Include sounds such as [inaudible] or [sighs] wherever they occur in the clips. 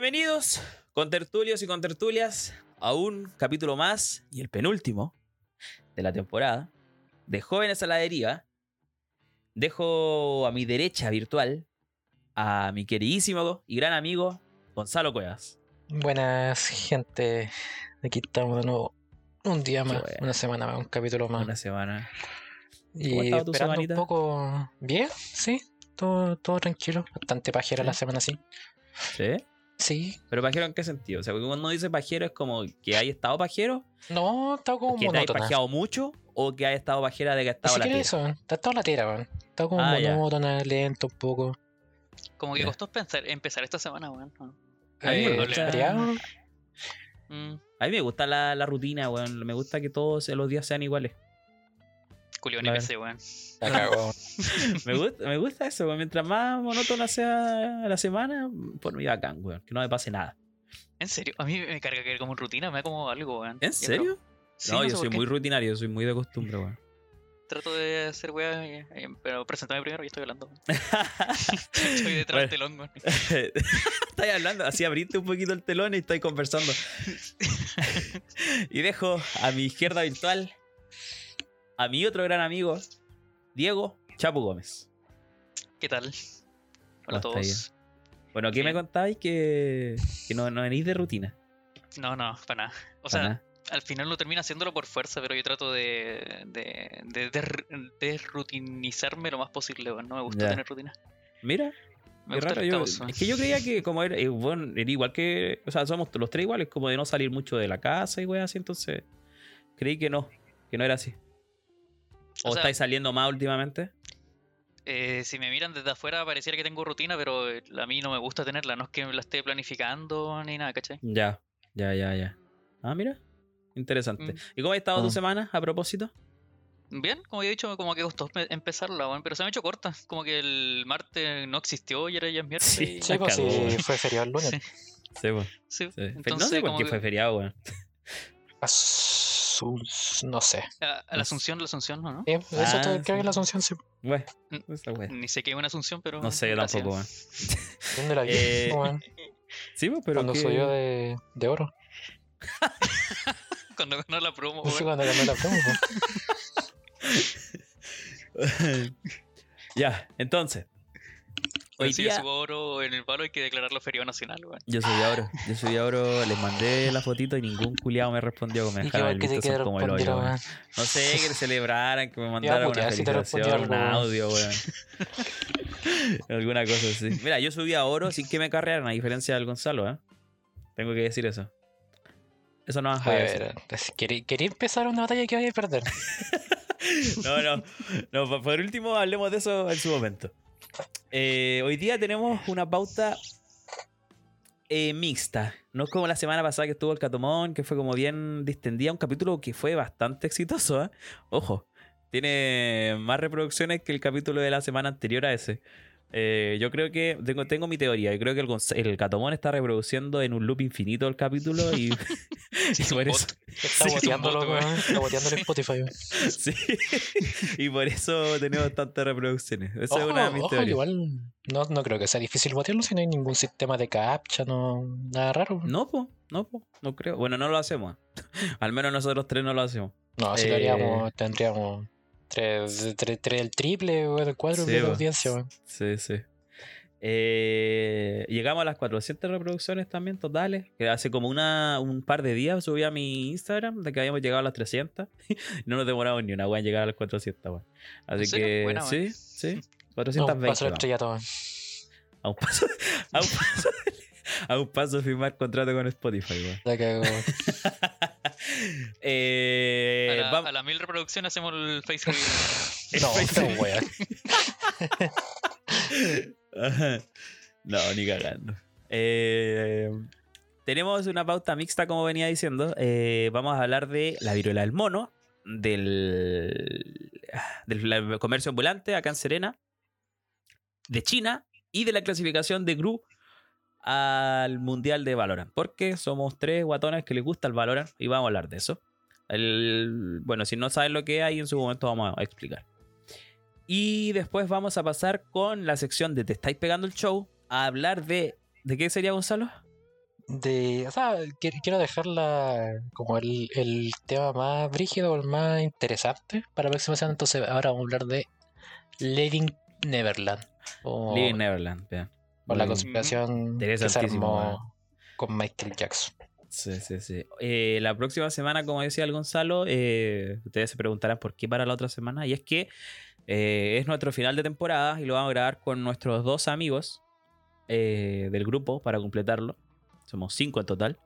Bienvenidos, con tertulios y con tertulias, a un capítulo más y el penúltimo de la temporada de Jóvenes a la Deriva. Dejo a mi derecha virtual a mi queridísimo y gran amigo Gonzalo Cuevas. Buenas, gente. Aquí estamos de nuevo. Un día más, bueno. una semana más, un capítulo más. Una semana. ¿Cómo ha y esperando semanita? un poco. Bien, sí. Todo, todo tranquilo. Bastante pajera la semana, sí. ¿Sí? Sí. ¿Pero pajero en qué sentido? O sea, porque cuando uno dice pajero es como que hay estado pajero, No, está como que te monótona. pajeado mucho o que hay estado pajera de que ha estado la tira. eso, está estado la tira, weón. Está como Ah, ya. monótona, lento un poco. Como que Ya. costó pensar, empezar esta semana, weón. ¿no? A Eh. Mm, A mí me gusta la, la rutina, weón. Me gusta que todos los días sean iguales. Culión NPC, weón. La cagó. [laughs] Me gusta, me gusta eso, weón. Mientras más monótona sea la semana, por mí bacán, weón. Que no me pase nada. En serio, a mí me carga que como rutina, me da como algo, weón. ¿En serio? sí, no, yo soy muy rutinario, soy muy de costumbre, weón. Trato de hacer weas, eh, eh, pero preséntame primero y estoy hablando. [laughs] Estoy detrás Bueno. del telón, weón. [laughs] Estáis hablando, así abriste un poquito el telón y estoy conversando. y dejo a mi izquierda virtual a mi otro gran amigo, Diego Chapo Gómez. ¿Qué tal? Hola a ¿Cómo está todos. Bueno, ¿qué me contáis que, que no, no venís de rutina? No, no, para nada. O Para sea, nada. al final lo termina haciéndolo por fuerza, pero yo trato de, de, de, de- desrutinizarme lo más posible. No me gusta Ya. tener rutina. Mira, Me raro. yo- es que yo creía que como era, eh, bueno, era igual que, o sea, somos los tres iguales, como de no salir mucho de la casa y weas así, entonces creí que no, que no era así. ¿O, O sea- estáis saliendo más últimamente? Eh, si me miran desde afuera pareciera que tengo rutina, pero eh, a mí no me gusta tenerla, no es que la esté planificando ni nada, ¿cachai? Ya, ya, ya, ya. Ah, mira. Interesante. Mm. ¿Y cómo ha estado tu Mm. semana a propósito? Bien, como he dicho, como que costó pe- empezarla, weón, pero se me ha hecho corta. Como que el martes no existió y ahora ya es miércoles. Sí, y- Sí, pues sí, fue feriado el lunes. Sí. Sí, pues. sí. sí. Fe- no sé por qué que- fue feriado, weón. No sé. A, la Asunción, la Asunción, ¿no? ¿no? Sí, eso Ah, te- sí. creo que la Asunción sí. Güey, Mm. esa wea. Ni sé qué es una Asunción, pero. No sé, yo tampoco, weón. [laughs] ¿Dónde la vi? Eh? [laughs] Sí, pues, pero. Cuando que- subió de, de oro. [laughs] Cuando ganó la promo, Sí, weón. cuando ganó la promo. pues. ya, entonces. Hoy si día. yo subo oro en el palo hay que declararlo feriado nacional, weón. Yo subí a oro. Yo subí a oro, [laughs] les mandé la fotito y ningún culiado me respondió. Me qué dejaron mal el que visto son como el hoyo, weón. No sé, que celebraran, que me [laughs] mandaran una putear, si te felicitación, un audio, weón. [laughs] Alguna cosa así. Mira, yo subí a oro sin que me carrearan, a diferencia del Gonzalo, ¿eh? Tengo que decir eso. Eso no más A voy ver, pues, quería, quería empezar una batalla que vaya a perder. No, no. No, por último, hablemos de eso en su momento. Eh, hoy día tenemos una pauta eh, mixta. No es como la semana pasada que estuvo el Catomón, que fue como bien distendida. Un capítulo que fue bastante exitoso, ¿eh? Ojo, tiene más reproducciones que el capítulo de la semana anterior a ese. Eh, yo creo que tengo, tengo mi teoría. Yo creo que el, el Catomón está reproduciendo en un loop infinito el capítulo y, [laughs] [laughs] por bot. eso, Está Sí, boteándolo, weón. Está boteándolo en [laughs] Spotify. Sí. y por eso tenemos tantas reproducciones. Esa es una de mis ojo, teorías. igual no, no creo que sea difícil botearlo si no hay ningún sistema de captcha, no, nada raro. No, po, no, po, no creo. Bueno, no lo hacemos. Al menos nosotros tres no lo hacemos. No, si Eh, lo haríamos, tendríamos tres, tres, tres el triple o el cuádruple Sí, de po. audiencia. weón. Sí, sí. Eh, llegamos a las 400 reproducciones también totales. Que hace como una, un par de días subí a mi Instagram de que habíamos llegado a las 300. [laughs] no nos demoramos ni una weá en llegar a las 400, weón. Así serio? que Buena, sí, sí. No, 420. paso vamos. a un paso, a un paso, [laughs] [laughs] a un paso de firmar contrato con Spotify, weón. La cago, weón. [laughs] Eh, A, la, a mil reproducciones hacemos el face reveal. [laughs] No, esta weón. No, ni cagando. Eh, tenemos una pauta mixta, como venía diciendo. Eh, vamos a hablar de la viruela del mono, del, del comercio ambulante acá en Serena, de China y de la clasificación de Gru al Mundial de Valorant. Porque somos tres guatones que les gusta el Valorant y vamos a hablar de eso. El- bueno, si no saben lo que hay, en su momento vamos a explicar. Y después vamos a pasar con la sección de Te estáis pegando el show a hablar de. ¿De qué sería Gonzalo? de. O sea, qui- quiero dejarla como el, el tema más brígido o el más interesante para la próxima semana. Entonces, ahora vamos a hablar de Living Neverland. O, Living Neverland, bien. O la conspiración que se Interesantísimo, armó con Michael Jackson. Sí, sí, sí. Eh, la próxima semana, como decía el Gonzalo, eh, ustedes se preguntarán por qué para la otra semana. Y es que eh, es nuestro final de temporada y lo vamos a grabar con nuestros dos amigos eh, del grupo para completarlo. Somos cinco en total.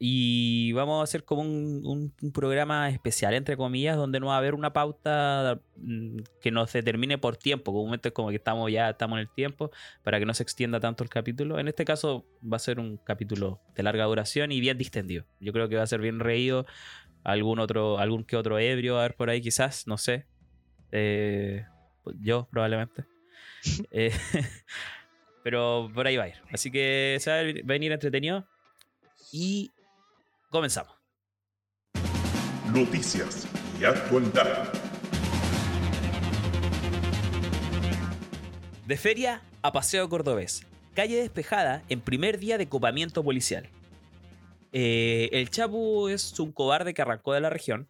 Y vamos a hacer como un, un- un programa especial, entre comillas, donde no va a haber una pauta mm, que nos determine por tiempo. Comúnmente es como que estamos ya estamos en el tiempo para que no se extienda tanto el capítulo. En este caso va a ser un capítulo de larga duración y bien distendido. Yo creo que va a ser bien reído. Algún otro, algún que otro ebrio a ver por ahí quizás, no sé. Eh, yo probablemente. [laughs] Eh, [laughs] pero por ahí va a ir. Así que se va a venir entretenido. Y comenzamos. Noticias y actualidad. De feria a paseo cordobés. Calle despejada en primer día de copamiento policial. Eh, el Chapu es un cobarde que arrancó de la región,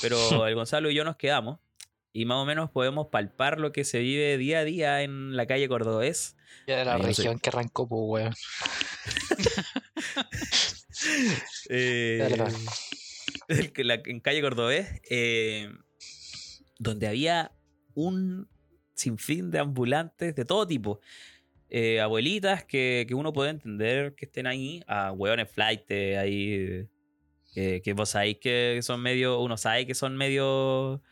pero [laughs] el Gonzalo y yo nos quedamos y más o menos podemos palpar lo que se vive día a día en la calle cordobés. Ya de la Ahí no sé. región que arrancó, pues, weón. [laughs] Eh, la- en calle Cordobés, eh, donde había un sinfín de ambulantes de todo tipo. Eh, abuelitas que, que uno puede entender que estén ahí, a hueones flight ahí, que, que vos sabéis que son medio, uno sabe que son medio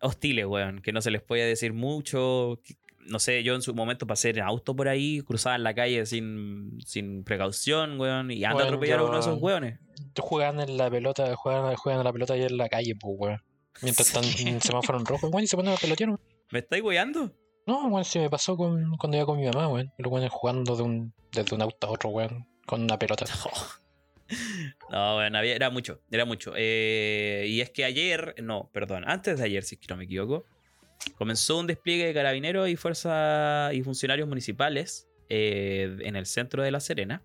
hostiles, weón, que no se les puede decir mucho. que- no sé, yo en su momento pasé en auto por ahí, cruzaban la calle sin, sin precaución, weón, y anda a atropellar a uno de yo- esos weones. Juegan en la pelota, juegan, juegan a la pelota ahí en la calle, pues, weón. Mientras están en semáforo en rojo, weón, y se ponen a pelotear, weón. ¿Me estáis weando? No, weón, se me pasó con, cuando iba con mi mamá, weón. Los weones jugando de un, desde un auto a otro, weón, con una pelota. [laughs] No, bueno, había- era mucho, era mucho. Eh, y es que ayer, no, perdón, antes de ayer, si es que no me equivoco, comenzó un despliegue de carabineros y fuerzas y funcionarios municipales eh, en el centro de La Serena.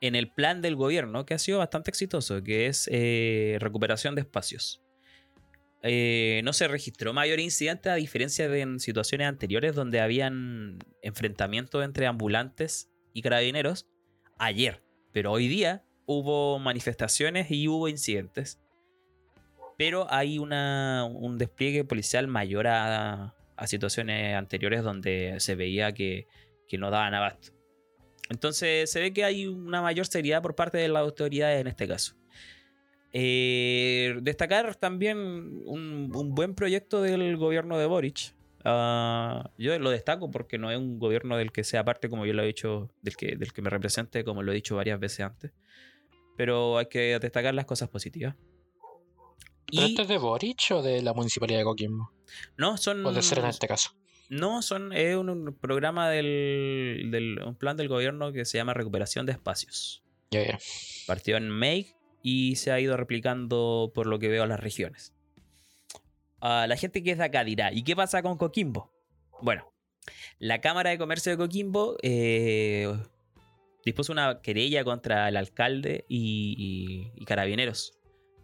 En el plan del gobierno, que ha sido bastante exitoso, que es eh, recuperación de espacios. Eh, no se registró mayor incidente a diferencia de en situaciones anteriores donde habían enfrentamientos entre ambulantes y carabineros ayer. Pero hoy día hubo manifestaciones y hubo incidentes. Pero hay una, un despliegue policial mayor a, a situaciones anteriores donde se veía que, que no daban abasto. Entonces se ve que hay una mayor seriedad por parte de las autoridades en este caso. Eh, destacar también un, un buen proyecto del gobierno de Boric. Ah, yo lo destaco porque no es un gobierno del que sea parte, como yo lo he dicho, del que, del que me represente, como lo he dicho varias veces antes. Pero hay que destacar las cosas positivas. ¿Pero este es de Boric o de la municipalidad de Coquimbo? no son. O de ser en este caso. No, son, es un, un programa del, del- un plan del gobierno que se llama Recuperación de Espacios. Ya, ya. Partió en May y se ha ido replicando por lo que veo a las regiones. La gente que es de acá dirá, ¿y qué pasa con Coquimbo? Bueno, la Cámara de Comercio de Coquimbo eh, dispuso una querella contra el alcalde y, y- y carabineros,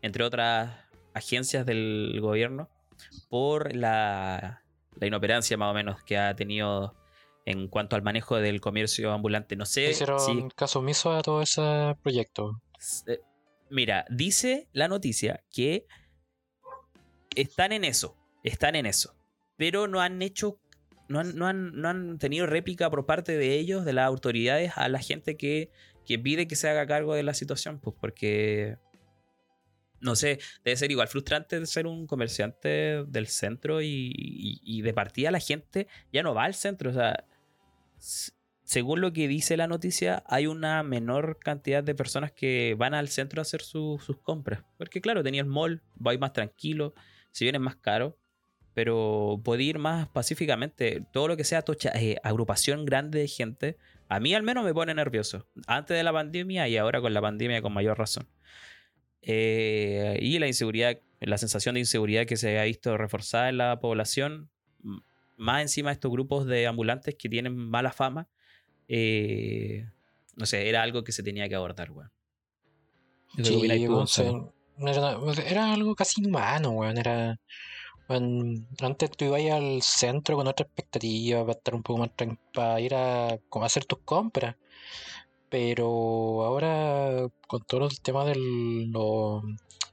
entre otras agencias del gobierno, por la, la inoperancia más o menos que ha tenido en cuanto al manejo del comercio ambulante. No sé Hicieron si caso omiso a todo ese proyecto. eh, Mira, dice la noticia que están en eso, están en eso, pero no han hecho, no han, no han, no han tenido réplica por parte de ellos, de las autoridades, a la gente que, que pide que se haga cargo de la situación, pues porque, no sé, debe ser igual frustrante ser un comerciante del centro y, y- y de partida la gente ya no va al centro, o sea, según lo que dice la noticia, hay una menor cantidad de personas que van al centro a hacer su- sus compras. Porque claro, tenía el mall, vais más tranquilo, si bien es más caro, pero puede ir más pacíficamente. Todo lo que sea tocha, eh, agrupación grande de gente, a mí al menos me pone nervioso. Antes de la pandemia y ahora con la pandemia con mayor razón. Eh, y la inseguridad, la sensación de inseguridad que se ha visto reforzada en la población, más encima estos grupos de ambulantes que tienen mala fama, eh, no sé, era algo que se tenía que abordar, weón. Sí, tú, se- era, era algo casi inhumano, weón. Era. antes tú ibas al centro con otra expectativa para estar un poco más para ir a, como a hacer tus compras. Pero ahora, con todo el tema del, lo-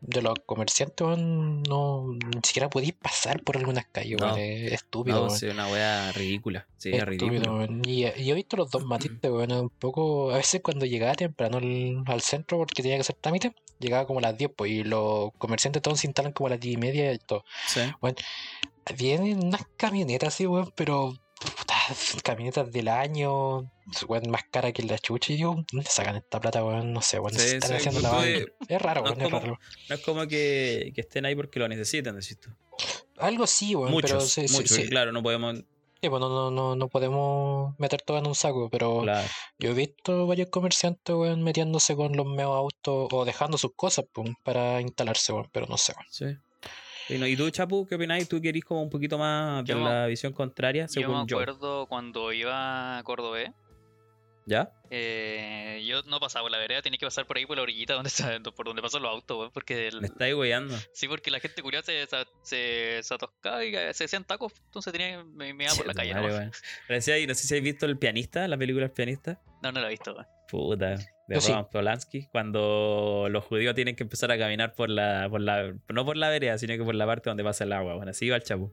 de los comerciantes, no, ni siquiera podéis pasar por algunas calles, No. Es estúpido, No, sí, una wea ridícula. Sí, es Estúpido. Y, he visto los dos matices, [clears throat] weón, un poco, a veces cuando llegaba temprano al, al centro porque tenía que hacer trámite, llegaba como a las 10, pues, y los comerciantes todos se instalan como a las 10 y media y todo. Sí. Vienen unas camionetas así, weón, pero puta, [laughs] camionetas del año, weón, más cara que la chucha, y yo, ¿dónde sacan esta plata, weón? No sé, weón, Sí, se están sí, haciendo la Es raro, no es weón, es como- raro. No es como que, que estén ahí porque lo necesitan, decís tú. Algo sí, weón, pero Muchos, sí, sí, muchos. sí, y claro, no podemos. sí, pues, no, no, no, no podemos meter todo en un saco, pero Claro. Yo he visto varios comerciantes, weón, metiéndose con los meos autos o dejando sus cosas, pum, para instalarse, weón, pero no sé, weón. Sí. Y, no- ¿y tú, Chapu, qué opináis? ¿Tú querís como un poquito más de Yo- la visión contraria, Yo me según yo? acuerdo cuando iba a Córdoba, ¿Ya? eh, yo no pasaba por la vereda, tenía que pasar por ahí por la orillita donde está- por donde pasan los autos, weón, porque el- Me estáis weyando. sí, porque la gente curiosa se, se, se, atascaba y se hacían tacos, entonces tenía me, me iba por la calle. madre, ahí, no sé si habéis visto El Pianista, la película El Pianista. No, no lo he visto. weón. Puta, de Yo sí. Roman Polanski, cuando los judíos tienen que empezar a caminar por la, por la, no por la vereda, sino que por la parte donde pasa el agua. Bueno, así iba el Chapu.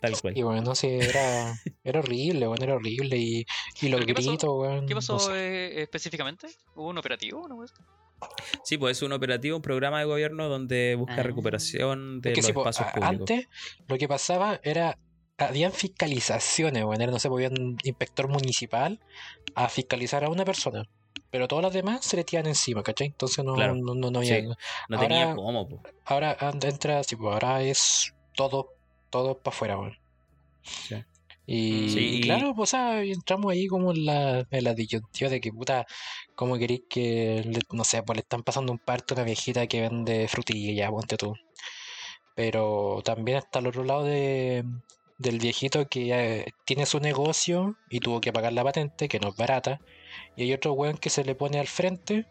Tal cual. Y bueno, sí, era, era horrible, weón, era horrible. Y, y los ¿Pero qué pasó? gritos, weón. ¿Qué no pasó sé. eh, específicamente? ¿Hubo un operativo? ¿Una cosa? Sí, pues es un operativo, un programa de gobierno donde busca Ah. recuperación de Es que los sí, espacios públicos. antes lo que pasaba era, habían fiscalizaciones, era, no sé, podía un inspector municipal a fiscalizar a una persona. Pero todas las demás se le tiran encima, ¿cachai? Entonces no, Claro. no, no, no había... Sí. No tenía ahora- cómo, po. Ahora entra, sí, pues ahora es todo, todo para afuera, weón. Sí. Y, Sí, y y- claro, pues ah, entramos ahí como en la, en la disyuntiva de que puta, ¿cómo queréis que, le- no sé, pues le están pasando un parto a una viejita que vende frutilla, ponte tú. Pero también está al otro lado de, del viejito que eh, tiene su negocio y tuvo que pagar la patente, que no es barata. Y hay otro weón que se le pone al frente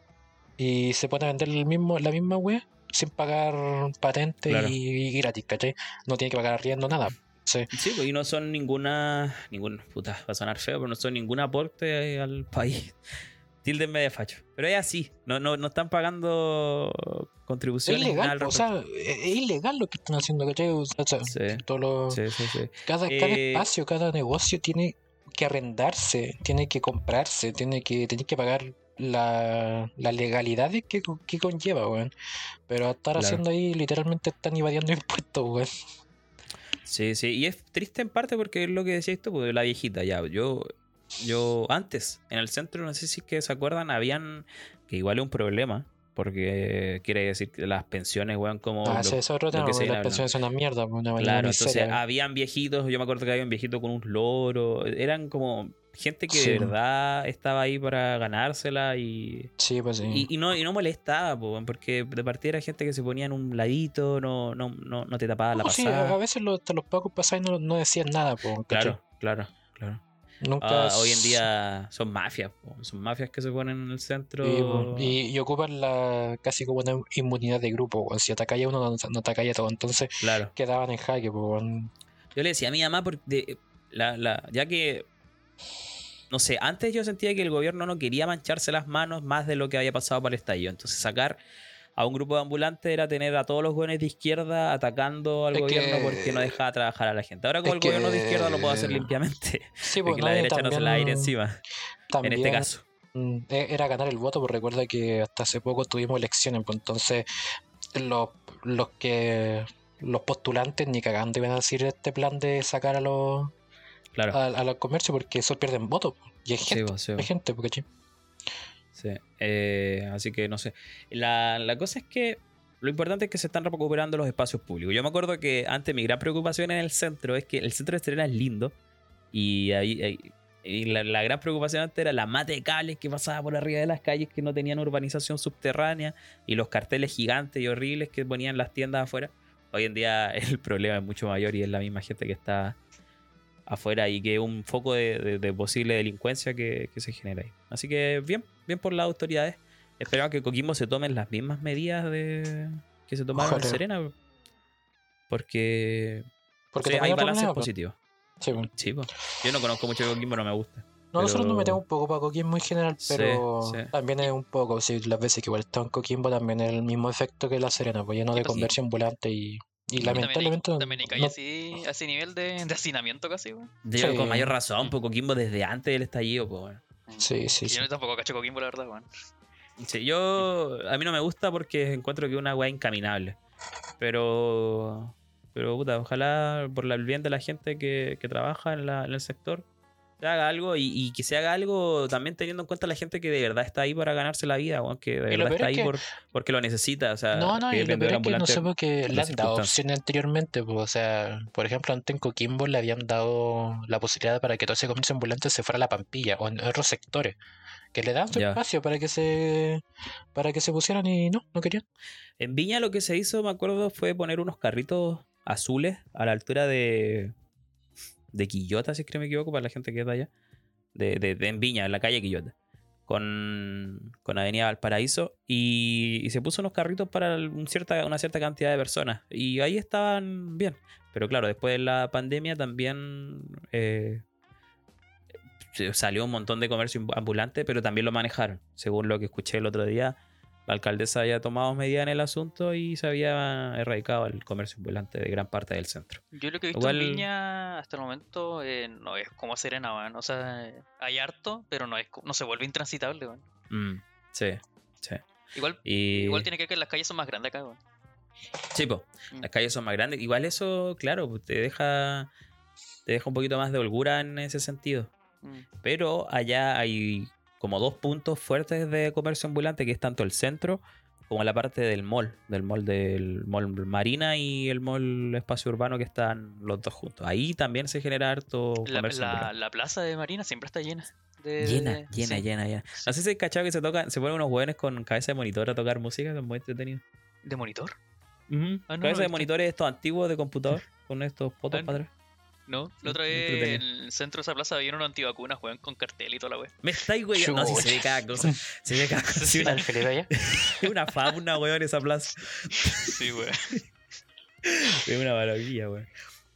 y se pone a vender el mismo, la misma wea sin pagar patente Claro. y, y gratis, ¿cachai? No tiene que pagar arriendo, nada. Sí. Sí, pues y no son ninguna. ningún Puta, va a sonar feo, pero no son ningún aporte al país. [laughs] Tildenme de facho. Pero es así. No, no, no están pagando Es contribuciones. nada ilegal, o sea, es es ilegal lo que están haciendo, ¿cachai? O sea, Sí. todo lo- respecto. Sí, sí, sí. cada, cada Eh, espacio, cada negocio tiene que arrendarse, tiene que comprarse, tiene que, tiene que pagar la, las legalidades que, que conlleva, weón. Pero estar Claro. haciendo ahí, literalmente están evadiendo impuestos, weón. Sí, sí. Y es triste en parte porque es lo que decías tú, pues, la viejita, ya. Yo, yo antes, en el centro, no sé si es que se acuerdan, habían. que igual es un problema. Porque quiere decir que las pensiones, weón, como. Ah, lo- es otro tema, porque las pensiones son una mierda, una Claro, entonces habían viejitos, yo me acuerdo que había un viejito con un loro, eran como gente que Sí. de verdad estaba ahí para ganársela y, Sí, pues sí. y, y no, y no molestaba, po, weón, porque de partida era gente que se ponía en un ladito, no, no, no, no te tapaba la No, sí, a pasada. veces los, hasta los pacos pasaban y no, no decían nada, ¿cachai? claro, claro, claro. Nunca es- hoy en día son mafias, po, son mafias que se ponen en el centro. Po, y, y ocupan la casi como una inmunidad de grupo, weón. Si atacáis a uno, no, no atacáis a todo. Entonces Claro. quedaban en jaque, weón. Yo le decía a mi mamá, porque la, la, ya que, no sé, antes yo sentía que el gobierno no quería mancharse las manos más de lo que había pasado para el estallido. Entonces sacar a un grupo de ambulantes era tener a todos los jóvenes de izquierda atacando al Es gobierno que- porque no dejaba trabajar a la gente. Ahora como es el gobierno de izquierda lo puede hacer limpiamente, [laughs] Sí, porque pues, la no, y derecha no se la aire encima, también, en este caso. mm, e- Era ganar el voto, porque recuerda que hasta hace poco tuvimos elecciones, pues entonces los, los que los postulantes ni cagando iban a decir este plan de sacar a los Claro. a, a los comercios porque eso pierden votos. pues. Y hay Sí, gente, sí, po. hay gente, porque eh, así que no sé. La, la cosa es que lo importante es que se están recuperando los espacios públicos. Yo me acuerdo que antes mi gran preocupación en el centro es que el centro de Estrella es lindo y ahí... la, la gran preocupación antes era la mata de cables que pasaba por arriba de las calles que no tenían urbanización subterránea y los carteles gigantes y horribles que ponían las tiendas afuera. Hoy en día [laughs] el problema es mucho mayor y es la misma gente que está afuera y que es un foco de, de- de posible delincuencia que, que se genera ahí. Así que bien, bien por las autoridades. Esperamos que Coquimbo se tomen las mismas medidas de que se tomaron en Ojalá. Serena. Porque, Porque hay balances po. positivos. Sí, po. Sí, po. Yo no conozco mucho de Coquimbo, no me gusta. No, nosotros nos Pero- metemos un poco para Coquimbo en general, pero sí. también es un poco, sí, las veces que igual estaba en Coquimbo también es el mismo efecto que La Serena, pues lleno de pues comercio ambulante y, y También hay- lamentablemente no- También hay no- así, a ese nivel de, de hacinamiento casi, Sí. con mayor razón, pues Coquimbo desde antes del estallido, pues. bueno. Sí, sí, Y sí. Yo tampoco cacho Coquimbo, la verdad, weón. Sí, yo a mí no me gusta porque encuentro que es una weá incaminable. Pero pero puta, ojalá por la- el bien de la gente que, que trabaja en, la- en el sector se haga algo y, y que se haga algo también teniendo en cuenta la gente que de verdad está ahí para ganarse la vida, weón, que de verdad está es ahí que- por, porque lo necesita. O sea, No, no, que y lo peor es que no sé por qué le han dado opciones anteriormente, pues, o sea, por ejemplo, antes en Coquimbo le habían dado la posibilidad para que todo ese comercio ambulante se fuera a la Pampilla o en otros sectores, que le dan su Ya. espacio para que se para que se pusieran y no, no querían. En Viña lo que se hizo, me acuerdo, fue poner unos carritos azules a la altura de. De Quillota, si es que no me equivoco, para la gente que está allá. De, de- en Viña, en la calle Quillota. Con, con Avenida Valparaíso. Y, y se puso unos carritos para un cierta, una cierta cantidad de personas. Y ahí estaban bien. Pero claro, después de la pandemia también. eh, salió un montón de comercio ambulante, pero también lo manejaron. Según lo que escuché el otro día, la alcaldesa había tomado medidas en el asunto y se había erradicado el comercio ambulante de gran parte del centro. Yo lo que he visto Igual- en Viña hasta el momento eh, no es como Serena, weón. O sea, hay harto, pero no es no se vuelve intransitable, weón. Mm, sí, sí. Igual, Y, igual tiene que ver que las calles son más grandes acá, weón. Sí, po, Mm. las calles son más grandes. Igual eso, claro, pues, te deja, te deja un poquito más de holgura en ese sentido. Mm. Pero allá hay como dos puntos fuertes de comercio ambulante, que es tanto el centro como la parte del mall, del mall del mall Marina y el mall espacio urbano que están los dos juntos. Ahí también se genera harto La, comercio la- ambulante. la plaza de Marina siempre está llena. de- Llena, de- llena, sí. llena, llena. No sé si hay cachado que se tocan, se ponen unos hueones con cabeza de monitor a tocar música, que es muy entretenido. ¿De monitor? Ah, cabeza no, no de monitores estos antiguos de computador, con estos potos Ah, para atrás. No, la otra vez en el centro de esa plaza había unos antivacunas, weón, con cartel y toda la weón. Me estáis, güey. No, si se ve cada cosa. Se ve cada cosa. Sí, ¿Está una, [laughs] es una fauna, weón, esa plaza. Sí, weón. [laughs] Es una maravilla, weón.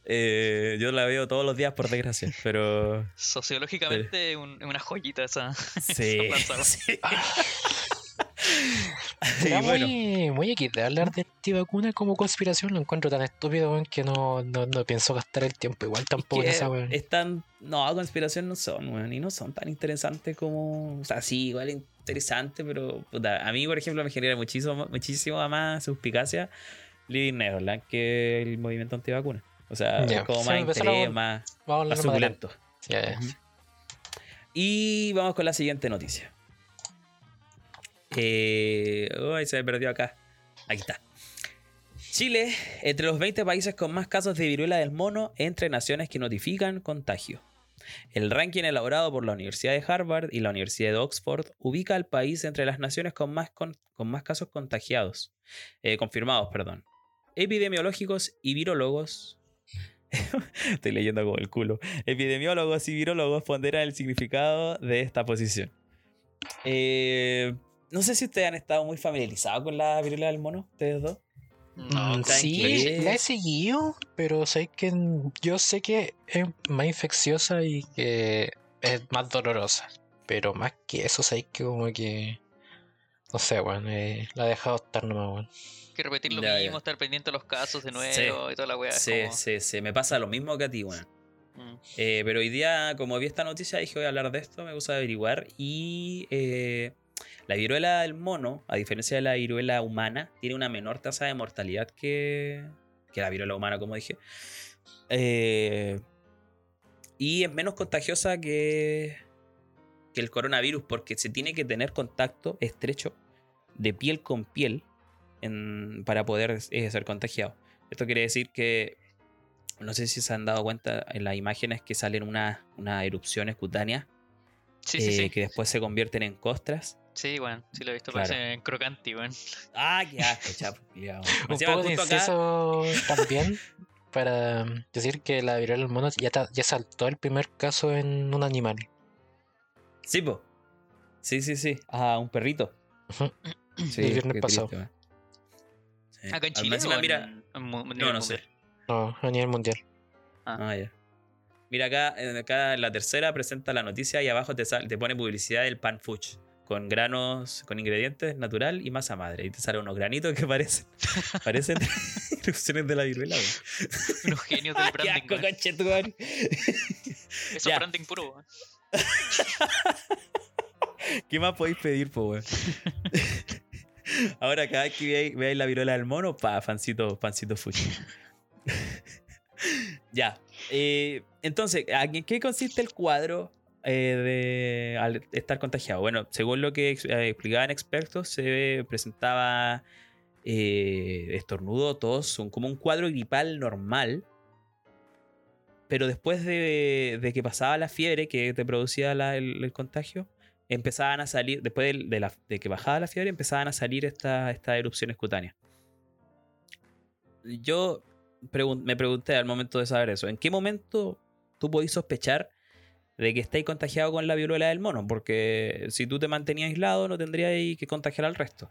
Eh, yo la veo todos los días, por desgracia. Pero. Sociológicamente es un- es una joyita esa. Sí. esa plaza, sí. [laughs] [laughs] Será bueno, muy, muy equis hablar de antivacuna como conspiración, lo encuentro tan estúpido, weón, que no, no, no pienso gastar el tiempo. Igual tampoco que en esa, weón. están. No, conspiración no son, weón. Y no son tan interesantes como. O sea, sí, igual interesante, pero. puta, a mí, por ejemplo, me genera muchísimo, muchísimo más suspicacia Living Neverland que el movimiento antivacuna. O sea, es como más interés, más, a más más suculento. Y vamos con la siguiente noticia. Eh, uy, se me perdió acá. Aquí está. Chile, entre los 20 países con más casos de viruela del mono entre naciones que notifican contagio. El ranking elaborado por la Universidad de Harvard y la Universidad de Oxford ubica al país entre las naciones con más, con, más casos contagiados, eh, confirmados, perdón. Epidemiológicos y virólogos. [laughs] Estoy leyendo como el culo. Epidemiólogos y virólogos ponderan el significado de esta posición. Eh, no sé si ustedes han estado muy familiarizados con la viruela del mono, ustedes dos. No, Mm, sí, la he seguido, pero sé que yo sé que es más infecciosa y que es más dolorosa. Pero más que eso, sé que como que. No sé, weón. eh, la he dejado estar nomás, weón. que repetir lo Ya, ya. mismo, estar pendiente de los casos de nuevo Sí. y toda la weá. Sí, como- sí, sí, me pasa lo mismo que a ti, weón. Mm. Eh, pero hoy día, como vi esta noticia, dije voy a hablar de esto, me gusta averiguar. Y eh, la viruela del mono, a diferencia de la viruela humana, tiene una menor tasa de mortalidad que, la viruela humana, como dije. Eh, y es menos contagiosa que, el coronavirus porque se tiene que tener contacto estrecho de piel con piel para poder eh, ser contagiado. Esto quiere decir que no sé si se han dado cuenta en las imágenes que salen unas unas erupciones cutáneas Sí, sí, eh, sí. que después se convierten en costras. Sí, weón. Sí, lo he visto. Claro. Parece crocanti, weón. Ah, qué asco, [laughs] chapo. Un poco de inciso también. para decir que la viruela del mono ya, ta- ya saltó el primer caso en un animal. Sí, po. Sí, sí, sí. Ah, un perrito. Sí, El viernes pasado. triste, weón. Sí. Acá en Chile. o mira, en- en no, no sé. No, a nivel mundial. Ah, ya. Mira acá, acá en la tercera presenta la noticia y abajo te, sal- te pone publicidad del pan fuch con granos, con ingredientes natural y masa madre. Y te salen unos granitos que parecen, [laughs] parecen [laughs] erupciones de la viruela. [laughs] Unos genios del ¡Qué branding. asco, weón. conchetumare! Eso Ya. es branding puro. weón. ¿Qué más podéis pedir, po, weón? Ahora, cada vez que veáis, veáis la viruela del mono, pa, pancito, pancito fuchi. ya. Eh, entonces, ¿en qué consiste el cuadro eh, de al estar contagiado? Bueno, según lo que eh, explicaban expertos, se presentaba eh, estornudo, tos, un- como un cuadro gripal normal. Pero después de, que pasaba la fiebre que te producía el, contagio, empezaban a salir, después de, que bajaba la fiebre, empezaban a salir esta- estas erupciones cutáneas. Yo me pregunté al momento de saber eso, ¿en qué momento tú podís sospechar de que estáis contagiado con la viruela del mono? Porque si tú te mantenías aislado no tendrías que contagiar al resto.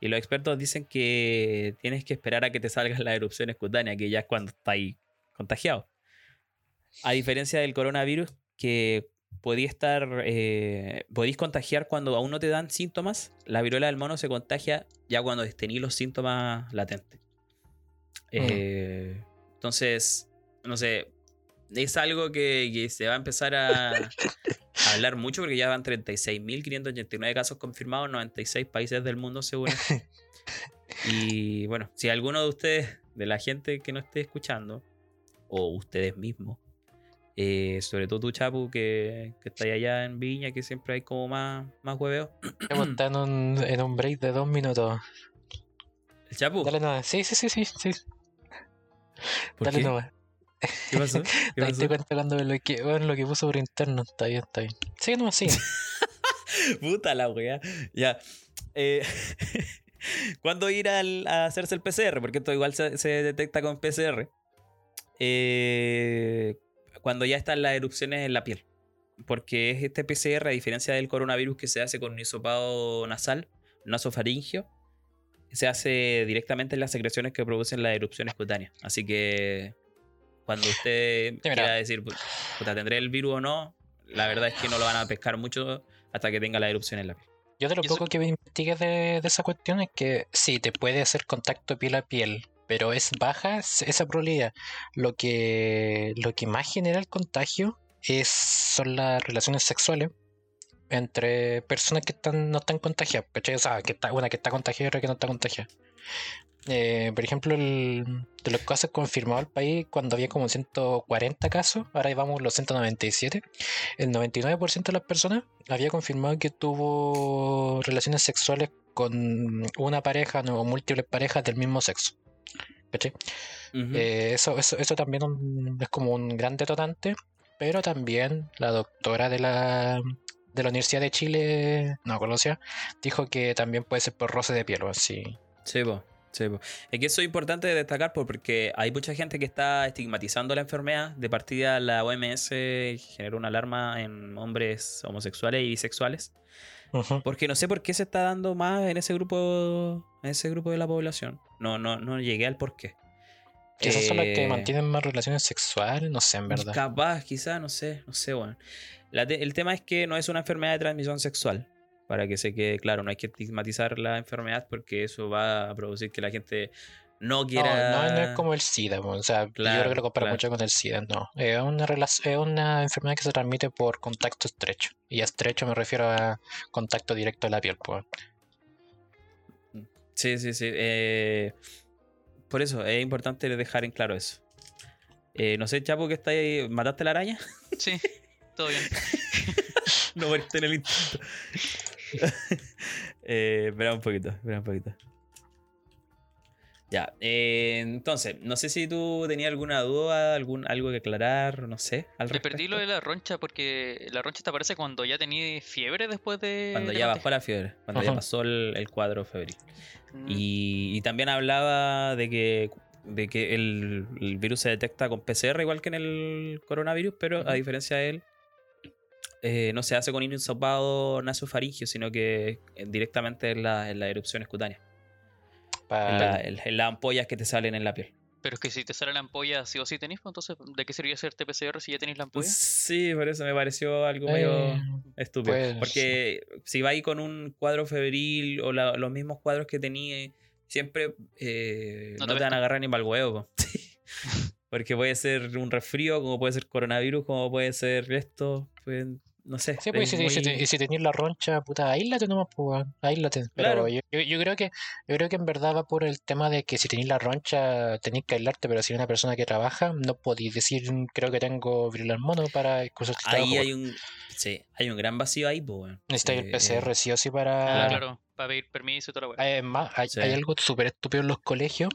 Y los expertos dicen que tienes que esperar a que te salgan las erupciones cutáneas, que ya es cuando estáis contagiado. A diferencia del coronavirus, que podía estar, eh, podéis contagiar cuando aún no te dan síntomas. La viruela del mono se contagia ya cuando tenéis los síntomas latentes. Eh, Entonces, no sé, es algo que, que se va a empezar a, [laughs] a hablar mucho porque ya van 36.589 casos confirmados en 96 países del mundo, según. [laughs] Y bueno, si alguno de ustedes, de la gente que no esté escuchando, o ustedes mismos, eh, sobre todo tú, Chapu, que, que está allá en Viña, que siempre hay como más, más hueveo. Hemos estado [clears throat] en un, en un break de dos minutos. ¿El Chapu? Dale nomás. Sí, sí, sí, sí. sí. ¿Por Dale qué? nomás. ¿Qué pasó? [laughs] ¿Qué pasó? te cuento cuando lo que, bueno, lo que puso por interno. Está bien, está bien. Sigue nomás, sigue. [laughs] Puta la wea. Ya. Eh, [laughs] ¿Cuándo ir al- a hacerse el PCR? Porque esto igual se, se detecta con PCR. Eh, cuando ya están las erupciones en la piel. Porque es este PCR, a diferencia del coronavirus que se hace con un hisopado nasal, nasofaringio, se hace directamente en las secreciones que producen las erupciones cutáneas. Así que cuando usted mira. quiera decir, puta, ¿tendré el virus o no? La verdad es que no lo van a pescar mucho hasta que tenga la erupción en la piel. Yo de lo poco que investigué de, de esa cuestión es que sí, te puede hacer contacto piel a piel, pero es baja es- esa probabilidad. Lo que, lo que más genera el contagio es, son las relaciones sexuales entre personas que están, no están contagiadas. ¿cachai? O sea, que está, una que está contagiada y otra que no está contagiada. Eh, por ejemplo, el- de los casos confirmados al país, cuando había como 140 casos, ahora llevamos los 197, el 99% de las personas había confirmado que tuvo relaciones sexuales con una pareja o múltiples parejas del mismo sexo. ¿Cachai? Eh, eso, eso, eso también es como un gran detonante, pero también la doctora de la, de la Universidad de Chile, no conocía, dijo que también puede ser por roce de piel o así. Sí, po, sí. Es que eso es importante de destacar po, porque hay mucha gente que está estigmatizando la enfermedad. De partida, la OMS generó una alarma en hombres homosexuales y bisexuales. Porque no sé por qué se está dando más en ese grupo, en ese grupo de la población. No, no, no llegué al por qué. Quizás son las que Eh, mantienen más relaciones sexuales, no sé, en verdad. Capaz, quizás, no sé, no sé, bueno. La te- el tema es que no es una enfermedad de transmisión sexual. Para que se quede claro, no hay que estigmatizar la enfermedad porque eso va a producir que la gente no quiera. no, no es como el SIDA, o sea, yo creo que lo comparo claro. mucho con el SIDA, no. Es una, es una enfermedad que se transmite por contacto estrecho. Y a estrecho me refiero a contacto directo de la piel, pues. Sí, sí, sí. eh, por eso es importante dejar en claro eso. Eh, no sé, Chapo, que está ahí. ¿Mataste la araña? Sí, [laughs] todo bien. [laughs] no moriste en el intento. [laughs] eh, espera un poquito, espera un poquito. Ya, eh, entonces, no sé si tú tenías alguna duda, algún, algo que aclarar, no sé. Al Me perdí lo de la roncha porque la roncha te aparece cuando ya tenías fiebre después de. Cuando de ya bajó la fiebre, cuando ya pasó el, el cuadro febril. Mm, Y, y también hablaba de que de que el, el virus se detecta con PCR igual que en el coronavirus, pero a diferencia de él, eh, no se hace con hisopado nasofaringio, sino que eh, directamente en, la, en las erupciones cutáneas, en, la- en- en las ampollas que te salen en la piel. Pero es que si te sale la ampolla sí o sí tenés, pues, entonces ¿de qué sería hacerte PCR si ya tenéis la ampolla? Sí, por eso me pareció algo medio Eh, estúpido. pues, Porque si vais con un cuadro febril o la- los mismos cuadros que tenía, siempre eh, No no, te te van a agarrar ni para el huevo. po. [laughs] Porque puede ser un resfrío, como puede ser coronavirus, como puede ser esto. pues, no sé. Sí, pues, y es si, si te- muy- y si tenías la roncha, puta, aíslate nomás, pues, aíslate. Pero Claro. yo, yo, yo creo que yo creo que en verdad va por el tema de que si tenéis la roncha, tenéis que aislarte, pero si eres una persona que trabaja, no podéis decir, creo que tengo viruela al mono para tu Ahí trabajo, hay un, sí, hay un gran vacío ahí, pues. Necesitáis el Eh, PCR sí o sí para... claro, para pedir permiso y toda la weá. Es más, hay, Sí. hay algo súper estúpido en los colegios,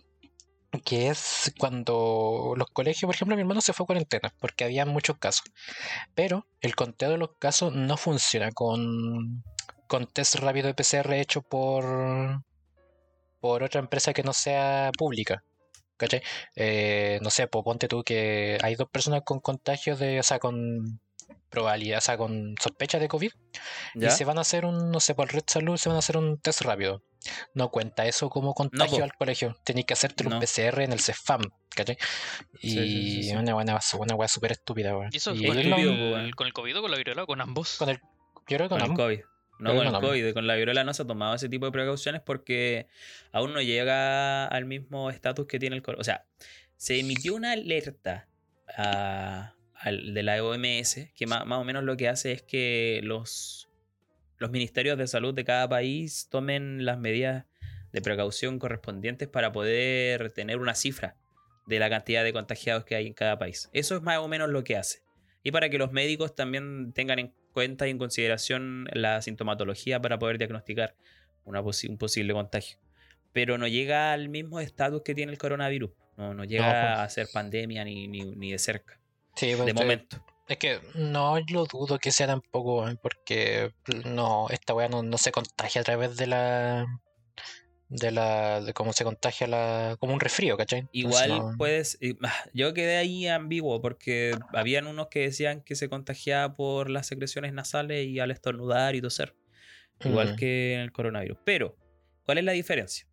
que es cuando los colegios, por ejemplo, mi hermano se fue a cuarentena, porque había muchos casos, pero el conteo de los casos no funciona con, con test rápido de PCR hecho por, por otra empresa que no sea pública. ¿Cachai? Eh, no sé, pues ponte tú que hay dos personas con contagios de, o sea, con probabilidad, o sea, con sospecha de COVID ¿Ya? y se van a hacer un, no sé, por Red Salud se van a hacer un test rápido. No cuenta eso como contagio al colegio. Tenéis que hacerte un. PCR en el CEFAM, ¿cachai? Y Sí, sí, sí, sí. una buena, una weá súper estúpida, weón. ¿Y eso Y con, es el, con COVID o con la viruela o con ambos? con el, yo creo que Con el. COVID. No, con el no. COVID. Con la viruela no se ha tomado ese tipo de precauciones porque aún no llega al mismo estatus que tiene el coronavirus. O sea, se emitió una alerta a- de la OMS que ma- más, o menos lo que hace es que los, los ministerios de salud de cada país tomen las medidas de precaución correspondientes para poder tener una cifra de la cantidad de contagiados que hay en cada país. Eso es más o menos lo que hace. Y para que los médicos también tengan en cuenta y en consideración la sintomatología para poder diagnosticar una posi- un posible contagio. Pero no llega al mismo estatus que tiene el coronavirus. No, no llega pues. a ser pandemia ni, ni, ni de cerca. Sí, pues, De momento. Es que no lo dudo que sea tampoco, weón, porque no, esta weá no, no se contagia a través de la. de la. de cómo se contagia la. como un resfrío, ¿cachai? Entonces, Igual no- puedes. ah, Yo quedé ahí ambiguo porque habían unos que decían que se contagiaba por las secreciones nasales y al estornudar y toser. Igual Mm. que en el coronavirus. Pero, ¿cuál es la diferencia?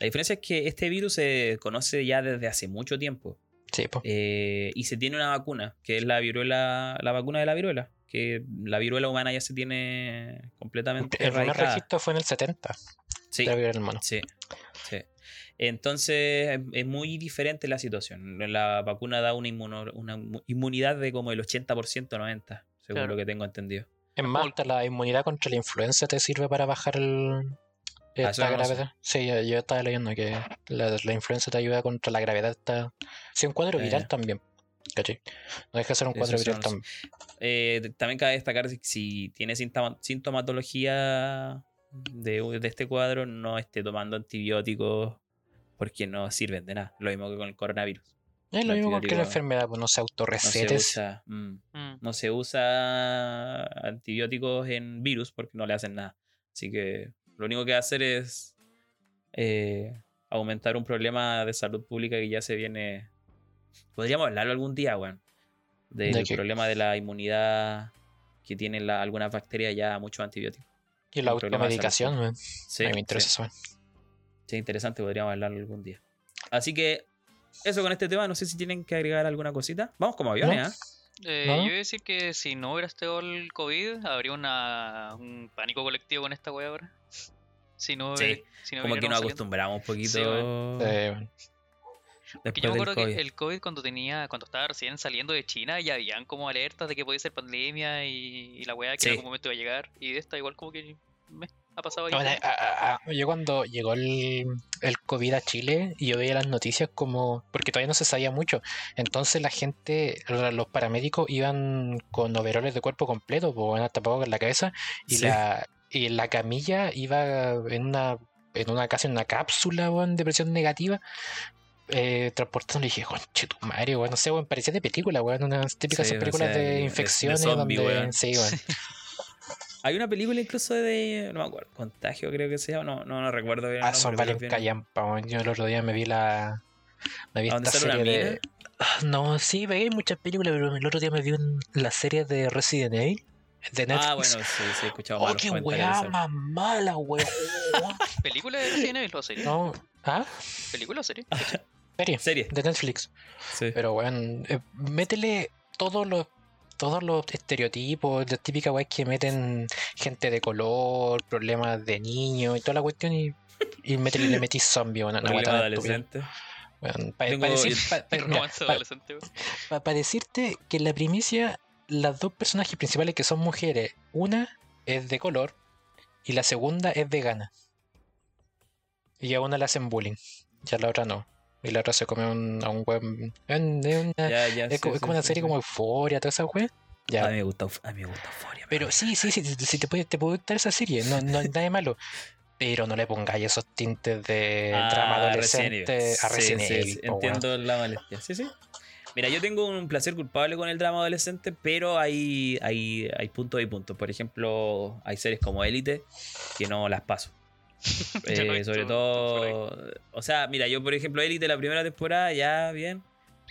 La diferencia es que este virus se conoce ya desde hace mucho tiempo. Sí, pues. eh, y se tiene una vacuna, que es la viruela, la vacuna de la viruela. Que la viruela humana ya se tiene completamente El primer registro fue en el 70, Sí, de la viruela mono. sí, sí. Entonces es- muy diferente la situación. La vacuna da una, inmuno- una mu- inmunidad de como el 80%, 90%, según Claro. lo que tengo entendido. Es más, la inmunidad contra la influenza te sirve para bajar el, esta no gravedad. Sí, yo, yo estaba leyendo que la, la influenza te ayuda contra la gravedad. Está... Sí, un cuadro viral ya. también. ¿Cachai? No deja de ser un cuadro viral no también. Eh, también cabe destacar si, si tiene sintoma- sintomatología de, de este cuadro, no esté tomando antibióticos porque no sirven de nada. Lo mismo que con el coronavirus. Es lo mismo con cualquier enfermedad, pues no se No autorrecetes. usa, mm, Mm. no se usa antibióticos en virus porque no le hacen nada. Así que lo único que va a hacer es eh, aumentar un problema de salud pública que ya se viene. Podríamos hablarlo algún día, weón. Del problema de la inmunidad que tienen la- algunas bacterias ya a muchos antibióticos. Y la automedicación, man. Sí, A mí me interesa sí. eso. Sí, interesante, podríamos hablarlo algún día. Así que eso con este tema, no sé si tienen que agregar alguna cosita. Vamos como aviones. ¿ah? Eh, ¿No? Yo iba a decir que si no hubiera estado el COVID, habría una, un pánico colectivo con esta wea ahora. Si no, Sí, si no Como que nos acostumbramos un poquito Sí, Porque yo me acuerdo que el COVID cuando tenía, cuando estaba recién saliendo de China, ya habían como alertas de que podía ser pandemia y, y la weá que Sí. en algún momento iba a llegar. Y de esta igual como que me ha pasado ahí. bueno, a- a- a- yo cuando llegó el, el COVID a Chile y yo veía las noticias como, porque todavía no se sabía mucho, entonces la gente, lo- los paramédicos iban con overoles de cuerpo completo, pues bueno, tapados en la cabeza y Sí. la y la camilla iba en una en una casi en una cápsula weón, de presión negativa eh, transportando y dije conche tu madre weón, no sé weón, parecía de película weón, unas típicas Sí, películas de- de de- de infecciones zombie, donde weón. sí weón. [laughs] Hay una película incluso de. No me acuerdo. Contagio, creo que se llama. No, no, no recuerdo bien. Ah, son varios callampa. Yo el otro día me vi la Me vi ¿A dónde esta serie de. Ah, No, sí, veía muchas películas, pero el otro día me vi la serie de Resident Evil de Netflix. Ah, bueno, sí, sí, he escuchado oh, qué weá más mala, weón. [laughs] ¿Película de Resident Evil o serie? no, ¿ah? ¿Película o serie? Serie, [laughs] Serie. de Netflix. Sí. Pero, weón, eh, métele todos los todos los estereotipos, las típicas weas que meten gente de color, problemas de niños y toda la cuestión y, y métele, le metís zombie, weón. una Problema wea de tan estúpida. adolescente. Weón, pa- Tengo- pa decir- pa- pa- [laughs] Un mira, romance pa- adolescente, weón. pa- pa decirte que la primicia, las dos personajes principales que son mujeres, una es de color y la segunda es vegana. Y a una le hacen bullying, y a la otra no. Y la otra se come un- a un buen. Es, una, Ya, ya, es sí, sí, como una sí, serie como euforia, toda esa wea. A Ya. mí me gusta, a mí me gusta Euphoria. Pero sí, sí, sí, sí, te puede, te puede gustar esa serie, no, no nada de malo. Pero no le pongáis esos tintes de Ah, drama adolescente a Resident Evil. weón. Entiendo la molestia. Sí, sí. Mira, yo tengo un placer culpable con el drama adolescente, pero hay, hay, hay puntos y puntos. Por ejemplo, hay series como Élite que no las paso. [laughs] Eh, visto sobre todo, o sea, mira, yo por ejemplo, Élite la primera temporada, ya bien.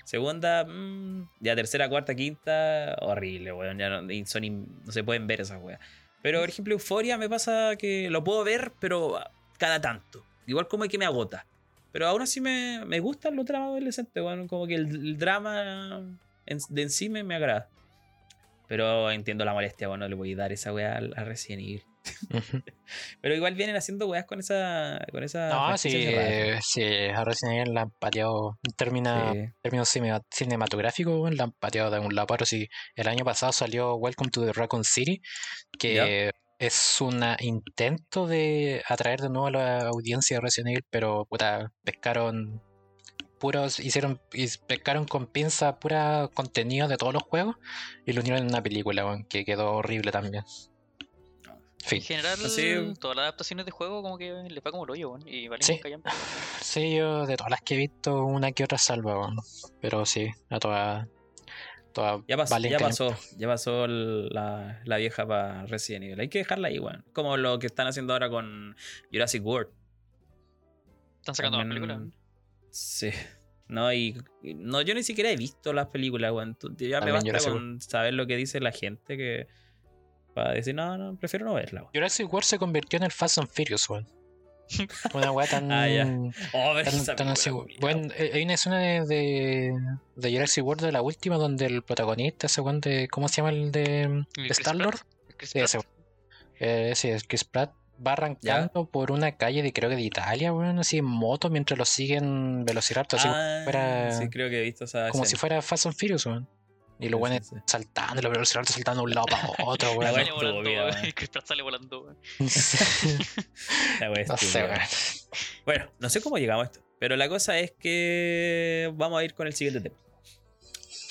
Segunda, mm, ya tercera, cuarta, quinta, horrible, weón. Ya no, y son in- no se pueden ver esas weas. Pero por ejemplo, Euforia me pasa que lo puedo ver, pero cada tanto. Igual como que me agota. Pero aún así me, me gustan los dramas adolescentes, weón. Como que el, el drama en- de en sí me, me agrada. Pero entiendo la molestia, bueno, le voy a dar esa wea al- a Evil. Ujú. [laughs] Pero igual vienen haciendo weas con esa. Con esa No, sí, eh, sí, a Resident Evil la han pateado en termina- Sí. términos cine- cinematográficos, la han pateado de un lado para. Sí, el año pasado salió Welcome to the Raccoon City, que es un intento de atraer de nuevo a la audiencia de Resident Evil, pero puta, pescaron puros, hicieron, y pescaron con pinza pura contenido de todos los juegos y lo unieron en una película, weón, que quedó horrible también. En general, Así- todas las adaptaciones de juego como que le va como el hoyo, weón. Y valen Sí. Sí, yo de todas las que he visto, una que otra salva. Pero sí, a todas. Ya pasó, ya pasó, ya pasó la, la vieja para Resident Evil. Hay que dejarla ahí, weón. Como lo que están haciendo ahora con Jurassic World. Están sacando También- películas. Sí. No, y, y- no, yo ni siquiera he visto las películas, weón. Tú- Ya me basta Jurassic con saber lo que dice la gente que. Para decir, no, no, prefiero no verla, weón. Jurassic World se convirtió en el Fast and Furious, weón. Una weá tan. Ah, ya. Oh, tan- tan así, weón. eh, hay una escena de, de, Jurassic World de la última donde el protagonista, ese weón de. ¿Cómo se llama el de, ¿El Chris Star Lord? Pratt? Chris Sí, ese. Eh, sí, es Chris Pratt va arrancando por una calle de creo que de Italia, weón, así en moto mientras lo siguen Velociraptor, así como Ah, si fuera, sí, creo que he visto esa como si fuera Fast and Furious, weón. Y los weones sí, sí. saltando, los Velociraptor saltando de un lado para [laughs] otro, La weón. Sale estuvo volando, weón. Pratt [laughs] sale volando, weón. La [laughs] no sé, weón. Bueno, no sé cómo llegamos a esto. Pero la cosa es que vamos a ir con el siguiente tema.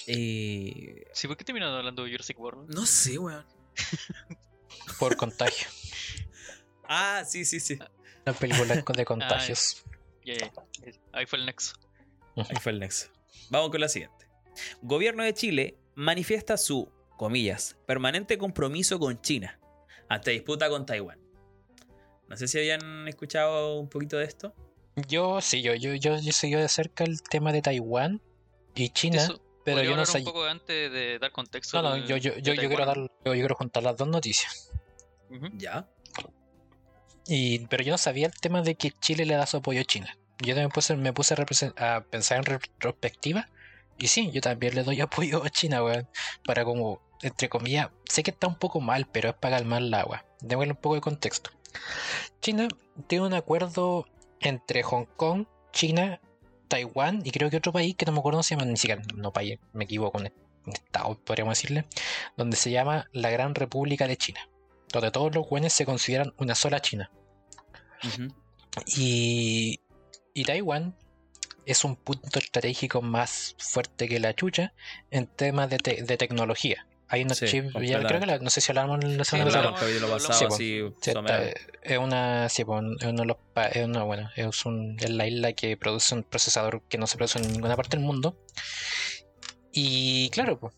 Eh, Sí, ¿por qué terminamos hablando de Jurassic World? no sé, weón. Por contagio. Ah, sí, sí, sí. La película de contagios. Ya, ya. Ahí fue el nexo. Ahí fue el nexo. Vamos con la siguiente. Gobierno de Chile manifiesta su, comillas, permanente compromiso con China ante disputa con Taiwán. No sé si habían escuchado un poquito de esto. Yo sí, yo, yo, yo, yo seguí de cerca el tema de Taiwán y China, Eso, pero ¿podría yo no sé. un poco antes de dar contexto? No, no, yo, yo, yo, yo quiero dar, yo, yo quiero juntar las dos noticias. Ya. Y, pero yo no sabía el tema de que Chile le da su apoyo a China. Yo también puse, me puse a pensar en retrospectiva. Y sí, yo también le doy [laughs] apoyo a China, weón. Para como, entre comillas, sé que está un poco mal, pero es para calmar el agua. Démosle un poco de contexto. China tiene un acuerdo entre Hong Kong, China, Taiwán y creo que otro país que no me acuerdo cómo se llama, ni siquiera, no país, me equivoco, un estado, podríamos decirle, donde se llama la Gran República de China, donde todos los güenes se consideran una sola China. Y, y Taiwán es un punto estratégico más fuerte que la chucha en temas de, te- de tecnología. Hay unos Sí, chips, ya creo que la- no sé si hablamos la Sí, semana pasada. es una, sí, pues, es uno de los es una, bueno, es, un- es la isla que produce un procesador que no se produce en ninguna parte del mundo. Y claro, pues.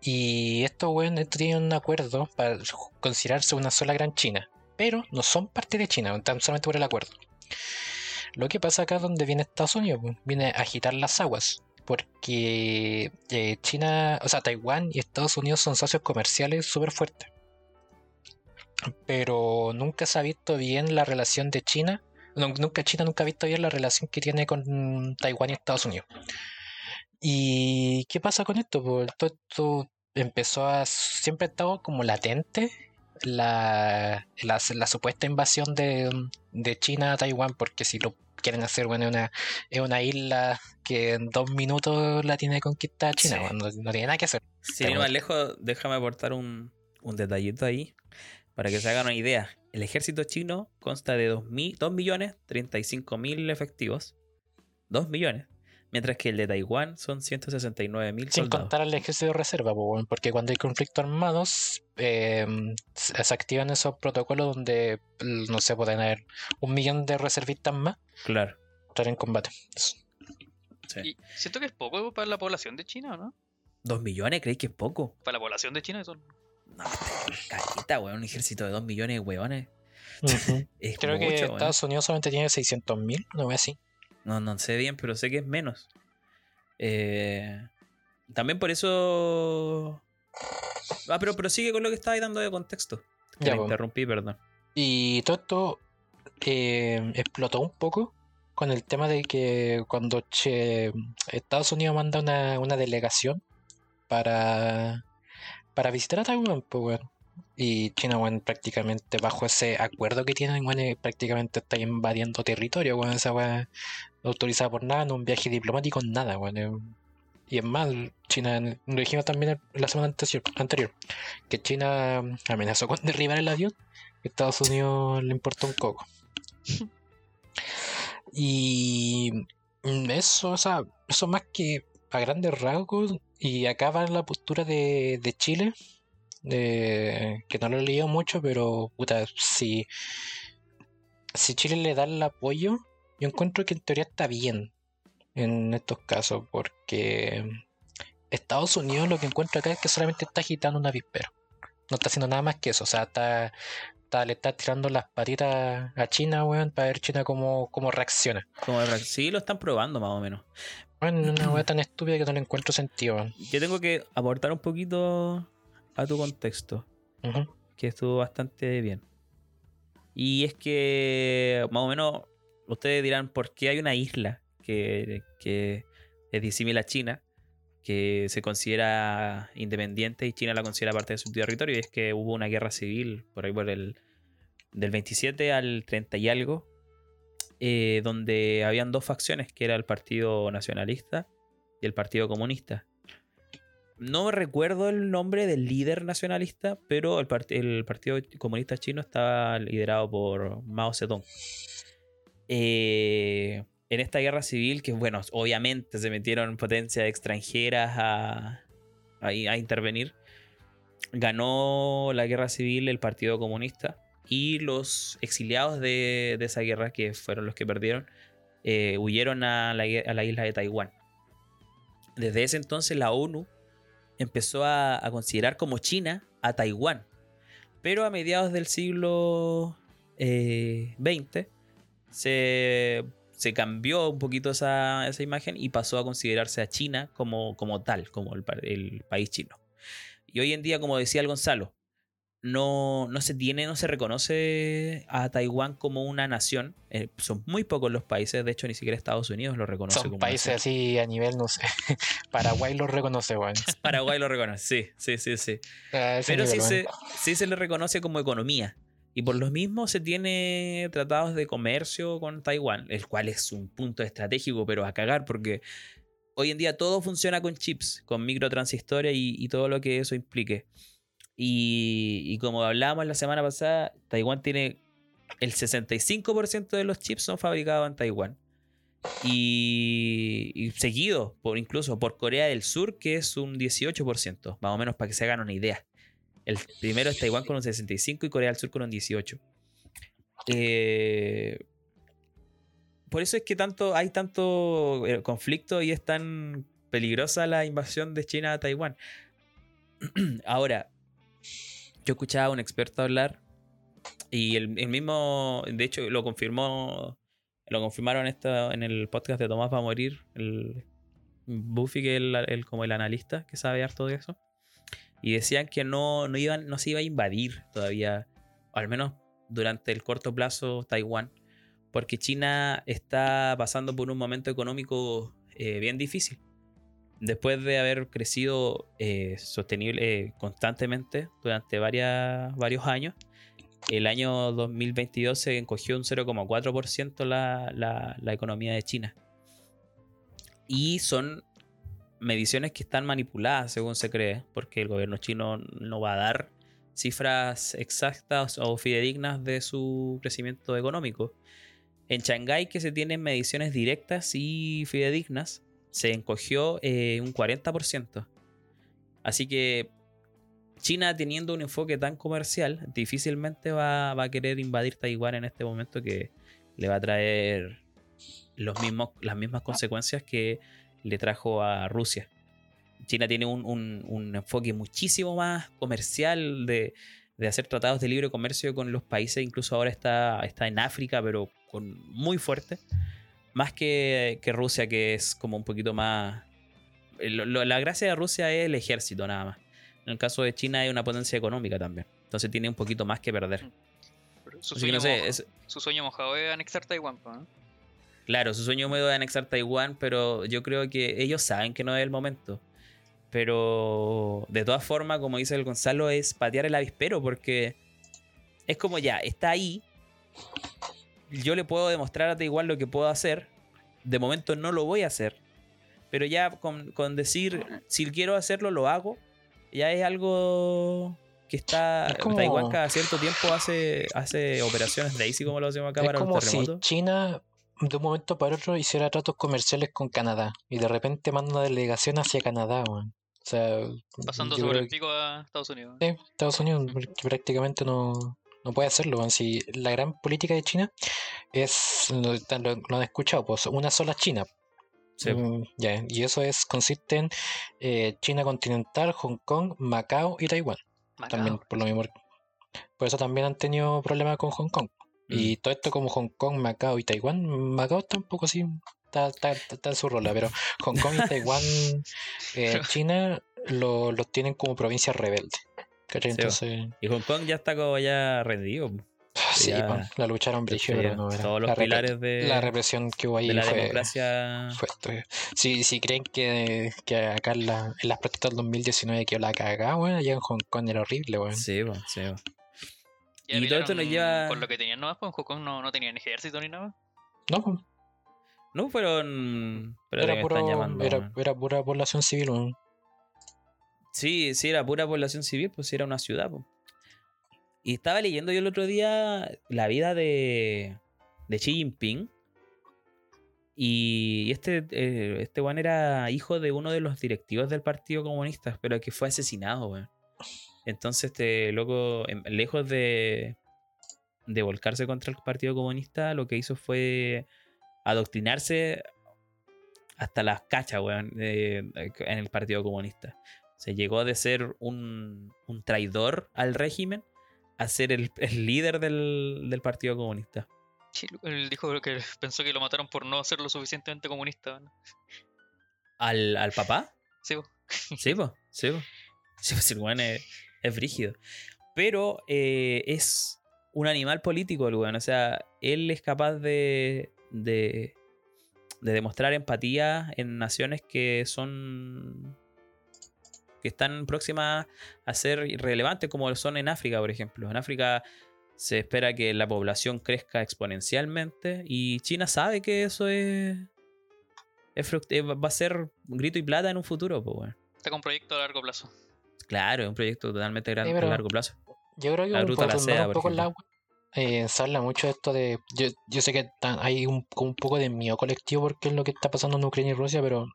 Y esto, bueno, esto tiene un acuerdo para considerarse una sola gran China. Pero no son parte de China, están solamente por el acuerdo. Lo que pasa acá es donde viene Estados Unidos, pues, viene a agitar las aguas. Porque eh, China, o sea, Taiwán y Estados Unidos son socios comerciales súper fuertes. Pero nunca se ha visto bien la relación de China. nunca China nunca ha visto bien la relación que tiene con Taiwán y Estados Unidos. ¿Y qué pasa con esto? Pues todo esto empezó a. Siempre ha estado como latente la, la, la supuesta invasión de, de China a Taiwán, porque si lo quieren hacer, bueno, una, es una isla que en dos minutos la tiene conquistada China, Sí. bueno, no, no tiene nada que hacer. Sin ir más lejos, déjame aportar un, un detallito ahí para que se hagan una idea. El ejército chino consta de 2, mi- 2 millones 35 mil efectivos. 2 millones. Mientras que el de Taiwán son 169 mil Sin soldados. contar al ejército de reserva, porque cuando hay conflictos armados, eh, se activan esos protocolos donde, no sé, pueden haber un millón de reservistas más Claro. estar en combate. Sí. Y siento que es poco para la población de China, ¿o no? 2 millones, ¿creéis que es poco? Para la población de China son... No, carita, weón. Un ejército de 2 millones de weones. [laughs] Creo que mucho. Estados Unidos solamente tiene 600 mil, no ve así. No, no sé bien, pero sé que es menos. Eh, también por eso. Ah, pero prosigue con lo que estaba dando de contexto. Ya, po. interrumpí, perdón. Y todo esto eh, explotó un poco con el tema de que cuando che- Estados Unidos manda una, una delegación para, para visitar a Taiwán, pues, weón. Y China, weón, prácticamente bajo ese acuerdo que tienen, weón, eh, prácticamente está invadiendo territorio, weón. Esa autorizada por nada, no un viaje diplomático, nada, weón. eh. Y es más, China, lo dijimos también la semana anterior, que China amenazó con derribar el avión Estados Unidos le importa un coco. [laughs] Y eso, o sea, eso más que a grandes rasgos, y acá va la postura de, de Chile, de- que no lo he leído mucho, pero puta, si, si Chile le da el apoyo, yo encuentro que en teoría está bien en estos casos, porque Estados Unidos lo que encuentro acá es que solamente está agitando una avispero. No está haciendo nada más que eso, o sea, está está- le está tirando las patitas a China, weón, para ver China cómo, cómo reacciona. Como sí, lo están probando más o menos. Bueno, una weá [clears throat] tan estúpida que no le encuentro sentido. Yo tengo que aportar un poquito a tu contexto, que estuvo bastante bien. Y es que, más o menos, ustedes dirán, ¿por qué hay una isla que, que es disimila a China, que se considera independiente y China la considera parte de su territorio? Y es que hubo una guerra civil por ahí por el del 27 al 30 y algo, eh, donde habían dos facciones, que era el Partido Nacionalista y el Partido Comunista. No recuerdo el nombre del líder nacionalista, pero el, part- el Partido Comunista Chino estaba liderado por Mao Zedong. Eh, en esta guerra civil, que bueno, obviamente se metieron potencias extranjeras a, intervenir, ganó la guerra civil el Partido Comunista y los exiliados de, esa guerra, que fueron los que perdieron, eh, huyeron a la, a la isla de Taiwán. Desde ese entonces la ONU empezó a, a considerar como China a Taiwán. Pero a mediados del siglo eh, XX se, se cambió un poquito esa, esa imagen y pasó a considerarse a China como, como tal, como el, el país chino. Y hoy en día, como decía el Gonzalo, no, no se tiene, no se reconoce a Taiwán como una nación. Eh, son muy pocos los países, de hecho ni siquiera Estados Unidos lo reconoce Son como países nación. así a nivel, no sé. [laughs] Paraguay los reconoce, weón. [laughs] Paraguay lo reconoce, sí, sí, sí, sí. A ese Pero sí se, sí se le reconoce como economía. Y por lo mismo se tiene tratados de comercio con Taiwán, el cual es un punto estratégico, pero a cagar, porque hoy en día todo funciona con chips, con microtransistores y, y todo lo que eso implique. Y, y como hablábamos la semana pasada, Taiwán tiene el 65% de los chips son fabricados en Taiwán. Y, y seguido por incluso por Corea del Sur, que es un 18%, más o menos para que se hagan una idea. El primero es Taiwán con un 65 y Corea del Sur con un 18. Eh, por eso es que tanto, hay tanto eh, conflicto y es tan peligrosa la invasión de China a Taiwán. [clears throat] Ahora, yo escuchaba a un experto hablar y el, mismo, de hecho, lo confirmó Lo confirmaron esto en el podcast de Tomás va a morir, el Buffy, que es el, como el analista que sabe harto de eso. Y decían que no, no, iban, no se iba a invadir todavía, al menos durante el corto plazo, Taiwán, porque China está pasando por un momento económico eh, bien difícil. Después de haber crecido eh, sostenible constantemente durante varios años, el año 2022 se encogió un 0,4% la, la, la economía de China. Y son mediciones que están manipuladas, según se cree, porque el gobierno chino no va a dar cifras exactas o fidedignas de su crecimiento económico. En Shanghái, que se tienen mediciones directas y fidedignas, se encogió eh, un 40%. Así que China, teniendo un enfoque tan comercial, difícilmente va, a querer invadir Taiwán en este momento que le va a traer los mismos, las mismas consecuencias que le trajo a Rusia. China tiene un, un- un enfoque muchísimo más comercial de, de hacer tratados de libre comercio con los países, incluso ahora está, está en África, pero con muy fuerte. Más que, que Rusia, que es como un poquito más... lo- lo- la gracia de Rusia es el ejército nada más. En el caso de China es una potencia económica también. Entonces tiene un poquito más que perder. Pero Su sueño, no sé, moja- es- su sueño mojado es anexar Taiwán, ¿no? Claro, su sueño húmedo es anexar Taiwán, pero yo creo que ellos saben que no es el momento. Pero de todas formas, como dice el Gonzalo, es patear el avispero porque es como ya, está ahí. Yo le puedo demostrar a Taiwán lo que puedo hacer. De momento no lo voy a hacer. Pero ya con, con decir, si quiero hacerlo, lo hago. Ya es algo que está... Es como- Taiwán cada cierto tiempo hace, hace operaciones Daisy, como lo hacemos acá Es para como los si terremotos. China de un momento para otro hiciera tratos comerciales con Canadá y de repente manda una delegación hacia Canadá, weón. O sea, Pasando sobre creo el pico a Estados Unidos. Sí, Estados Unidos porque prácticamente no, no puede hacerlo. Si la gran política de China es, lo, lo- lo han escuchado, pues una sola China. Sí. Mm, ya, y eso es consiste en eh, China continental, Hong Kong, Macao y Taiwán. Macao. También por lo mismo. Por eso también han tenido problemas con Hong Kong. Y todo esto como Hong Kong, Macao y Taiwán. Macao está un poco así, está, está, está en su rola, pero Hong Kong y Taiwán, [laughs] eh, China, lo- los tienen como provincias rebeldes. Entonces, Y Hong Kong ya está como ya rendido. sí, ya- la lucharon brígido, pero no era. todos los la, pilares de, la represión que hubo ahí de la fue, democracia. fue esto. Si, si creen que, que acá en, la- en las protestas del 2019 quedó la cagada, bueno, allá en Hong Kong era horrible, weón. Sí, po. Ya y todo esto nos lleva- Con lo que tenían nomás, pues en Hong Kong no, no tenían ejército ni nada. No, No fueron. Espérate que era, me puro, están llamando. era, weón. era pura población civil, weón. Sí, sí, era pura población civil, pues era una ciudad. po. Y estaba leyendo yo el otro día la vida de, de Xi Jinping. Y este, eh, este weón era hijo de uno de los directivos del Partido Comunista, pero que fue asesinado, weón. Entonces, este loco, em, lejos de, de volcarse contra el Partido Comunista, lo que hizo fue adoctrinarse hasta las cachas, weón, en el Partido Comunista. Se llegó de ser un, un traidor al régimen a ser el, el líder del, del Partido Comunista. Sí, él dijo que pensó que lo mataron por no ser lo suficientemente comunista. ¿no? ¿Al, al papá? Sí, po. Sí, pues, sí, po. Sí, pues el weón es, es brígido. Pero eh, es un animal político el weón. O sea, él es capaz de, de, de demostrar empatía en naciones que son. Que están próximas a ser relevantes, como lo son en África, por ejemplo. En África se espera que la población crezca exponencialmente y China sabe que eso es. eh, va a ser grito y plata en un futuro, pues. Está con proyecto a largo plazo. Claro, es un proyecto totalmente grande a largo plazo. Yo creo que La un- La Seda, poco el agua, eh, se habla mucho de esto de. Yo, yo sé que hay un, un poco de miedo colectivo porque es lo que está pasando en Ucrania y Rusia, pero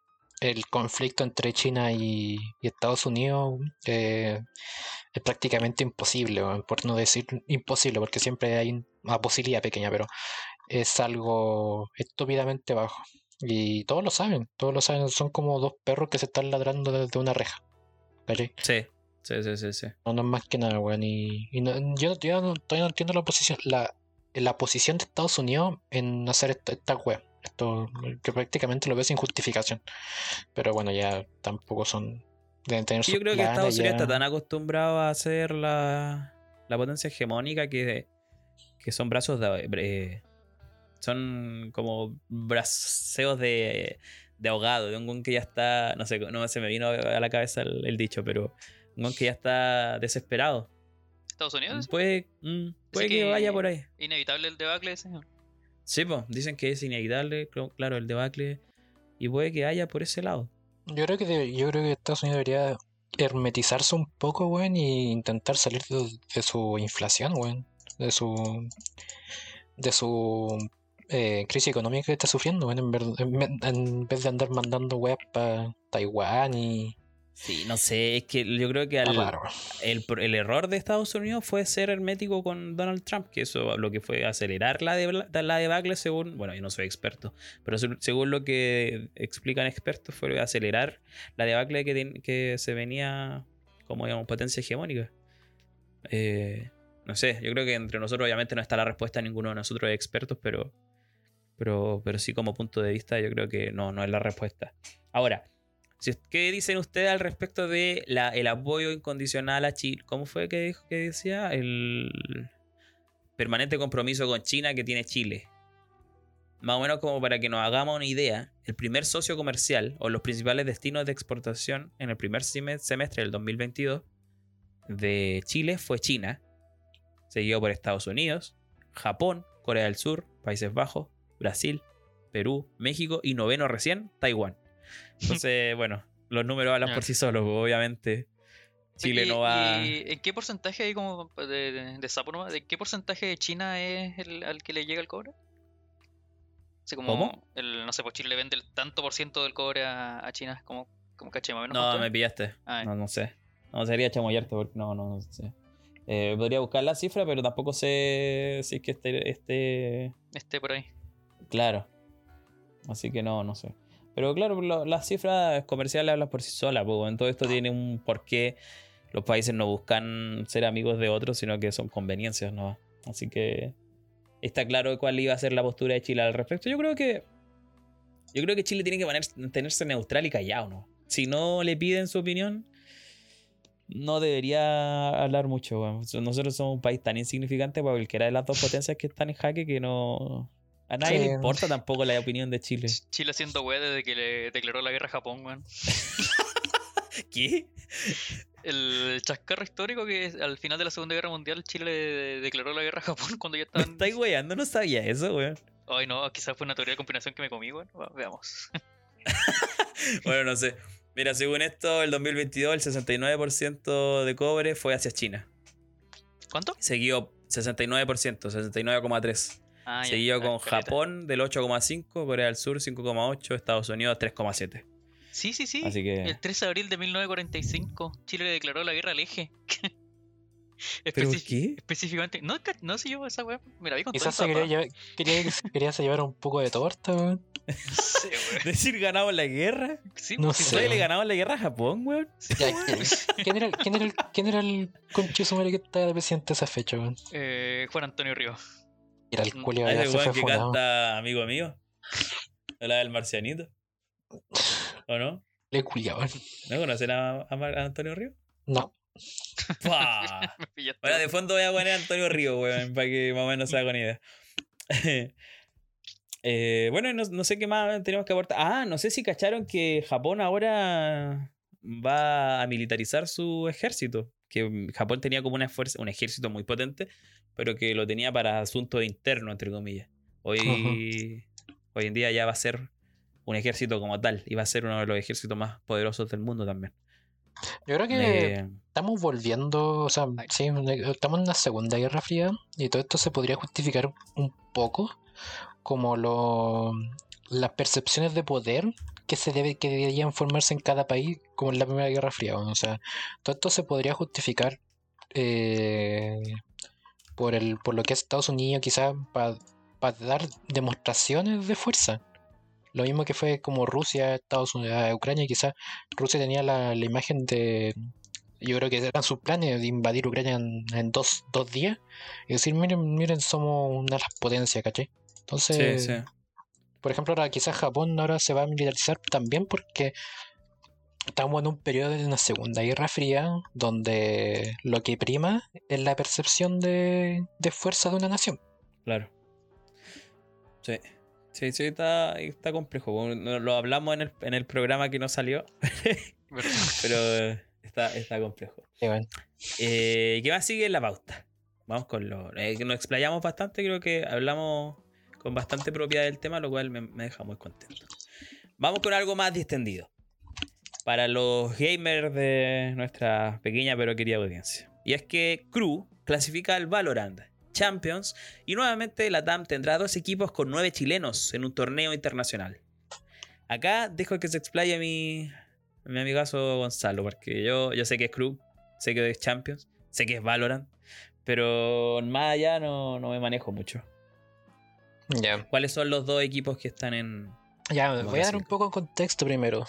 el conflicto entre China y, y Estados Unidos eh, es prácticamente imposible, por no decir imposible, porque siempre hay una posibilidad pequeña, pero es algo estúpidamente bajo. Y todos lo saben, todos lo saben, son como dos perros que se están ladrando desde una reja. ¿cachai? Sí, sí, sí, sí. sí. No, no es más que nada, weón. Y, y no- yo, yo no- todavía no entiendo la oposición, la la posición de Estados Unidos en hacer esta, esta web. Esto que prácticamente lo veo sin justificación. Pero bueno, ya tampoco son. Deben tener Yo creo que Estados Unidos ya. está tan acostumbrado a ser la, la potencia hegemónica que, que son brazos de. eh, son como braceos de, de ahogado, de un gon que ya está. No sé, no se me vino a la cabeza el, el dicho, pero un gon que ya está desesperado. Estados Unidos, Puede, mm, puede que, que- vaya por ahí. inevitable el debacle ese. Sí, pues, dicen que es inevitable, cl- claro, el debacle. Y puede que haya por ese lado. Yo creo que yo creo que Estados Unidos debería hermetizarse un poco, weón, y intentar salir de, su inflación, weón. De su de su eh, crisis económica que está sufriendo, weón, en vez de andar mandando weas para Taiwán y Sí, no sé, es que yo creo que al, el, el error de Estados Unidos fue ser hermético con Donald Trump, que eso lo que fue acelerar la, de, la debacle según, bueno, yo no soy experto, pero se- según lo que explican expertos fue acelerar la debacle que, ten- que se venía como digamos, potencia hegemónica. Eh, no sé, yo creo que entre nosotros obviamente no está la respuesta, ninguno de nosotros es expertos, pero, pero, pero sí como punto de vista yo creo que no, no es la respuesta. Ahora, ¿Qué dicen ustedes al respecto de el apoyo incondicional a Chile? ¿Cómo fue que, dijo, que decía? El permanente compromiso con China que tiene Chile. Más o menos como para que nos hagamos una idea, el primer socio comercial o los principales destinos de exportación en el primer semestre del 2022 de Chile fue China, seguido por Estados Unidos, Japón, Corea del Sur, Países Bajos, Brasil, Perú, México y noveno recién, Taiwán. Entonces, [laughs] bueno, los números hablan por sí solos, obviamente. Chile ¿Y- no va. y ¿En qué porcentaje hay como de, de, sapo nomás? ¿De qué porcentaje de China es el al que le llega el cobre? Como ¿Cómo? El, no sé, pues Chile le vende el tanto por ciento del cobre a, a China, como, como caché más o menos. No, me pillaste. Ah, No, no sé. No, sería chamoyarte porque no, no, no sé. Eh, podría buscar la cifra, pero tampoco sé si es que esté, esté Este por ahí. claro. Así que no, no sé. Pero claro, las cifras comerciales hablan por sí solas. pues, en todo esto tiene un porqué. Los países no buscan ser amigos de otros, sino que son conveniencias, ¿no? Así que está claro cuál iba a ser la postura de Chile al respecto. Yo creo que. Yo creo que Chile tiene que poner- tenerse neutral y callado, ¿no? Si no le piden su opinión, no debería hablar mucho, weón. Nosotros somos un país tan insignificante para cualquiera de las dos potencias que están en jaque que no. A nadie le importa tampoco la opinión de Chile. Ch- Chile haciendo wea desde que le declaró la guerra a Japón, weón. [laughs] ¿Qué? El chascarro histórico que al final de la Segunda Guerra Mundial Chile le declaró la guerra a Japón [laughs] cuando ya Me estaban... estáis weyando, no sabía eso, weón. Ay no, quizás fue una teoría de combinación que me comí, weón. Va- Veamos. [laughs] Bueno, no sé. Mira, según esto, el 2022 el 69% de cobre fue hacia China. ¿Cuánto? Seguido 69%, 69,3%. Ah, ya, Seguido ah, con. Japón del 8,5%, Corea del Sur 5,8%, Estados Unidos 3,7%. Sí, sí, sí. Así que... El 13 de abril de 1945, Chile le declaró la guerra al eje. [laughs] ¿Pero qué? Específicamente. No, no sé yo esa weá. Me la vi con Quizás todo se quería, llevar, quería, quería se llevar un poco de torta, weón. [laughs] No sé, weón. [laughs] ¿Decir ganamos la guerra? Sí, No sé. sí, ¿Todavía le ganamos la guerra a Japón, weón? sí, Ya, weón. ¿quién, era, el- quién, era el, ¿Quién era el que estaba de presidente esa fecha, weón? Eh, Juan Antonio Río. Era el Mm, culio ya se fue que funado. canta amigo mío. La del marcianito. ¿O no? Le culiao, weón. ¿No conocen a, a Mar- a Antonio Río? No. [laughs] Pillaste. Bueno, de fondo voy a poner a Antonio Río, weón, para que más o menos se haga una idea. [laughs] Eh, bueno, no, no sé qué más tenemos que aportar. Ah, no sé si cacharon que Japón ahora va a militarizar su ejército. Que mm, Japón tenía como una fuerza, un ejército muy potente, pero que lo tenía para asuntos internos, entre comillas. Hoy, hoy en día ya va a ser un ejército como tal y va a ser uno de los ejércitos más poderosos del mundo también. Yo creo que Eh, estamos volviendo, o sea, sí, estamos en una segunda guerra fría y todo esto se podría justificar un poco como lo, las percepciones de poder que se debe que deberían formarse en cada país como en la primera guerra fría. O sea, todo esto se podría justificar eh, por el por lo que es Estados Unidos quizás para dar demostraciones de fuerza. Lo mismo que fue como Rusia, Estados Unidos, a Ucrania, quizás Rusia tenía la, la imagen de Yo creo que eran sus planes de invadir Ucrania en, dos, dos días y decir, miren, miren, somos una de las potencias, ¿cachai? Entonces, sí. Por ejemplo, ahora quizás Japón ahora se va a militarizar también porque estamos en un periodo de una segunda guerra fría donde lo que prima es la percepción de, de fuerza de una nación. Claro. Sí. Sí, sí, está, está complejo. Lo hablamos en el, en el programa que no salió, [laughs] pero está, está complejo. Sí, bueno. Eh, ¿Qué más sigue en la pauta? Vamos con lo. eh, nos explayamos bastante, creo que hablamos con bastante propiedad del tema, lo cual me, deja muy contento. Vamos con algo más distendido. Para los gamers de nuestra pequeña pero querida audiencia. Y es que Crew clasifica al Valorant Champions y nuevamente la TAM tendrá dos equipos con nueve chilenos en un torneo internacional. Acá dejo que se explaye mi, mi amigazo Gonzalo, porque yo, sé que es Crew, sé que es Champions, sé que es Valorant, pero más allá no me manejo mucho. Ya, ¿Cuáles son los dos equipos que están en...? ya voy a dar que un poco de contexto primero.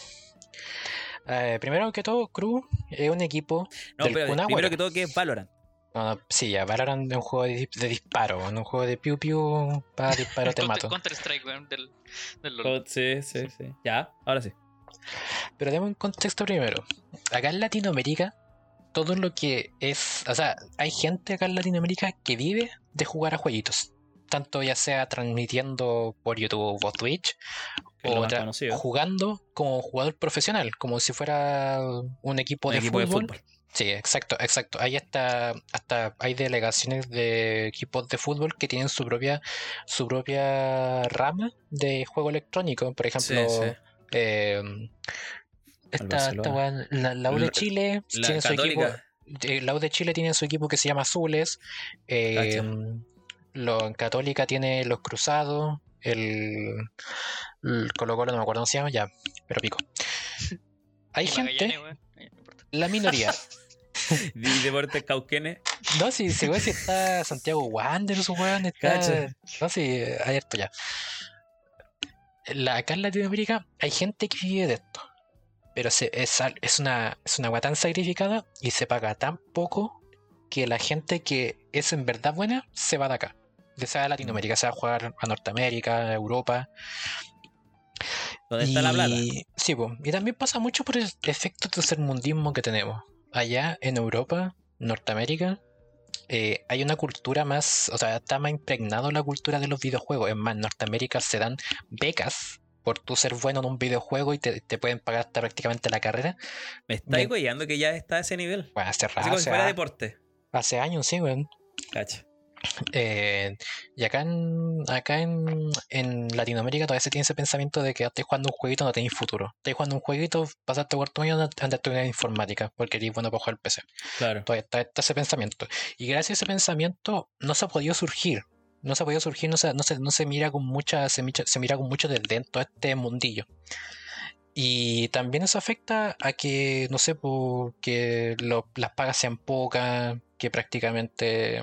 Eh, primero que todo, Crew es un equipo No, del pero primero que todo, ¿qué es Valorant? No, no, sí, ya, Valorant es un juego de, de disparo, no un juego de piu piu para [laughs] disparo te mato. Counter Strike, weón, del, del LoL. Oh, sí, sí, sí. Ya, ahora sí. Pero demos un contexto primero. Acá en Latinoamérica, todo lo que es. O sea, hay gente acá en Latinoamérica que vive de jugar a jueguitos. Tanto ya sea transmitiendo por YouTube o Twitch, o jugando como jugador profesional, como si fuera un equipo, Un de, equipo fútbol. de fútbol. Sí, exacto, exacto. Hay hasta, hasta hay delegaciones de equipos de fútbol que tienen su propia, su propia rama de juego electrónico. Por ejemplo, Sí, sí. eh, esta, esta Barcelona. weá, la, la U de Chile La tiene su equipo. Eh, La U de Chile tiene su equipo que se llama Azules. eh, lo, en Católica tiene los Cruzados. El, el Colo Colo no me acuerdo cómo se llama, ya, pero pico. [laughs] Hay gente, la minoría. [laughs] Y Deportes Cauquenes. No, si se ve si está Santiago Wanderers, weón, está. Cacha. No, si hay esto ya. La, acá en Latinoamérica hay gente que vive de esto. Pero se, es, es una es una agua tan sacrificada y se paga tan poco que la gente que es en verdad buena se va de acá. Ya sea a Latinoamérica, se va a jugar a Norteamérica, a Europa. ¿Dónde está la plata? Sí, po. y también pasa mucho por el efecto tercermundismo que tenemos. Allá en Europa, Norteamérica, eh, hay una cultura más, o sea, está más impregnado la cultura de los videojuegos. Es más, en Norteamérica se dan becas por tú ser bueno en un videojuego y te, te pueden pagar hasta prácticamente la carrera. Me estáis Bien. guayando que ya está a ese nivel. Bueno, hace, Así rato, hace, fuera deporte. hace años, sí, weón. Cacha. Eh, y acá en, acá en, en Latinoamérica todavía se tiene ese pensamiento de que estáis jugando un jueguito no tenéis futuro. Estáis jugando un jueguito, pasaste cuarto año, andas a estudiar informática, porque eres bueno para jugar el PC. Claro. Todavía está, está ese pensamiento. Y gracias a ese pensamiento no se ha podido surgir. No se ha podido surgir, no se, no se, no se mira con mucha, se, mira- se mira con mucho desdén todo este mundillo. Y también eso afecta a que, no sé, po, que lo- las pagas sean pocas, que prácticamente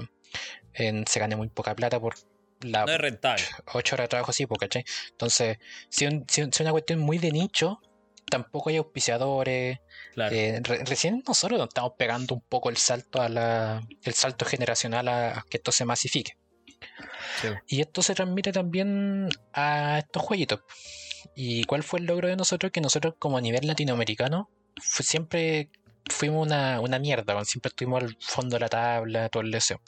en- se gane muy poca plata por la No es rentable. 8 horas de trabajo, sí, po, ¿cachai? Entonces, si es si, una cuestión muy de nicho, tampoco hay auspiciadores, Claro. eh, re- recién nosotros nos estamos pegando un poco el salto a la, el salto generacional a, a que esto se masifique. Sí. Y esto se transmite también a estos jueguitos. ¿Y cuál fue el logro de nosotros? Que nosotros como a nivel latinoamericano fu- siempre fuimos una, una mierda, siempre estuvimos al fondo de la tabla, todo el deseo.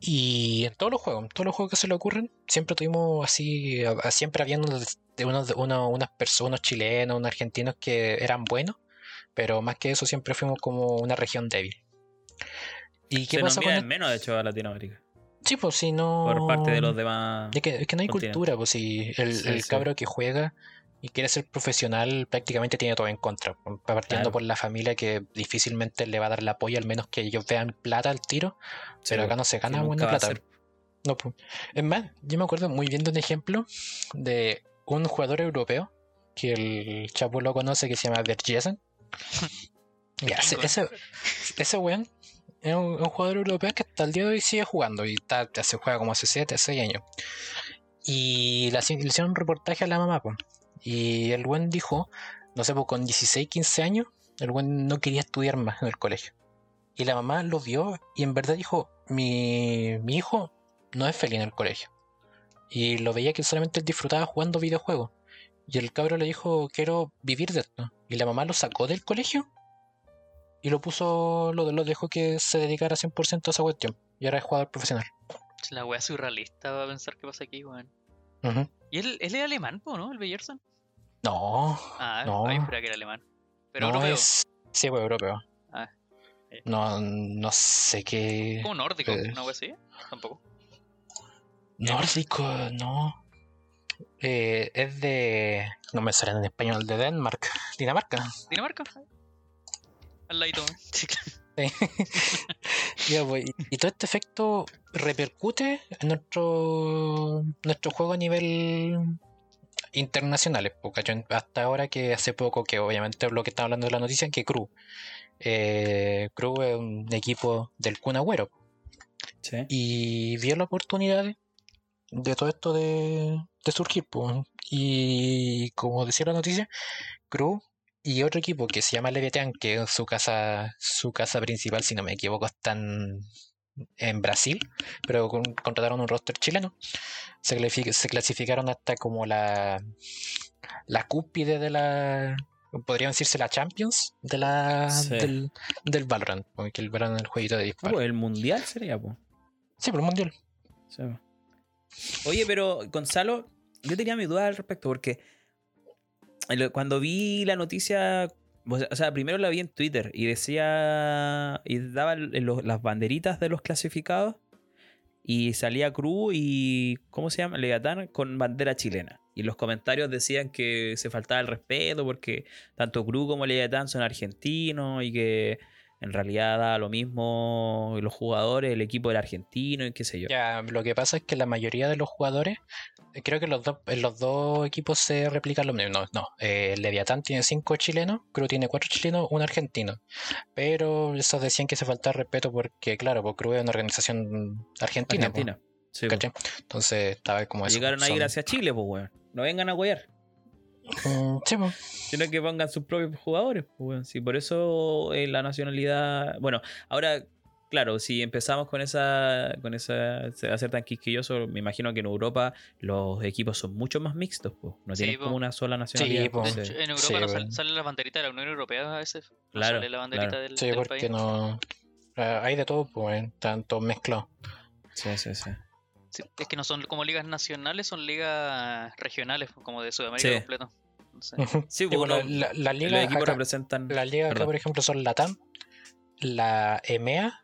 Y en todos los juegos, en todos los juegos que se le ocurren, siempre tuvimos así, siempre habiendo de, unos, de uno- unas personas chilenos, unos argentinos que eran buenos, pero más que eso siempre fuimos como una región débil. ¿Y qué Se nos con el- menos, de hecho, a Latinoamérica. Sí, pues si no. Por parte de los demás. Es que, es que no hay cultura, pues si el, Sí, el sí. cabro que juega y quiere ser profesional partiendo tiene todo en contra. Partiendo Claro. por la familia que difícilmente le va a dar el apoyo, al menos que ellos vean plata al tiro, Sí, pero acá no se que gana buena plata. No, pues. Es más, yo me acuerdo muy bien de un ejemplo de un jugador europeo que el Chapo lo conoce que se llama Vergesen. [laughs] ese, ese, ese weón es un, un jugador europeo que hasta el día de hoy sigue jugando y está, se juega como hace 7, 6 años. Y hacían- le hicieron un reportaje a la mamá, pues. Y el buen dijo, no sé, pues con 16, 15 años, El buen no quería estudiar más en el colegio. Y la mamá lo vio y en verdad dijo, mi, mi hijo no es feliz en el colegio. Y lo veía que solamente él disfrutaba jugando videojuegos. Y el cabro le dijo, quiero vivir de esto. Y la mamá lo sacó del colegio y lo puso, lo, lo dejó que se dedicara 100% a esa cuestión. Y ahora es jugador profesional. La wea surrealista va a pensar qué pasa aquí, weón. Ujú. ¿Y él, él es alemán, no? El Beyerson. No, Ah, No. que era alemán. Pero no europeo. es... Sí, pues europeo. Ah, eh. No, no sé qué... Como nórdico, Eh. una así. Tampoco. Nórdico, no. Eh, es de. No me sale en español, de Denmark. Dinamarca. Dinamarca. Al ladito. [laughs] Sí, claro. Ya, pues, y, y todo este efecto repercute en nuestro, nuestro juego a nivel internacional. pues, ¿cachai? Hasta ahora que hace poco, que obviamente lo que está hablando de la noticia, que Crew. Eh, Crew es un equipo del Kun Agüero. Sí. y vio la oportunidad de, de todo esto de, de surgir. pues. Y como decía la noticia, Crew y otro equipo que se llama Leviathan, que es su casa, su casa principal, si no me equivoco, están en Brasil, pero con- contrataron un roster chileno. Se, clasific- se clasificaron hasta como la, la cúspide de la. Podrían decirse la Champions de la, Sí. del, del Valorant, porque el Valorant es el jueguito de Ah, disparo. pues el mundial sería, pues. Sí, pero el mundial. Sí. Oye, pero Gonzalo, yo tenía mi duda al respecto porque cuando vi la noticia, o sea- primero la vi en Twitter y decía, y daba las banderitas de los clasificados y salía Cruz y, ¿cómo se llama? Leviatán con bandera chilena. Y los comentarios decían que se faltaba el respeto porque tanto Cruz como Leviatán son argentinos y que en realidad da lo mismo los jugadores, el equipo era argentino y qué sé yo. Ya, lo que pasa es que la mayoría de los jugadores, creo que los dos, en los dos equipos se replican lo mismo. No, no. eh, Leviatán tiene cinco chilenos, Cruz tiene cuatro chilenos, un argentino. Pero esos decían que se faltaba respeto porque, claro, porque Cruz es una organización argentina. po, Argentina. Sí, po. ¿cachai? Entonces estaba como eso. Llegaron ahí son- gracias a Chile, pues, weón. No vengan a huear, Mm, sí, po. sino que pongan sus propios jugadores, pues, weón. Sí, por eso eh, la nacionalidad. Bueno, ahora, claro, si empezamos con esa. con esa. a ser tan quisquilloso, me imagino que en Europa los equipos son mucho más mixtos, pues. No Sí, tienen po. como una sola nacionalidad. De entonces- hecho, en Europa sí, no bueno. sale, sale la banderita de la Unión Europea a veces. No Claro, sale la banderita claro. del, Sí, del porque país. no. eh, hay de todo, pues, están todos mezclados. sí, sí, sí. Sí, es que no son como ligas nacionales, son ligas regionales, como de Sudamérica Sí. completo. Entonces, Sí, pues, bueno, uno- la, la liga equipos acá- representan. Las ligas acá, por ejemplo, son la TAM, la EMEA,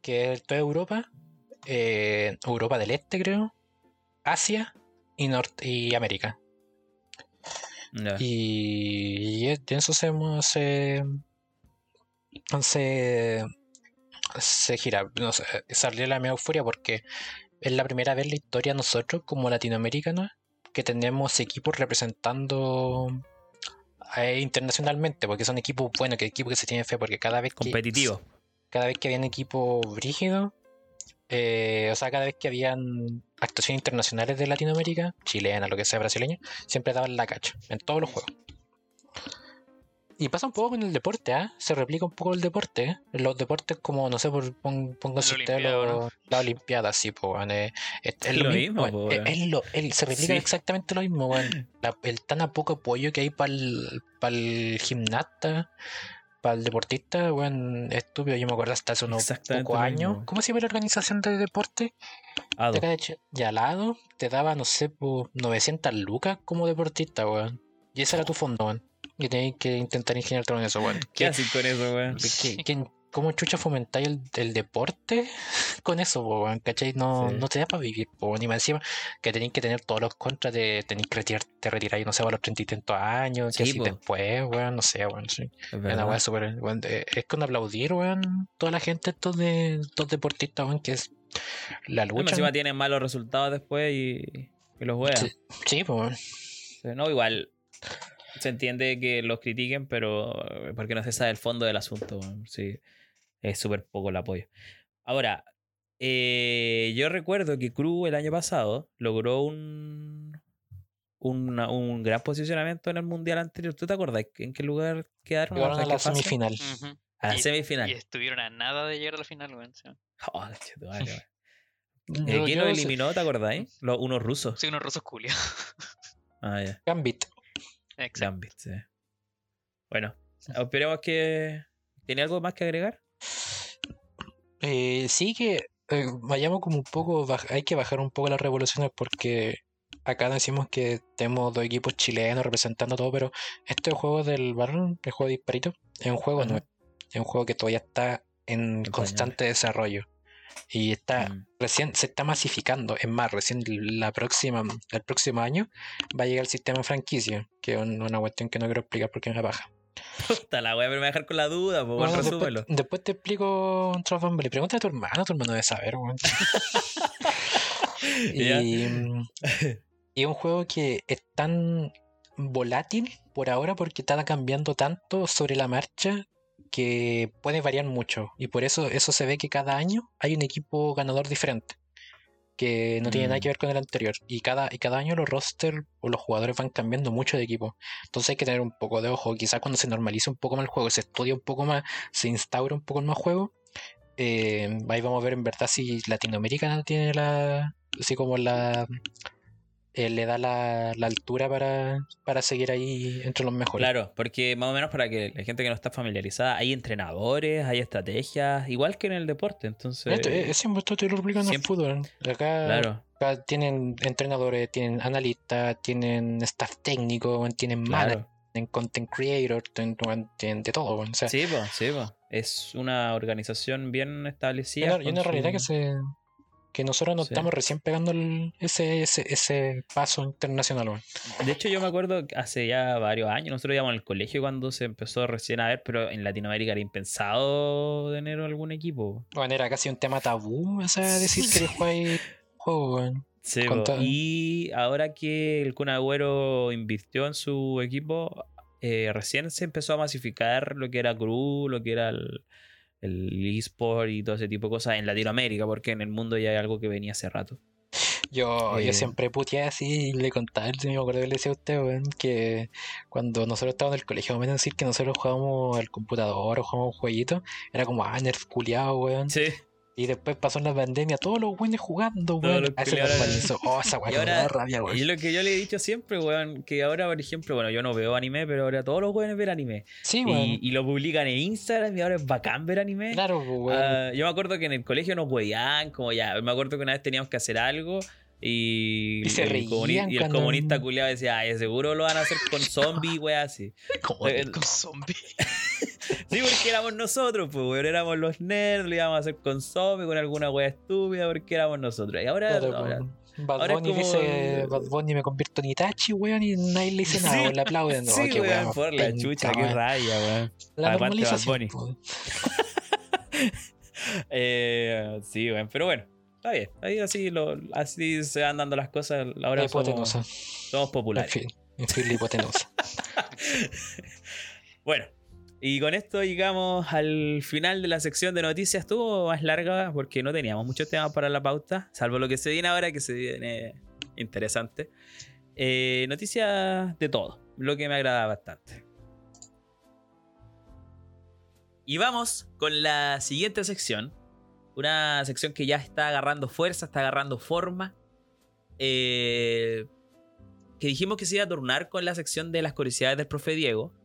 que es toda Europa, eh, Europa del Este, creo, Asia y, Norte y América. Y, y eso se, se, se, se gira. No sé, salió la mea euforia porque es la primera vez en la historia nosotros, como latinoamericanos, que tenemos equipos representando eh, internacionalmente, porque son equipos buenos, que equipos que se tienen fe, porque cada vez que Competitivo. Cada vez que habían equipos brígidos, eh, o sea, cada vez que habían actuaciones internacionales de Latinoamérica, chilena, lo que sea, brasileño, siempre daban la cacha en todos los juegos. Y pasa un poco con el deporte, ¿ah? Se replica un poco el deporte, ¿eh? Los deportes como, no sé, por, pon, póngase La Olimpiada, lo- ¿no? la Olimpiada, sí, pues, weón, eh, es, es Es lo mismo, po, es- lo- el- se replica Sí. exactamente lo mismo, weón. La- el tan a poco apoyo que hay para el gimnasta, para el deportista, weón, estúpido. Yo me acuerdo hasta hace unos pocos años. mismo. ¿Cómo se llama la organización de deporte? Ado. De Y al lado te daba, no sé, por 900 lucas como deportista, weón. Y ese era tu fondo, weón. Y tenías que intentar ingeniarte con eso, weón. ¿Qué ¿Qué, hacen con eso, weón? qué- qué- cómo chucha fomentáis el, el deporte [laughs] con eso, po, weón? ¿Cachai? No, Sí. no te da para vivir, po, weón. Y más encima que tenéis que tener todos los contras de tenéis que retirarte, te retiráis, no sé, a los 30 y tantos años, que Sí, así po. después, weón, no sé, weón. sí. Es una weón, eh, es con aplaudir, weón, toda la gente, estos, de, estos deportistas, weón, que es la Además, lucha. encima tienen malos resultados después y, y los wean. Sí, sí, pues, weón. No, igual. Se entiende que los critiquen, pero eh, porque no se sabe el fondo del asunto. weón. Sí, es súper poco el apoyo. Ahora, eh, yo recuerdo que Cruz el año pasado logró un, una- un gran posicionamiento en el mundial anterior. ¿Tú te acordás en qué lugar quedaron? Llegaron a ¿En la semifinal. A la Y- semifinal. Y estuvieron a nada de llegar a la final, weón. Sí, Oh, [laughs] Eh, ¿Quién lo sé- eliminó? ¿Te acordáis? Los, unos rusos. Sí, unos rusos culiados. [laughs] Ah, ya. Gambit. Exacto. Gambit, sí. Bueno, esperemos que. ¿Tiene algo más que agregar? Eh, sí que eh, vayamos como un poco, hay que bajar un poco las revoluciones porque acá decimos que tenemos dos equipos chilenos representando todo, pero este juego del Baron, el juego de disparito, es un juego nuevo, es un juego que todavía está en constante desarrollo y está Mm. recién se está masificando. Es más, recién la próxima, el próximo año va a llegar el sistema franquicia, que es un- una cuestión que no quiero explicar porque me la baja. Puta la wea, pero me voy a dejar con la duda, pues Bueno, después, resúmelo. después te explico un Bumble. Pregúntale a tu hermano, tu hermano debe saber, weón. [laughs] Ya. Y, mm, y es un juego que es tan volátil por ahora porque está cambiando tanto sobre la marcha que puede variar mucho. Y por eso eso se ve que cada año hay un equipo ganador diferente. Que no tiene nada Mm. que ver con el anterior. Y cada, y cada año los roster o los jugadores van cambiando mucho de equipo. Entonces hay que tener un poco de ojo. Quizás cuando se normalice un poco más el juego, se estudia un poco más, se instaura un poco más juego. eh, ahí vamos a ver en verdad si Latinoamérica no tiene la. Así como la. Eh, le da la, la altura para, para seguir ahí entre los mejores. Claro, porque más o menos para que la gente que no está familiarizada, hay entrenadores, hay estrategias, igual que en el deporte, entonces... Esto, es, es siempre esto te lo explican en siempre- fútbol. Acá, Claro, acá tienen entrenadores, tienen analistas, tienen staff técnico, tienen manager, claro. tienen content creator, tienen, tienen de todo. O sea, Sí, pues, sí, po. Es una organización bien y establecida. una, y con una realidad su- que se que nosotros nos Sí. estamos recién pegando el- ese, ese, ese paso internacional. De hecho, yo me acuerdo que hace ya varios años, nosotros íbamos al colegio cuando se empezó recién a ver, pero en Latinoamérica era impensado tener algún equipo. Bueno, era casi un tema tabú, o sea, decir que jugáis [laughs] juego, weón. Sí, y ahora que el Kun Agüero invirtió en su equipo, eh, recién se empezó a masificar lo que era Crew, lo que era el, el eSport y todo ese tipo de cosas en Latinoamérica, porque en el mundo ya hay algo que venía hace rato. Yo, Eh. yo siempre puteé así y le contaba, me acuerdo que le decía a usted, weón, que cuando nosotros estábamos en el colegio, me decir que nosotros jugábamos al computador o jugábamos un jueguito, era como, ah, nerf culiado, weón. Sí. Y después pasó la pandemia, todos los buenos jugando, weón. los Ah, normalizó. Oh, esa weá Y ahora- da rabia, weón. Y lo que yo le he dicho siempre, weón, que ahora, por ejemplo, bueno, yo no veo anime, pero ahora todos los weones ven anime. Sí, weón. Y, y lo publican en Instagram y ahora es bacán ver anime. Claro, pues, weón. Ah, yo me acuerdo que en el colegio nos hueían, como ya, me acuerdo que una vez teníamos que hacer algo y, Y se el, comuni- y el cuando- comunista culiado decía, ay, seguro lo van a hacer con [laughs] zombies, weá, así. Como eh, con zombies. [laughs] Sí, porque éramos nosotros, pues, weón, éramos los nerds, lo íbamos a hacer con zombies, con alguna weá estúpida, porque éramos nosotros. Y ahora, Claro, ahora-. Bad ahora Bunny como- dice, Bad Bunny me convierto en Itachi, weón, y nadie le dice nada, Sí, le aplauden. sí, Oh, qué weón, weón, por la penca, chucha, qué weón. raya, weón. La Aguante Bad Bunny. weón. [laughs] Eh, sí, weón, pero bueno, está bien. Ahí así, lo, así se van dando las cosas. Ahora La somos, hipotenusa. somos En populares. fin, en fin, la hipotenusa. [laughs] Bueno, y con esto llegamos al final de la sección de noticias. Estuvo más larga porque no teníamos muchos temas para la pauta, salvo lo que se viene ahora, que se viene interesante. Eh, noticias de todo, lo que me agrada bastante. Y vamos con la siguiente sección. Una sección que ya está agarrando fuerza, está agarrando forma. Eh, que dijimos que se iba a turnar con la sección de las curiosidades del profe Diego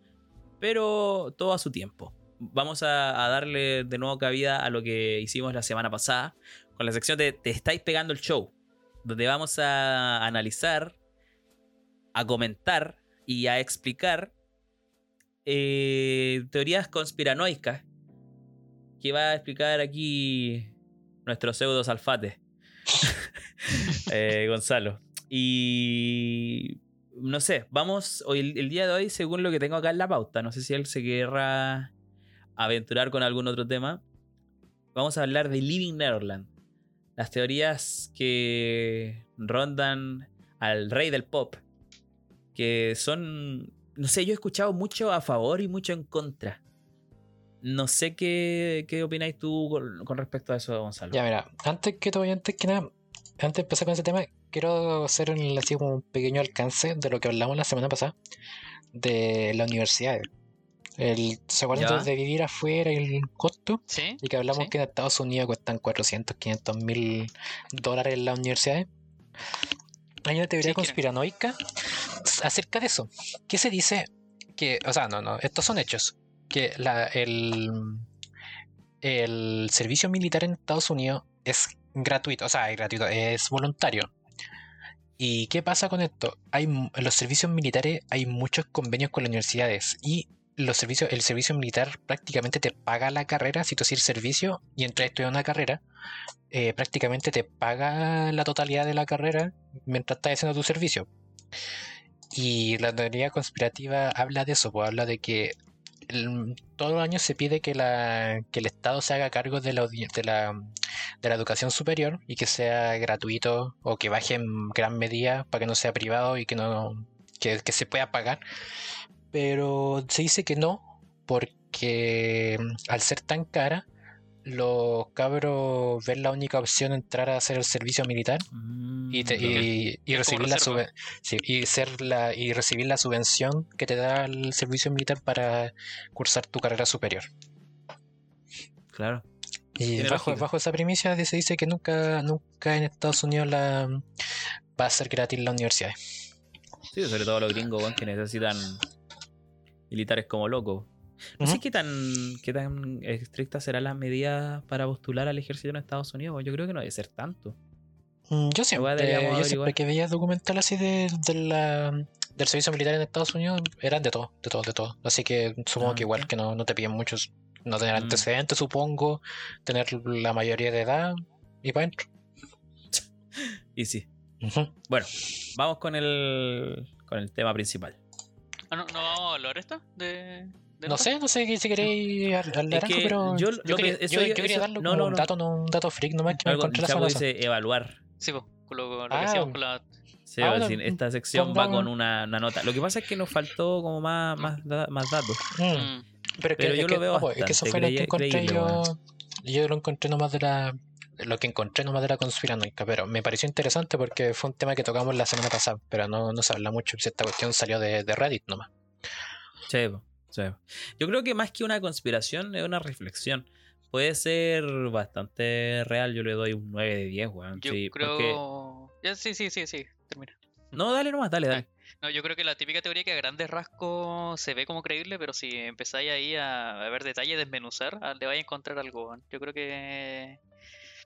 pero todo a su tiempo. Vamos a, darle de nuevo cabida a lo que hicimos la semana pasada con la sección de Te estáis pegando el show, donde vamos a analizar, a comentar y a explicar eh, teorías conspiranoicas que va a explicar aquí nuestro pseudo salfate, [laughs] eh, Gonzalo. Y no sé, vamos hoy el, día de hoy, según lo que tengo acá en la pauta, no sé si él se querrá aventurar con algún otro tema. Vamos a hablar de Living Neverland. Las teorías que rondan al rey del pop. Que son. No sé, yo he escuchado mucho a favor y mucho en contra. No sé qué, qué opináis tú con, con respecto a eso, Gonzalo. Ya, mira, antes que todo antes que nada, antes de empezar con ese tema, quiero hacer un- así como un pequeño alcance de lo que hablamos la semana pasada de la universidad. El, ¿Se acuerdan de vivir afuera y el costo? ¿Sí? Y que hablamos Sí. que en Estados Unidos cuestan 400, 500 mil dólares en las universidades. Hay una teoría Sí, conspiranoica acerca de eso. ¿Qué se dice? Que, o sea, no, no, estos son hechos. Que la, el, el servicio militar en Estados Unidos es gratuito, o sea, es gratuito, es voluntario. ¿Y qué pasa con esto? Hay, en los servicios militares hay muchos convenios con las universidades y los servicios, el servicio militar prácticamente te paga la carrera si tú haces servicio y entras a estudiar una carrera, eh, prácticamente te paga la totalidad de la carrera mientras estás haciendo tu servicio. Y la teoría conspirativa habla de eso, pues habla de que el- todos los años se pide que, la, que el Estado se haga cargo de la, de, la, de la educación superior y que sea gratuito o que baje en gran medida para que no sea privado y que no que se pueda pagar. Pero se dice que no, porque mm, al ser tan cara, los cabros ven la única opción entrar a hacer el servicio militar y, te- y- y Es como recibir la reserva. sube- sí, y ser la y recibir la subvención que te da el servicio militar para cursar tu carrera superior. Claro. Y bajo, bajo esa primicia se dice que nunca, nunca en Estados Unidos la va a ser gratis la universidad. Sí, sobre todo los gringos, que necesitan militares como locos. No sé qué tan, qué tan estrictas serán las medidas para postular al ejército en Estados Unidos. Yo creo que no debe ser tanto. Mm, Yo siempre, yo siempre que veía documental así de, de la, del servicio militar en Estados Unidos, eran de todo, de todo, de todo. Así que supongo Ah, que igual ok. que no, no te piden muchos, no tener Mm. antecedentes, supongo, tener la mayoría de edad y para adentro. [laughs] Y sí. Bueno, vamos con el, con el tema principal. Ah, ¿no, ¿No vamos a hablar esto? ¿De, de No nota? sé, no sé si queréis hablar Es algo, que pero yo yo, lo que- quería, eso- yo- yo quería eso- darle no, como no, un dato, no, un dato freak nomás que me encontré la Chapo semana pasada. dice evaluar. Sí, pues, con lo, con lo Ah, que decíamos con la... Sí, Ah, bueno, esta sección va con una, una nota. Lo que pasa es que nos faltó como más, más, da- más datos. Mm. Mm, Pero, es que- Pero es yo que- lo veo pues, es que eso fue lo que encontré creíble, yo. Yo lo encontré nomás de la. Lo que encontré nomás de la conspiranoica, pero me pareció interesante porque fue un tema que tocamos la semana pasada, pero no, no se habla mucho si esta cuestión salió de, de Reddit nomás. Sí, po, sí. Yo creo que más que una conspiración es una reflexión. Puede ser bastante real. Yo le doy un 9 de 10, weón. yo Sí, creo... porque- Ya, sí, sí, sí, sí, termina. No, dale nomás, dale, dale. No, yo creo que la típica teoría que a grandes rasgos se ve como creíble, pero si empezáis ahí a, ver detalles, desmenuzar, ah, le vais a encontrar algo. Yo creo que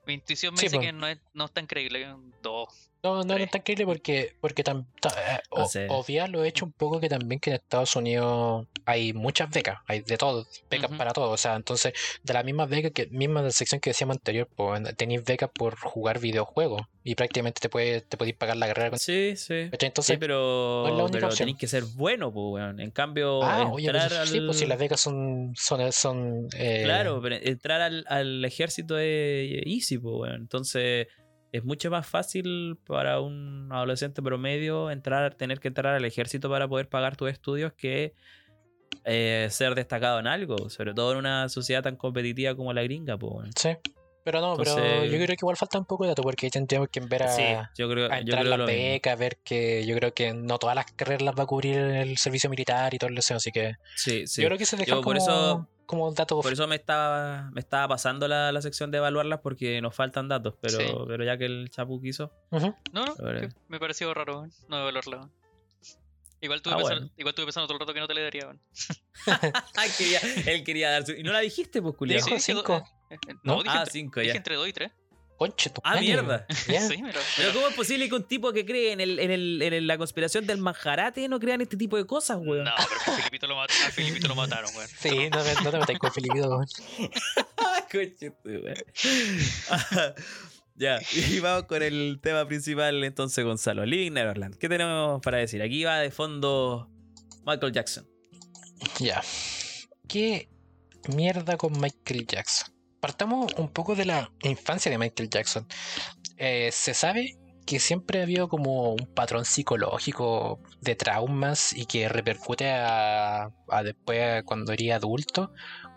mi intuición me Sí, dice pues. que no es, no es tan creíble. un Dos. No, no, no es tan creíble porque, porque tam- ta- eh, No o- sé. obviar lo he hecho un poco que también que en Estados Unidos hay muchas becas, hay de todo, becas para todo. O sea, entonces, de la misma beca que, misma sección que decíamos anterior, pues tenéis becas por jugar videojuegos y prácticamente te puedes, te podéis pagar la carrera con Sí, sí. Sí, pero, no pero tenéis que ser bueno, pues, weón. En cambio, ah, oye, entrar pues, al... sí, pues si las becas son, son, son eh, Claro, pero entrar al, al ejército es easy, pues, weón. Entonces, es mucho más fácil para un adolescente promedio entrar, tener que entrar al ejército para poder pagar tus estudios que eh, ser destacado en algo, sobre todo en una sociedad tan competitiva como la gringa, pues. Sí. Pero no, pero yo creo que igual falta un poco de dato porque ahí tendríamos que ver a, Sí, yo creo, a yo entrar creo las lo mismo. becas, ver que yo creo que no todas las carreras las va a cubrir el servicio militar y todo eso, así que Sí, sí. yo creo que se deja Yo como, por eso- como dato Por eso me estaba, me estaba pasando la, la sección de evaluarlas porque nos faltan datos, pero, Sí. pero ya que el Chapu quiso. No, no, me pareció raro no evaluarla. Igual estuve, Ah, pensando, bueno. igual estuve pensando todo el rato que no te le daría. [laughs] quería, él quería dar su... Y no la dijiste, pues, Sí, cinco. [laughs] ¿No? No, dije, Ah, entre, cinco, dije ya. entre 2 y 3. Conche tu Ah, mierda. [laughs] ya. Sí, Pero ¿cómo es posible que un tipo que cree en, el, en, el, en el- la conspiración del manjarate no crea en este tipo de cosas, weón? No, pero a Filipito lo, mat- a Filipito lo mataron, weón. Sí, no, te metas con Filipito. weón. [laughs] Coche tu, weón. ya, y vamos con el tema principal entonces, Gonzalo. Living Neverland. ¿Qué tenemos para decir? Aquí va de fondo Michael Jackson. Ya. ¿Qué mierda con Michael Jackson? Partamos un poco de la infancia de Michael Jackson. Eh, se sabe que siempre ha habido como un patrón psicológico de traumas y que repercute a, a después cuando era adulto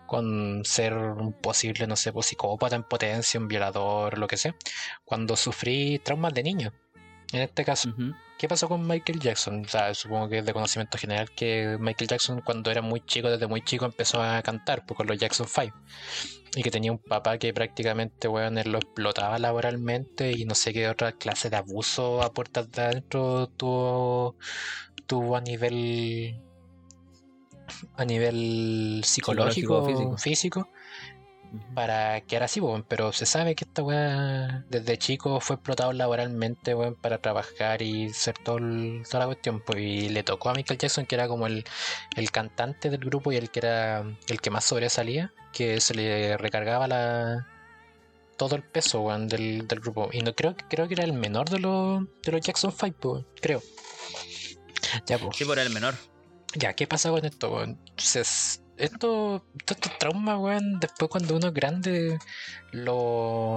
con ser un posible, no sé, pues, psicópata en potencia, un violador, lo que sea, cuando sufrí traumas de niño. En este caso. ¿qué pasó con Michael Jackson? O sea, supongo que es de conocimiento general que Michael Jackson cuando era muy chico, desde muy chico empezó a cantar pues, con los Jackson 5. Y que tenía un papá que prácticamente, weón, él lo explotaba laboralmente y no sé qué otra clase de abuso a puertas de adentro tuvo, tuvo a nivel a nivel psicológico, Psicológico, físico. Para que era así, weón, pero se sabe que esta weá desde chico fue explotado laboralmente, weón, para trabajar y ser todo el- toda la cuestión, pues, y le tocó a Michael Jackson, que era como el, el cantante del grupo y el que era el que más sobresalía, que se le recargaba la todo el peso, weón, del, del grupo. Y no creo, creo que era el menor de los, de los Jackson 5, pues, creo. Ya, pues. Sí, por el menor. Ya, ¿qué pasa con esto, weón? Entonces, esto, todos estos traumas, weón, después cuando uno es grande lo,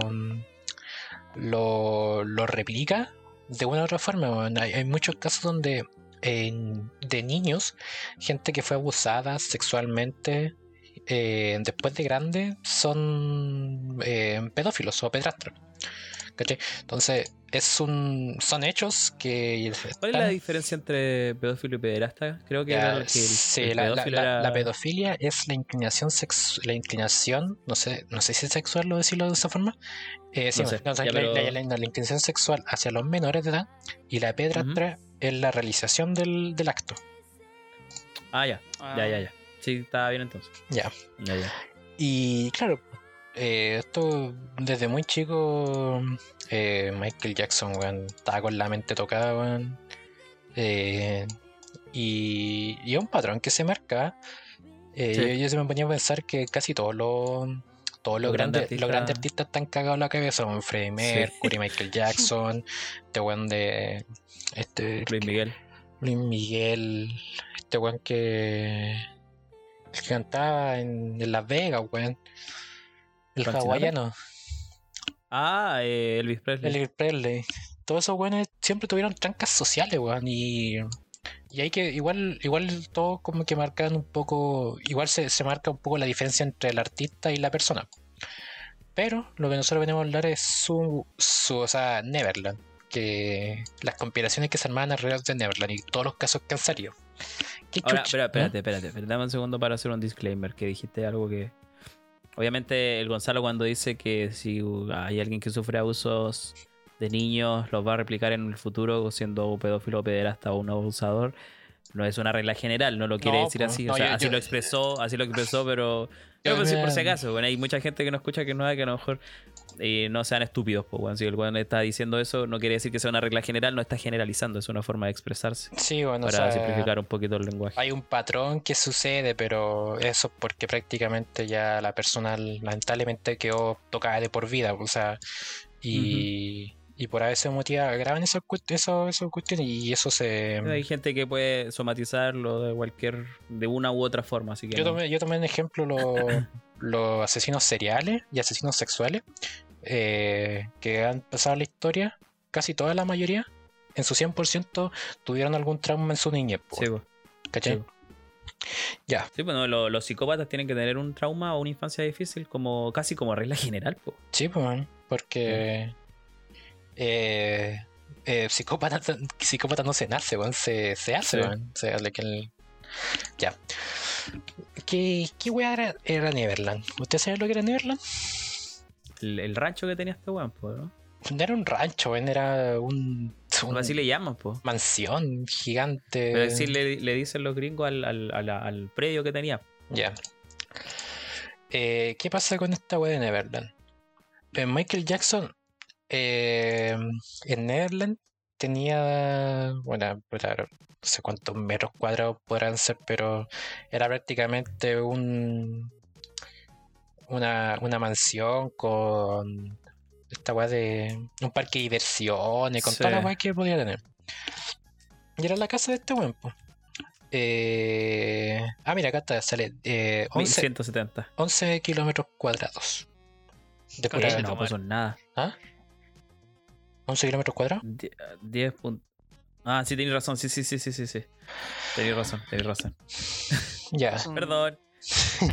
lo, lo replica de una u otra forma, weón. Hay, muchos casos donde de niños, gente que fue abusada sexualmente eh, después de grande son eh, pedófilos o pedrastros. ¿Cachai? Entonces, es un, son hechos que... ¿Cuál es la diferencia entre pedófilo y pederasta? Creo que ya, era el que el, sí, el la, la- pedófilo la- era- la pedofilia es la inclinación sex, la inclinación, no sé, no sé si es sexual o decirlo de esa forma. Eh, sí, No sé, no, o sea, ya, la, pero- la- la- la inclinación sexual hacia los menores de edad y la pedrastra es la realización del, del acto. Ah, ya. Ya, ya, ya. Sí, estaba bien entonces. Ya. Ya, ya. Y claro, eh, esto desde muy chico, eh, Michael Jackson, weón, estaba con la mente tocada, weón. Eh, y, y es un patrón que se marca. Sí. yo, yo se me ponía a pensar que casi todos los todos los Los grandes grandes, los grandes artistas- artistas están cagados en la cabeza, weón. Freddie Mercury, Michael [laughs] Jackson, este weón de este Luis Miguel. Luis Miguel, este weón que, que cantaba en, en Las Vegas, weón. El hawaiano, Ah, eh, Elvis Presley. Elvis Presley. Todos esos weones siempre tuvieron trancas sociales, weón. Y, y hay que, igual, igual todos como que marcan un poco, igual se, se marca un poco la diferencia entre el artista y la persona. Pero lo que nosotros venimos a hablar es su, su o sea, Neverland. Que las conspiraciones que se armaban alrededor de Neverland y todos los casos que han salido. ¿Qué Ahora, espera, espérate, espérate, espérate. Dame un segundo para hacer un disclaimer. Que dijiste algo que. Obviamente, el Gonzalo, cuando dice que si hay alguien que sufre abusos de niños, los va a replicar en el futuro siendo un pedófilo, pederasta o un abusador. No es una regla general, no lo quiere No, decir así. no, o sea, yo- así yo- lo expresó, así lo expresó, pero. Yo Yo pues, por si acaso, bueno, hay mucha gente que no escucha que no que a lo mejor eh, no sean estúpidos, pues, bueno, si el weón está diciendo eso, no quiere decir que sea una regla general, no está generalizando, es una forma de expresarse. Sí, bueno, o para sea, simplificar un poquito el lenguaje. hay un patrón que sucede, pero eso es porque prácticamente ya la persona lamentablemente quedó tocada de por vida, o sea, y, y por a veces motiva, graban esas, cuestiones y eso se... Hay gente que puede somatizarlo de cualquier, de una u otra forma, así que Yo no. tomé, yo tomé en ejemplo los, [laughs] los asesinos seriales y asesinos sexuales eh, que han pasado la historia, casi toda la mayoría, en su 100% tuvieron algún trauma en su niñez, Sí, ¿cachai? sí. Ya, Sí, bueno, lo- los psicópatas tienen que tener un trauma o una infancia difícil como casi como regla general, po. sí, pues, porque eh, eh, psicópata, psicópata no se nace, weón, se, se hace, Sí. que el- Ya. ¿Qué, qué weá era, era Neverland? ¿Usted sabe lo que era Neverland? El, el rancho que tenía este weón, ¿no? No era un rancho, weón, era un, un- Así le llaman, po. mansión gigante. Pero así le, le dicen los gringos al, al, a la- al predio que tenía. Ya. Eh, ¿Qué pasa con esta weá de Neverland? Eh, Michael Jackson eh, en Neverland tenía, bueno, era- no sé cuántos metros cuadrados podrán ser, pero era prácticamente un una, una mansión con esta weá de un parque de diversiones, con toda la weá que podía tener. Y era la casa de este weón. Eh, ah, mira, acá está, sale eh, 11, 1170. 11 kilómetros cuadrados. De pura- no, tomar. pues son nada. ¿Ah? 11 kilómetros cuadrados. Die- 10 puntos. Ah, sí, tenéis razón. Sí, sí, sí, sí, sí, sí. Tenéis razón, tenéis razón. [laughs] Ya. [laughs] Perdón. [laughs]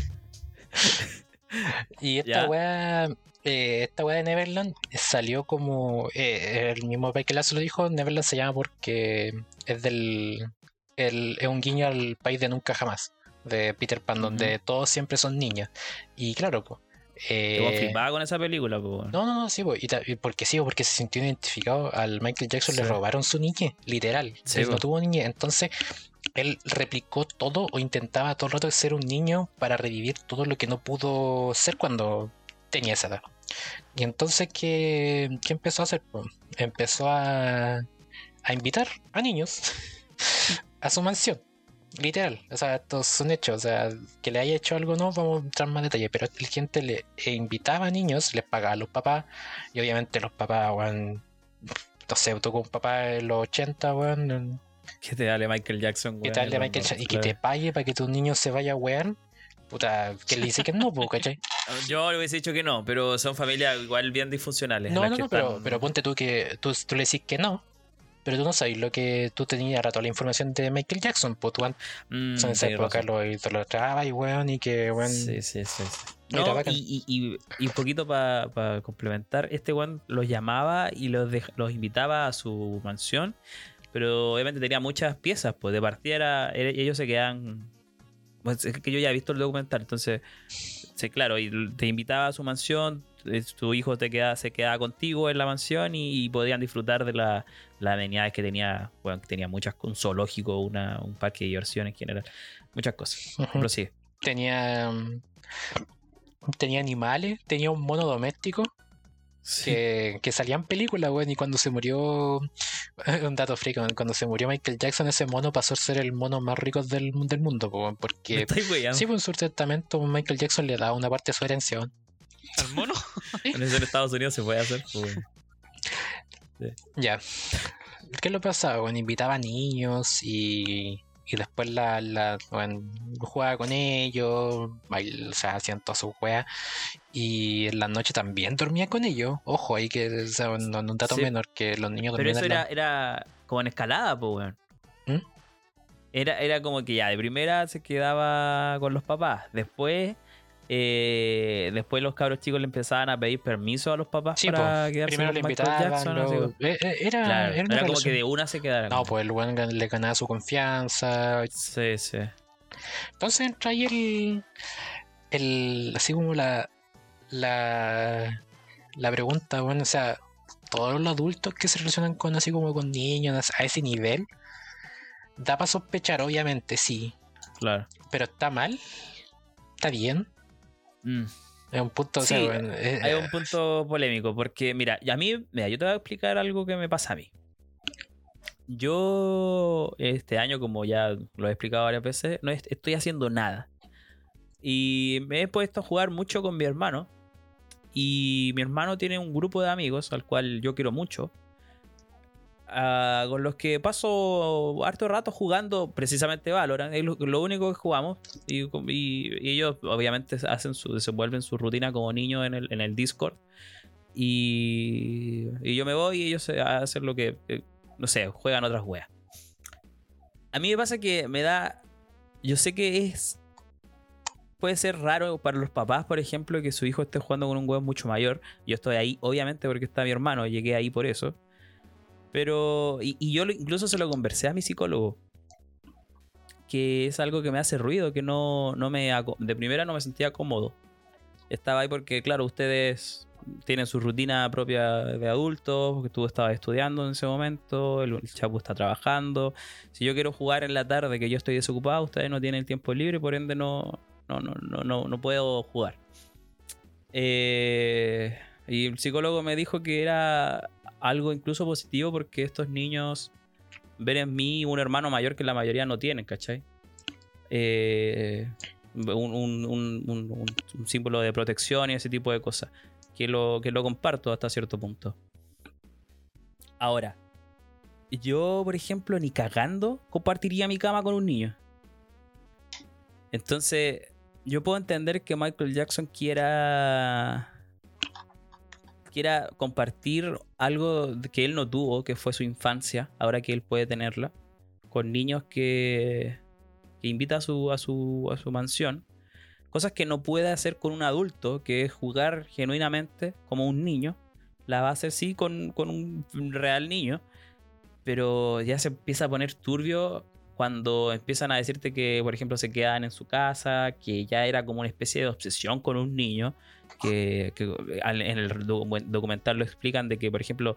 Y esta Ya. weá eh, esta weá de Neverland salió como. eh, el mismo Michael Lazo lo dijo. Neverland se llama porque es del. el- es un guiño al país de nunca jamás. De Peter Pan, donde todos siempre son niños. Y claro, pues. Vos flipaba con esa película. No, no, no, sí, y porque sí, po, porque se sintió identificado al Michael Jackson, le robaron su niñez, literal. Sí, Él no tuvo niñez, entonces él replicó todo o intentaba todo el rato ser un niño para revivir todo lo que no pudo ser cuando tenía esa edad. Y entonces, ¿qué, qué empezó a hacer? Empezó a, a invitar a niños [laughs] a su mansión. Literal, o sea, estos son hechos, o sea, que le haya hecho algo no, vamos a entrar en más detalle, pero la gente le eh, invitaba a niños, les pagaba a los papás, y obviamente los papás, weón, no sé, tú con un papá en los 80, weón, ¿Qué te dale Michael Jackson, que weón? de No, Michael Jackson, y que te pague para que tu niño se vaya a wear, puta, que le dice que no, ¿cachai? [laughs] Yo le hubiese dicho que no, pero son familias igual bien disfuncionales. No, no, que pero, pero ponte tú que tú, tú le decís que no, pero tú no sabes lo que tú tenías rato la información de Michael Jackson, pues tú Mm, en esa época razón. lo idolatrabas y weón, y que weón. Sí, sí, sí. No, y, y, y- y un poquito para complementar, este weón los llamaba y los, los invitaba a su mansión, pero obviamente tenía muchas piezas, pues de partida era- era- ellos se quedan... Pues es que yo ya he visto el documental, entonces, sí, claro, y te invitaba a su mansión, eh, tu hijo te queda, se quedaba contigo en la mansión y, y podían disfrutar de la- las amenidades que tenía, bueno, que tenía muchas, un zoológico, una, un parque de diversiones en general, muchas cosas. Pero sí, Tenía. mm, Tenía animales, tenía un mono doméstico sí. que, que salía en películas, weón. Y cuando se murió. [laughs] Un dato freak, weón, cuando se murió Michael Jackson, ese mono pasó a ser el mono más rico del, del mundo, weón, porque. Sí, pues en su testamento Michael Jackson le daba una parte de su herencia, weón. ¿Al mono? [laughs] En eso en Estados Unidos se puede hacer. pues. Ya. ¿Qué lo pasaba? Bueno, invitaba a niños y, y después la, la bueno, jugaba con ellos, bail- o sea, hacían todas sus weas. Y en la noche también dormía con ellos. Ojo, ahí que o sea, no, no un dato Sí. menor que los niños Pero dormían eso en la- era, era como en escalada, pues, weón. ¿Mm? Era, era como que ya, de primera se quedaba con los papás. Después, eh, después los cabros chicos le empezaban a pedir permiso a los papás Sí, para quedarse Primero con le invitaban, Jackson, luego- eh, eh, era, Claro, era como que de una se quedaran. No, pues el weón le ganaba su confianza. Sí, sí. Entonces entra ahí el, el así como la la la pregunta, bueno, o sea, todos los adultos que se relacionan con así como con niños a ese nivel, da para sospechar, obviamente, sí, Claro. pero está mal, está bien, Mm. es un punto, o sea, Sí, bueno, eh, Hay un punto polémico, porque mira, a mí, mira, yo te voy a explicar algo que me pasa a mí. Yo este año, como ya lo he explicado varias veces, no est- estoy haciendo nada. Y me he puesto a jugar mucho con mi hermano. Y mi hermano tiene un grupo de amigos al cual yo quiero mucho. Ah, con los que paso harto rato jugando precisamente Valorant. Es lo, único que jugamos. Y, y- ellos obviamente hacen su, desenvuelven su rutina como niños en el, en el Discord. Y, yo me voy y ellos hacen lo que, eh, no sé, juegan otras weas. A mí me pasa que me da... Yo sé que es... Puede ser raro para los papás, por ejemplo, que su hijo esté jugando con un weón mucho mayor. Yo estoy ahí, obviamente, porque está mi hermano, llegué ahí por eso. Pero, y, yo incluso se lo conversé a mi psicólogo. Que es algo que me hace ruido, que no, no me. De primera no me sentía cómodo. Estaba ahí porque, claro, ustedes tienen su rutina propia de adultos, porque tú estabas estudiando en ese momento, el, el Chapu está trabajando. Si yo quiero jugar en la tarde, que yo estoy desocupado, ustedes no tienen tiempo libre, por ende no, no, no, no, no, no puedo jugar. Eh, y el psicólogo me dijo que era algo incluso positivo porque estos niños ven en mí un hermano mayor que la mayoría no tienen, ¿cachai? Eh, un, un- símbolo de protección y ese tipo de cosas. Que lo, que lo comparto hasta cierto punto. Ahora, yo, por ejemplo, ni cagando compartiría mi cama con un niño. Entonces, yo puedo entender que Michael Jackson quiera quiera compartir algo que él no tuvo, que fue su infancia, ahora que él puede tenerla, con niños que, que invita a su, a su, a su mansión, cosas que no puede hacer con un adulto, que es jugar genuinamente como un niño, la va a hacer sí con, con un real niño, pero ya se empieza a poner turbio cuando empiezan a decirte que, por ejemplo, se quedan en su casa, que ya era como una especie de obsesión con un niño, que, que al- en el docu- documental lo explican de que, por ejemplo,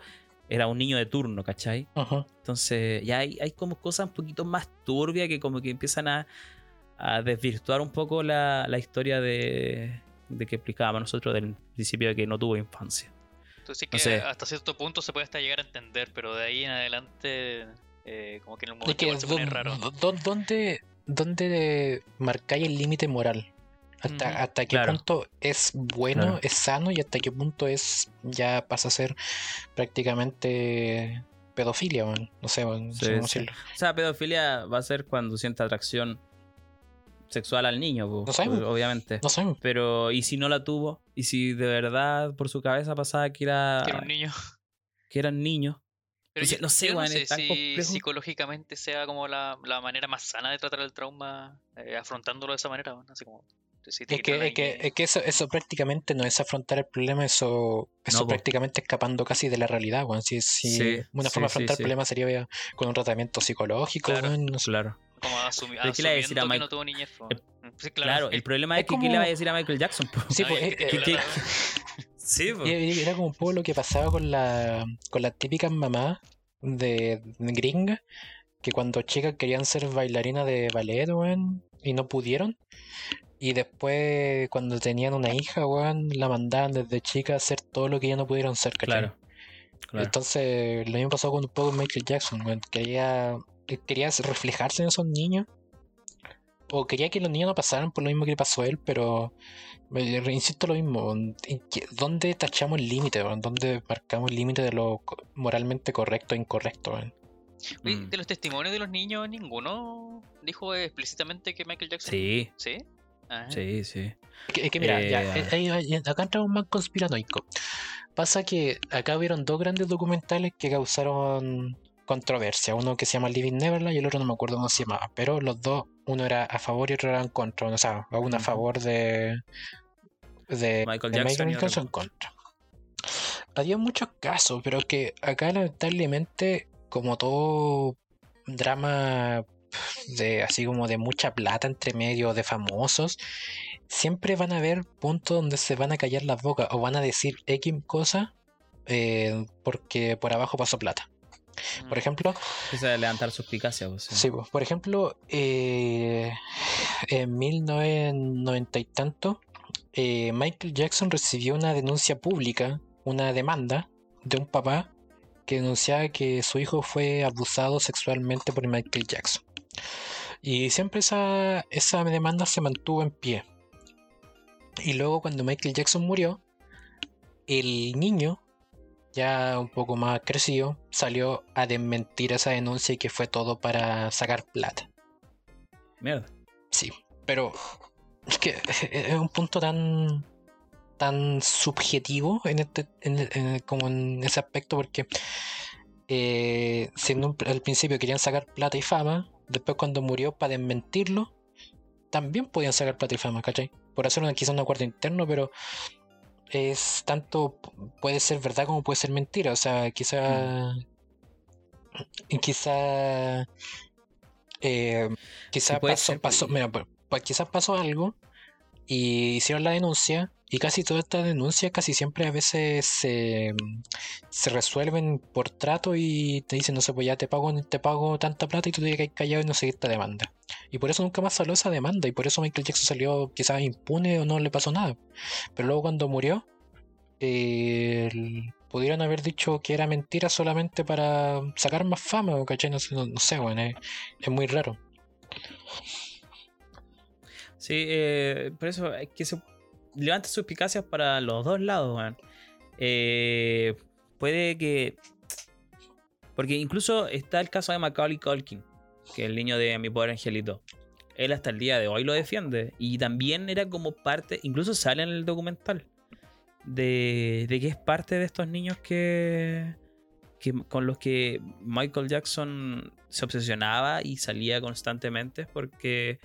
era un niño de turno, ¿cachai? Ajá. Entonces ya hay, hay como cosas un poquito más turbias que como que empiezan a, a desvirtuar un poco la, la historia de, de que explicábamos nosotros del principio de que no tuvo infancia. Entonces sí No que sé. hasta cierto punto se puede hasta llegar a entender, pero de ahí en adelante, eh, como que en un Es momento que, igual se pone ¿dó- raro. dó- ¿dónde, dónde marcáis el límite moral? Hasta, hasta qué Claro. punto es bueno, Claro. es sano y hasta qué punto es ya pasa a ser prácticamente pedofilia, weón. No sé, no sé Sí, decirlo. O sea, pedofilia va a ser cuando siente atracción sexual al niño, po, No sabemos. obviamente. No sé. Pero, ¿y si no la tuvo? ¿Y si de verdad por su cabeza pasaba que era, Que era un niño. que eran niños? Pero Entonces, yo, no sé, yo no si complejo. psicológicamente sea como la, la manera más sana de tratar el trauma, eh, afrontándolo de esa manera, weón, así como... si Es que, es que, es que eso, eso prácticamente no es afrontar el problema, eso, eso No, prácticamente escapando casi de la realidad, weón. Si, si Sí, una sí, forma de afrontar sí. el problema sería con un tratamiento psicológico, Claro. no sé. Claro. como asumi- ¿Pero qué le va a decir a asumiendo que Mike? no tuvo niñez. po. El- Sí, Claro, el problema es, es que ¿qué le como- va a decir a Michael Jackson? po? Sí, No, pues, eh, eh, Sí, Era como un poco lo que pasaba con la con las típicas mamás de, de gringa que cuando chicas querían ser bailarinas de ballet, weón, y no pudieron. Y después, cuando tenían una hija, weón, la mandaban desde chica a hacer todo lo que ya no pudieron ser. Claro. claro. Entonces, lo mismo pasó con un poco Michael Jackson, weón. Quería, quería reflejarse en esos niños. O quería que los niños no pasaran por lo mismo que le pasó a él, pero me- insisto lo mismo. weón. ¿En qué- ¿Dónde tachamos el límite? ¿Dónde marcamos el límite de lo moralmente correcto e incorrecto? Oye, Mm. de los testimonios de los niños, ninguno dijo explícitamente que Michael Jackson. Sí, ¿Sí? Ah, sí, sí. Es que, que mira, ya, Eh, eh, ahí- ahí- acá entramos más conspiranoico. Pasa que acá hubieron dos grandes documentales que causaron controversia. Uno que se llama Living Neverland y el otro no me acuerdo cómo se llamaba. Pero los dos, uno era a favor y otro era en contra. O sea, uno a favor de, de Michael de Jackson y Michael otro Jackson en contra. Había muchos casos, pero que acá lamentablemente, como todo drama de así como de mucha plata entre medio de famosos, siempre van a haber puntos donde se van a callar las bocas o van a decir X cosa eh, porque por abajo pasó plata. Por mm. ejemplo, Empieza a levantar suspicacia. pues, sí. Sí, pues, por ejemplo, eh, en 1990 y tanto, eh, Michael Jackson recibió una denuncia pública, una demanda de un papá que denunciaba que su hijo fue abusado sexualmente por Michael Jackson. Y siempre esa, esa demanda se mantuvo en pie. Y luego cuando Michael Jackson murió, el niño, ya un poco más crecido, salió a desmentir esa denuncia y que fue todo para sacar plata. Mierda. Sí, pero es que es un punto tan tan subjetivo en este en- en- como en ese aspecto porque eh, si en un- al principio querían sacar plata y fama, después cuando murió para desmentirlo, también podían sacar plata y fama, ¿cachai? Por hacer una, quizás un acuerdo interno, pero es tanto, puede ser verdad como puede ser mentira, o sea, quizá, quizá, eh, quizá pasó, ser, pasó, mira, pues, pues quizás pasó algo y hicieron la denuncia y casi todas estas denuncias casi siempre a veces se, resuelven por trato y te dicen, no sé, pues ya te pago, te pago tanta plata y tú te quedas callado y no seguir esta demanda. Y por eso nunca más salió esa demanda y por eso Michael Jackson salió quizás impune o no le pasó nada. Pero luego cuando murió, eh, pudieron haber dicho que era mentira solamente para sacar más fama, ¿cachai? No, sé- no- no sé, bueno, es, es muy raro. Sí, eh, por eso es que se levanta suspicacias para los dos lados. Eh, puede que. Porque incluso está el caso de Macaulay Culkin, que es el niño de mi pobre angelito. Él hasta el día de hoy lo defiende. Y también era como parte, incluso sale en el documental, de, de que es parte de estos niños que, que con los que Michael Jackson se obsesionaba y salía constantemente porque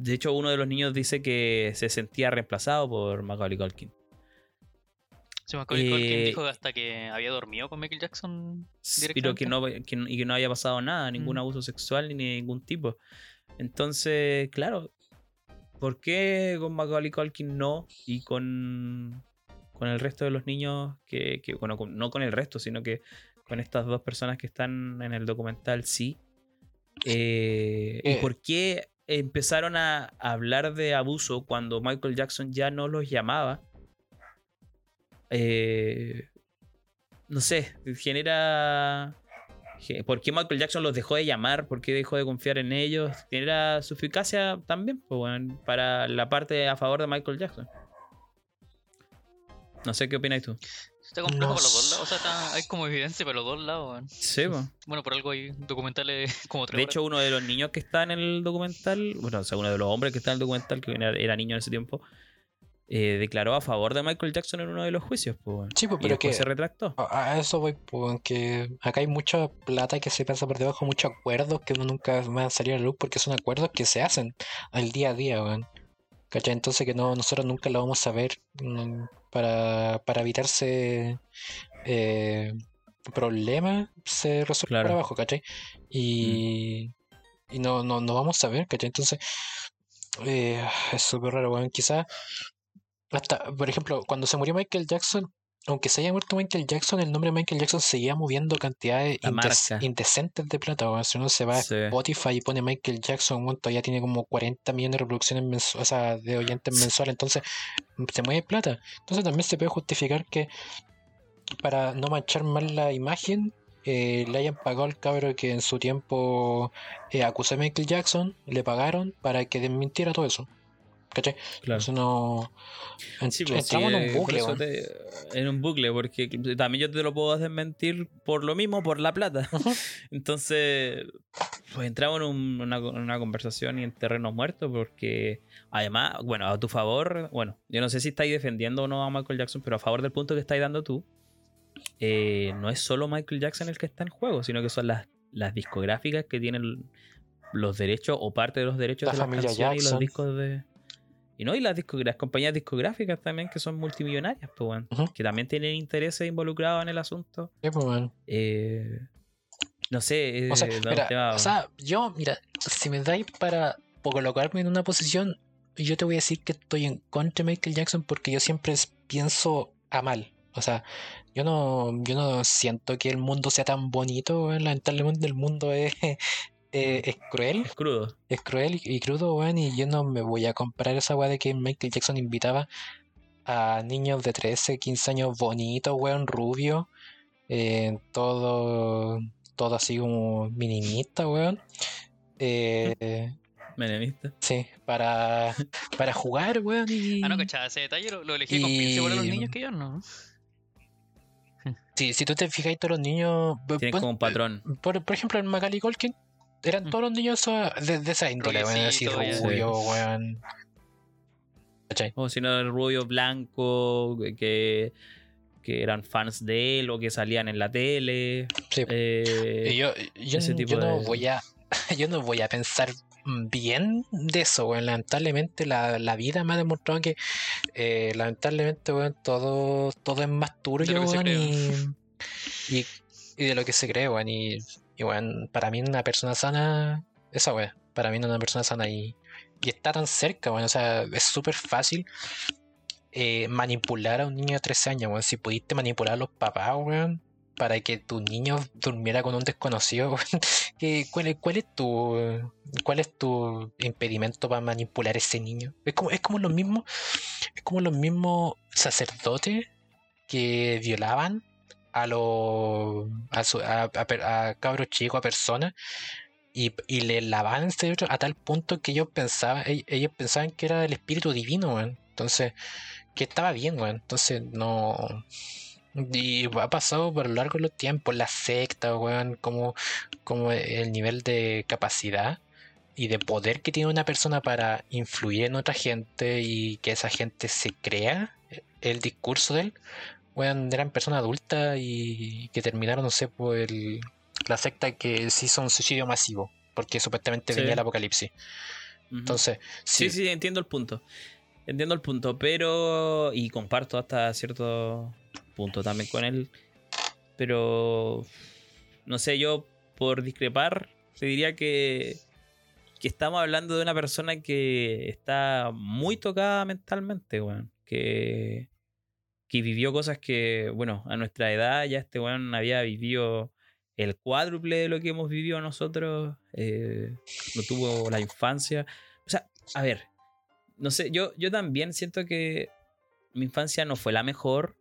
De hecho, uno de los niños dice que se sentía reemplazado por Macaulay Culkin. Sí, Macaulay Culkin Eh, dijo hasta que había dormido con Michael Jackson. Pero que no, que no- y que no haya pasado nada, ningún Mm. abuso sexual ni ningún tipo. Entonces, claro, ¿por qué con Macaulay Culkin no y con, con el resto de los niños que, que- bueno, con- no con el resto, sino que con estas dos personas que están en el documental sí? Eh, ¿Y Eh. por qué empezaron a hablar de abuso cuando Michael Jackson ya no los llamaba? Eh, no sé, genera... ge- ¿Por qué Michael Jackson los dejó de llamar? ¿Por qué dejó de confiar en ellos? Genera su eficacia también pues, weón, para la parte a favor de Michael Jackson. No sé qué opinas tú. Está complejo No por los dos lados. O sea, está- hay como evidencia para los dos lados. weón. Sí, pues. Bueno, por algo hay documentales [laughs] como tres De horas. hecho, uno de los niños que está en el documental, bueno, o sea, uno de los hombres que está en el documental, que era, era niño en ese tiempo, eh, declaró a favor de Michael Jackson en uno de los juicios, pues, weón. Sí, pues, y pero que se retractó. a eso voy, pues, que acá hay mucha plata que se pasa por debajo, muchos acuerdos que uno nunca va a salir a la luz porque son acuerdos que se hacen al día a día, weón. ¿Cachai? Entonces que no, nosotros nunca lo vamos a ver para, para evitarse eh, problemas, se resuelve Claro. por abajo, ¿cachai? Y, y no, no, no vamos a ver, ¿cachai? Entonces, eh, es súper raro, weón. Quizás hasta, por ejemplo, cuando se murió Michael Jackson, aunque se haya muerto Michael Jackson, el nombre de Michael Jackson seguía moviendo cantidades indes- indecentes de plata. weón. Si uno se va Sí. a Spotify y pone Michael Jackson, todavía tiene como 40 millones de reproducciones mensuales, o sea, de oyentes mensuales, entonces se mueve plata. Entonces también se puede justificar que para no manchar mal la imagen, eh, le hayan pagado al cabro que en su tiempo eh, acusó a Michael Jackson, le pagaron para que desmintiera todo eso. ¿Cachai? Claro. Eso no. Sí, pues, entramos sí, en eh, un por bucle, te- en un bucle, porque también yo te lo puedo desmentir por lo mismo, por la plata. [laughs] Entonces, pues entramos en un- una, conversación y en terreno muerto, porque además, bueno, a tu favor, bueno, yo no sé si estáis defendiendo o no a Michael Jackson, pero a favor del punto que estáis dando tú, eh, no es solo Michael Jackson el que está en juego, sino que son las, las discográficas que tienen los derechos o parte de los derechos La de las y los discos de. Y no, y las, compañías discográficas también que son multimillonarias, pues, Ujú. que también tienen intereses involucrados en el asunto. Sí, pues, weón. Eh, no sé, O sea, eh, mira, o sea, yo, mira, si me dais para colocarme en una posición, yo te voy a decir que estoy en contra de Michael Jackson porque yo siempre pienso a mal. O sea, yo no, yo no siento que el mundo sea tan bonito. Lamentablemente el mundo es, eh, es cruel. es crudo. Es cruel y, y crudo, weón, y yo no me voy a comprar esa weá de que Michael Jackson invitaba a niños de 13, 15 años bonitos, weón, rubio, eh, todo, todo así como minimista, weón. Eh, Menemista. sí, para, para jugar, weón, y... Ah, no, cachaba ese detalle, lo, lo elegí con pinche para los Y- niños que yo no. Sí, si tú te fijas, todos los niños... Tienen pon- como un patrón. Por, por ejemplo, en Macaulay Culkin, eran Mm. todos los niños de, de esa índole, weón, así rubio, weón. ¿Cachai? O si no, el rubio blanco, que, que eran fans de él o que salían en la tele. Sí. Eh, yo, yo, ese tipo yo no de- voy a [laughs] yo no voy a pensar bien de eso, weón. Lamentablemente la, la vida me ha demostrado que eh, lamentablemente, weón, todo, todo es más turbio, lo que se weón, y, y, y de lo que se cree, weón. Y, y weón, para mí una persona sana, esa weón, para mí una persona sana y, y está tan cerca, weón. O sea, es súper fácil eh, manipular a un niño de 13 años, weón. Si pudiste manipular a los papás, weón, para que tu niño durmiera con un desconocido, [laughs] ¿qué- cuál, ¿cuál es tu cuál es tu impedimento para manipular a ese niño? Es como, es como lo mismo, es como los mismos sacerdotes que violaban a los a, su- a, a a cabros chicos, a personas, y, y le lavaban el cerebro a tal punto que ellos pensaban, ell- ellos pensaban que era el espíritu divino. Entonces, que estaba bien, weón. Entonces, no. Y ha pasado por lo largo de los tiempos, la secta, weón, como, como el nivel de capacidad y de poder que tiene una persona para influir en otra gente y que esa gente se crea el discurso de él, weón, eran personas adultas y que terminaron, no sé, por el, la secta que se hizo un suicidio masivo, porque supuestamente Sí. venía el apocalipsis. Entonces, Sí, sí, sí, entiendo el punto. Entiendo el punto, pero. Y comparto hasta cierto punto también con él. Pero. No sé, yo por discrepar, te diría que. Que estamos hablando de una persona que está muy tocada mentalmente, weón. Que. Que vivió cosas que, bueno, a nuestra edad ya este weón había vivido el cuádruple de lo que hemos vivido nosotros. eh, no tuvo la infancia. O sea, a ver, no sé, yo, yo también siento que mi infancia no fue la mejor,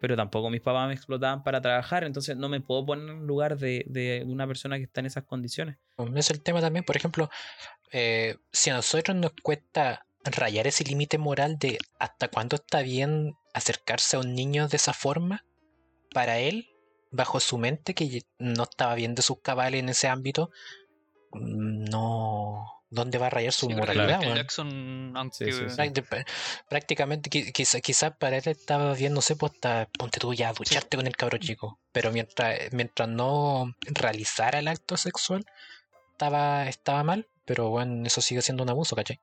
pero tampoco mis papás me explotaban para trabajar, entonces no me puedo poner en lugar de, de una persona que está en esas condiciones. es el tema también. Por ejemplo, eh, si a nosotros nos cuesta rayar ese límite moral de hasta cuándo está bien acercarse a un niño de esa forma, para él, bajo su mente, que no estaba bien de sus cabales en ese ámbito, mm, no. ¿Dónde va a rayar su moralidad? Jackson, aunque Sí, sí, sí. Prácti- pr- Prácticamente, qui- quizá- quizás para él estaba bien, no sé, pues hasta ponte tú ya a ducharte con el cabro chico. Pero mientras, mientras no realizara el acto sexual, estaba, estaba mal. Pero bueno, eso sigue siendo un abuso, ¿cachai?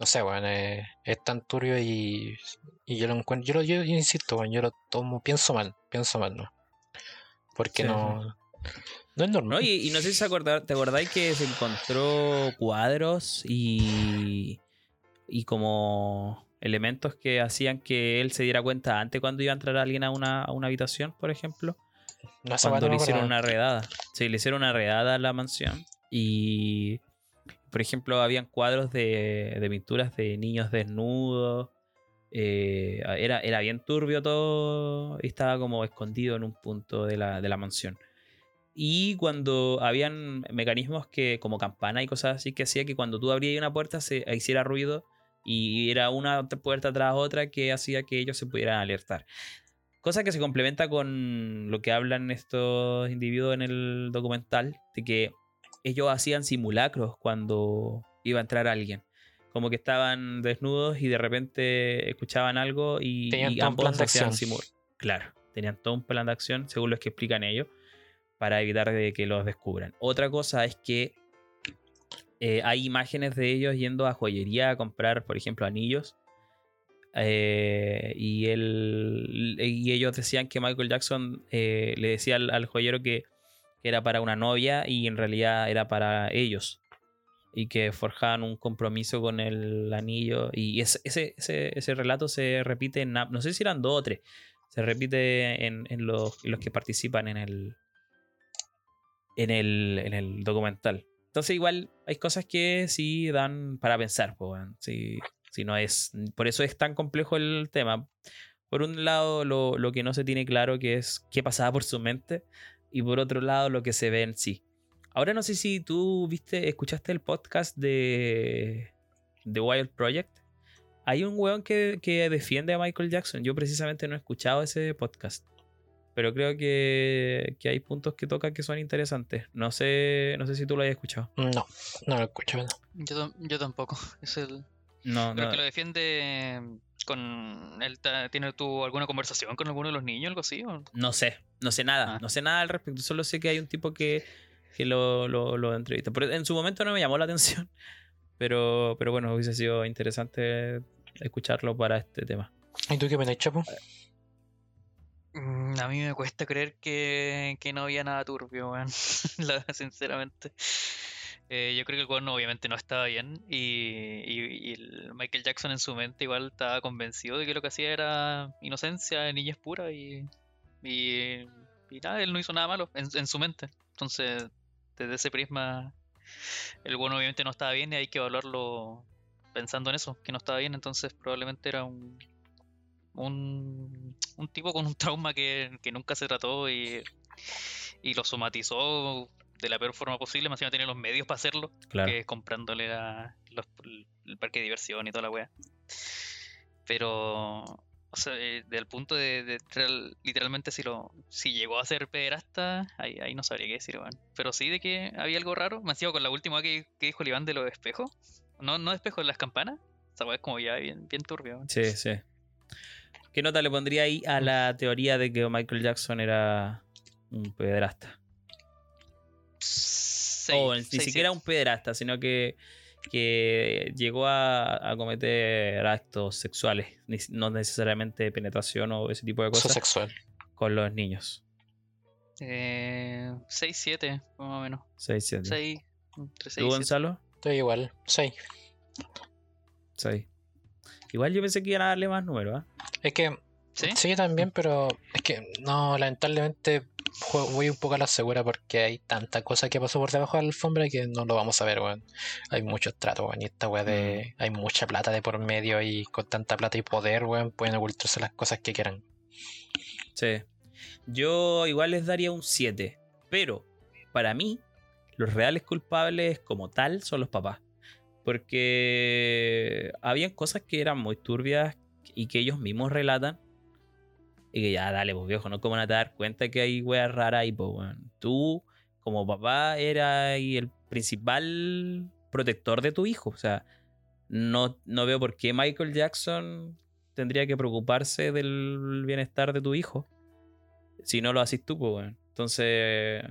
No sé, bueno, eh, es tan turbio y, y yo lo encuentro, yo, lo, yo, yo insisto, bueno, yo lo tomo, pienso mal, pienso mal, ¿no? Porque Sí, no, no es normal. ¿No? Y, y no sé si se te acordáis que se encontró cuadros y, y como elementos que hacían que él se diera cuenta antes cuando iba a entrar alguien a una, a una habitación, por ejemplo. No, cuando le hicieron una redada. Sí, le hicieron una redada a la mansión. Y, por ejemplo, habían cuadros de, de pinturas de niños desnudos. Eh, era, era bien turbio todo. Y estaba como escondido en un punto de la, de la mansión. Y cuando habían mecanismos que, como campana y cosas así, que hacía que cuando tú abrías una puerta se hiciera ruido. Y era una puerta tras otra que hacía que ellos se pudieran alertar. Cosa que se complementa con lo que hablan estos individuos en el documental, de que ellos hacían simulacros cuando iba a entrar alguien. Como que estaban desnudos y de repente escuchaban algo y, Tenían y plan ambos hacían acción. simul- Claro, tenían todo un plan de acción, según lo que explican ellos, para evitar de que los descubran. Otra cosa es que eh, hay imágenes de ellos yendo a joyería a comprar, por ejemplo, anillos. Eh, y, él, y ellos decían que Michael Jackson eh, le decía al, al joyero que, que era para una novia y en realidad era para ellos. Y que forjaban un compromiso con el anillo. Y ese, ese, ese, relato se repite en. No sé si eran dos o tres. Se repite en, en los, los que participan en el. En el, en el documental. Entonces, igual hay cosas que sí dan para pensar, pues. Sí, si no es. Por eso es tan complejo el tema. Por un lado, lo, lo que no se tiene claro que es qué pasaba por su mente. Y por otro lado, lo que se ve en sí. Ahora no sé si tú viste, escuchaste el podcast de The Wild Project. Hay un weón que, que defiende a Michael Jackson. Yo precisamente no he escuchado ese podcast. Pero creo que, que hay puntos que toca que son interesantes. No sé, no sé si tú lo hayas escuchado. No, no lo escucho. no. Yo, tam- yo tampoco. [laughs] Es el, No, Creo no. que lo defiende con él tiene tú alguna conversación con alguno de los niños algo así o? No sé, no sé nada, Ah. no sé nada al respecto. Solo sé que hay un tipo que, que lo, lo, lo entrevista. Pero en su momento no me llamó la atención. [laughs] Pero, pero bueno, hubiese sido interesante escucharlo para este tema. ¿Y tú qué opinas, Chapo? Mm, a mí me cuesta creer que, que no había nada turbio weón. [laughs] La- sinceramente Eh, yo creo que el weón obviamente no estaba bien y, y- y el Michael Jackson en su mente igual estaba convencido de que lo que hacía era inocencia, niñez pura y, y, y nada, él no hizo nada malo en, su mente. Entonces, desde ese prisma, el bueno obviamente no estaba bien y hay que evaluarlo pensando en eso, que no estaba bien. Entonces, probablemente era un, un, un tipo con un trauma que, que nunca se trató y, y lo somatizó de la peor forma posible. Más encima tenía los medios para hacerlo Claro. que es comprándole la- los- el parque de diversión y toda la wea. Pero, o sea, eh, del punto de, literalmente si lo si llegó a ser pederasta, ahí, ahí no sabría qué decir, weón. Pero sí de que había algo raro. Me sido con la última que, que dijo el Iván de los espejos. No, no espejos, las campanas. Esa wea es como ya bien, bien turbio. weón. Sí, sí. ¿Qué nota le pondría ahí a la teoría de que Michael Jackson era un pederasta? Ni siquiera un pederasta, sino que, que llegó a, a cometer actos sexuales, no necesariamente penetración o ese tipo de cosas, sexual. con los niños. Eh, 6, 7, más o menos. 6, 7. 6, entre 6 ¿Tú, y 7. Gonzalo? Estoy igual. Sí. 6. Igual yo pensé que iban a darle más números, ¿ah? Es que ¿Sí? sí, también, pero es que no, lamentablemente voy un poco a la segura porque hay tanta cosa que pasó por debajo de la alfombra que no lo vamos a ver, weón. Hay muchos tratos, weón. Y esta weá de. Hay mucha plata de por medio y con tanta plata y poder, weón, pueden ocultarse las cosas que quieran. Sí. Yo igual les daría un 7. Pero, para mí, los reales culpables como tal son los papás. Porque habían cosas que eran muy turbias y que ellos mismos relatan. Y que ya, dale, pues viejo, no como a te dar cuenta que hay weas raras ahí, pues, weón. Tú, como papá, eras el principal protector de tu hijo. O sea, no, no veo por qué Michael Jackson tendría que preocuparse del bienestar de tu hijo si no lo haces tú, pues, weón. Entonces,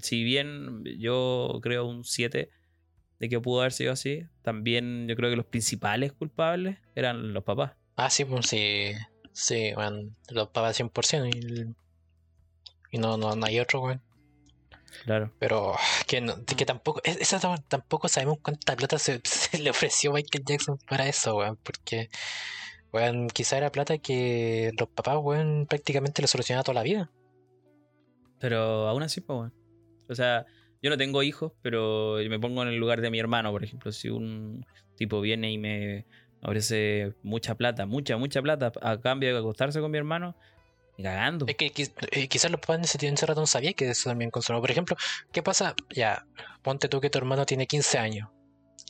si bien yo creo un 7 de que pudo haber sido así, también yo creo que los principales culpables eran los papás. Ah, sí, pues sí. Sí, weón. Los pagas 100% y, y no, no, no hay otro, weón. Claro. Pero [sighs] que, no- que tampoco, tampoco sabemos cuánta plata se, [laughs] se le ofreció Michael Jackson para eso, weón, porque, weón, quizá era plata que los papás, weón, prácticamente le solucionaba toda la vida. Pero aún así, pues, weón. O sea, yo no tengo hijos, pero me pongo en el lugar de mi hermano, por ejemplo. Si un tipo viene y me ofrece mucha plata, mucha, mucha plata, a cambio de acostarse con mi hermano, ni cagando. Es que eh, quizás los papás en ese, rato no sabían que eso también consumó. Por ejemplo, ¿qué pasa? Ya, ponte tú que tu hermano tiene 15 años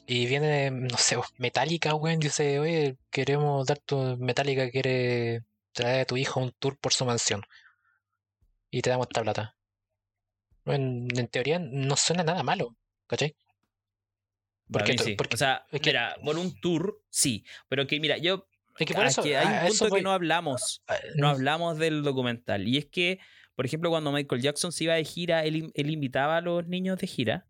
y viene, no sé, Metallica, weón, y dice, oye, queremos dar tu Metallica, quiere traer a tu hijo un tour por su mansión y te damos esta plata. Bueno, en teoría no suena nada malo, ¿cachai? Porque sí. porque- o sea, es que- mira, por un tour, sí. Pero que, mira, yo. Es que por eso, que hay un punto voy. que no hablamos. Ah, No mm, hablamos del documental. Y es que, por ejemplo, cuando Michael Jackson se iba de gira, él, él invitaba a los niños de gira.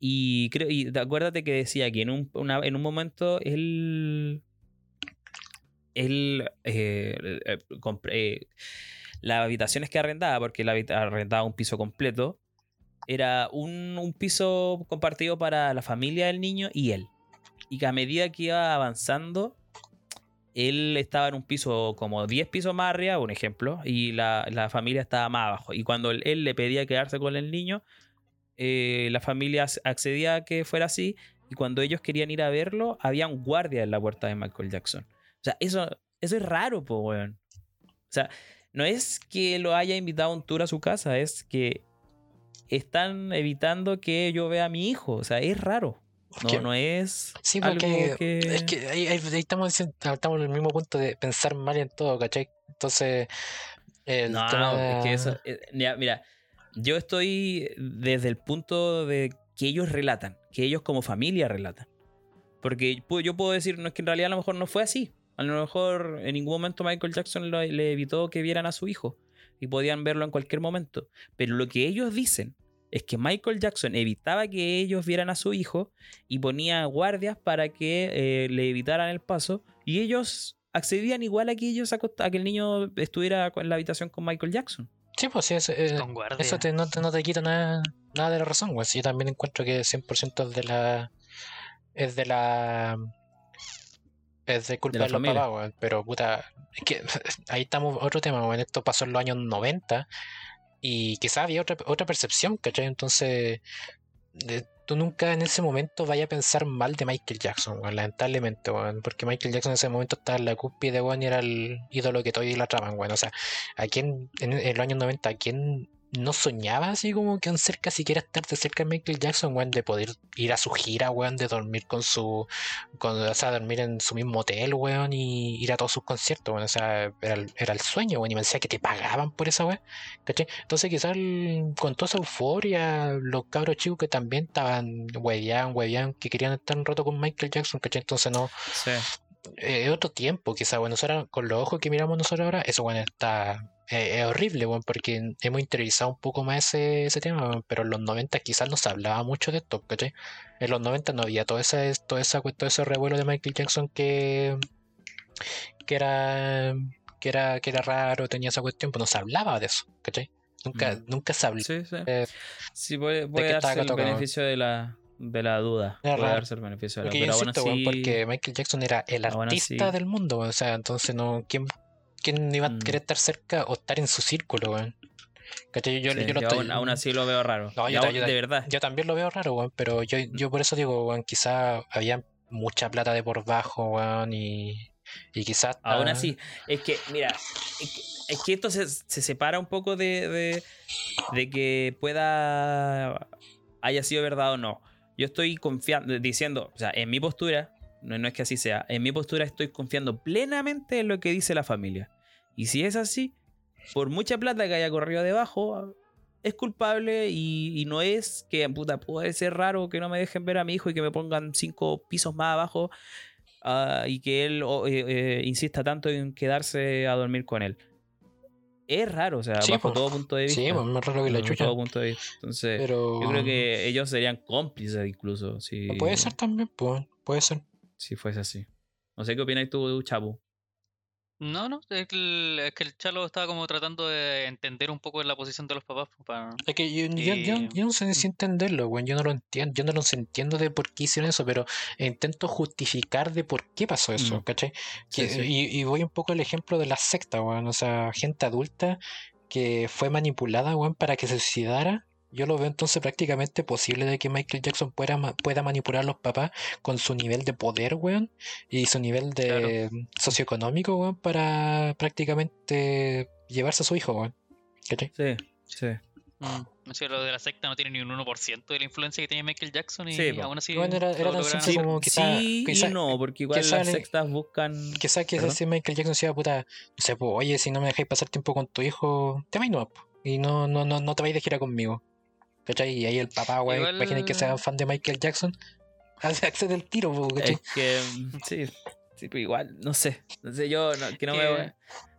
Y creo, y te- acuérdate que decía que en un, una- en un momento él. Él eh, eh, comp- eh, las habitaciones que arrendaba, porque él arrendaba un piso completo, era un, un piso compartido para la familia del niño y él. Y que a medida que iba avanzando, él estaba en un piso como 10 pisos más arriba, un ejemplo, y la, la familia estaba más abajo. Y cuando él, le pedía quedarse con el niño, eh, la familia ac- accedía a que fuera así. Y cuando ellos querían ir a verlo, había un guardia en la puerta de Michael Jackson. O sea, eso, eso es raro, po, weón. O sea, no es que lo haya invitado a un tour a su casa, es que están evitando que yo vea a mi hijo. O sea, es raro. No, Que- no es Sí, algo porque que... es que ahí, estamos, diciendo- estamos en el mismo punto de pensar mal en todo, ¿cachai? Entonces, el No, tema es que eso. eh, mira, yo estoy desde el punto de que ellos relatan, que ellos como familia relatan. Porque yo puedo decir, no es que en realidad a lo mejor no fue así. A lo mejor en ningún momento Michael Jackson lo- le evitó que vieran a su hijo y podían verlo en cualquier momento. Pero lo que ellos dicen es que Michael Jackson evitaba que ellos vieran a su hijo y ponía guardias para que eh, le evitaran el paso y ellos accedían igual a que ellos a que el niño estuviera en la habitación con Michael Jackson. Sí, pues sí, eso, eh, eso te- no, te, no te quita nada, nada de la razón, güey. Sí, yo también encuentro que 100% es de la. Es de la. Es de culpa de, los familia. papás, güey. Pero puta. Es que [laughs] ahí estamos, otro tema, güey. Esto pasó en los años 90 y quizás había otra, otra percepción, ¿cachai? Entonces. tú nunca en ese momento vayas a pensar mal de Michael Jackson, lamentablemente, güey, porque Michael Jackson en ese momento estaba en la cúspide, güey, y era el ídolo que todavía la traban, güey. O sea, ¿A quién, en, en los años 90, a quién no soñaba así como que cerca, siquiera estar de cerca de Michael Jackson, weón, de poder ir a su gira, weón, de dormir con su, con, o sea, dormir en su mismo hotel, weón, y ir a todos sus conciertos, weón, o sea, era el, era el sueño, weón, y me decía que te pagaban por esa weón, ¿cachai? Entonces quizás con toda esa euforia, los cabros chicos que también estaban hueveaban, hueveaban, que querían estar un rato con Michael Jackson, ¿cachai? Entonces no, Sí. eh, es otro tiempo, quizás, bueno, nosotros, con los ojos que miramos nosotros ahora, eso, bueno, está, eh, es horrible, weón, porque hemos interiorizado un poco más ese, ese tema, weón, pero en los 90 quizás no se hablaba mucho de esto, ¿cachai? En los 90 no había todo ese, todo esa, todo ese revuelo de Michael Jackson que, que era que era, que era raro, tenía esa cuestión, pues no se hablaba de eso, ¿cachai? Nunca, Mm. nunca se habló. Sí, sí. Eh, Sí, puede que estaba darse el beneficio de la, de la duda. Puede raro. darse el beneficio de la duda. Pero insisto, weón, así. porque Michael Jackson era el artista del mundo, o sea, entonces no, ¿quién, quién iba a Mm. querer estar cerca o estar en su círculo, weón? ¿Cachai? Yo, sí, yo lo yo estoy- aún, así lo veo raro. No, yo de verdad. Yo también lo veo raro, weón, pero yo, Mm. yo por eso digo, weón, quizá había mucha plata de por bajo, weón, y, y quizás... Aún así, es que, mira, es que, es que esto se, se separa un poco de, de, de que pueda haya sido verdad o no. Yo estoy confiando, diciendo, o sea, en mi postura, no, no es que así sea, en mi postura estoy confiando plenamente en lo que dice la familia. Y si es así, por mucha plata que haya corrido debajo, es culpable y, y no es que, puta, puede ser raro que no me dejen ver a mi hijo y que me pongan cinco pisos más abajo ah, y que él o, eh, eh, insista tanto en quedarse a dormir con él. Es raro, o sea, Sí, bajo pues. todo punto de vista. Sí, pues más raro que la chucha. todo punto de vista. Entonces, Pero... yo creo que ellos serían cómplices incluso si, Puede ser también, pues, puede ser. Si fuese así. No sé qué opinas tú, Chapu. No, no, es que, el, es que el Chalo estaba como tratando de entender un poco la posición de los papás. pues, Para... Es que yo, yo, yo, no sé si entenderlo, weón. Yo no lo entiendo, yo no lo entiendo de por qué hicieron eso, pero intento justificar de por qué pasó eso, Mm. ¿cachai? Sí, Que- sí. Y, y voy un poco al ejemplo de la secta, weón. O sea, gente adulta que fue manipulada, weón, para que se suicidara. Yo lo veo entonces prácticamente posible de que Michael Jackson pueda, pueda manipular a los papás con su nivel de poder, weón, y su nivel de socioeconómico, weón, para prácticamente llevarse a su hijo, weón. ¿Cachai? Sí, sí. Mm. O sea, lo de la secta no tiene ni un 1% de la influencia que tenía Michael Jackson y Sí, aún así. Bueno, era- era tan simple como quizá- sí quizá- y no, porque igual quizá las le- sectas buscan. Quizás que si Michael Jackson decía, puta, no sé, pues, oye, si no me dejáis pasar tiempo con tu hijo, te vais no, y no, no, no, no te vais de gira conmigo. ¿Cachai? Y ahí el papá, güey, Igual- imaginen que sea fan de Michael Jackson, [laughs] hace accede el tiro, ¿cachai? Es que mm, sí, sí, pero igual, no sé. No sé, yo no, que no Que me.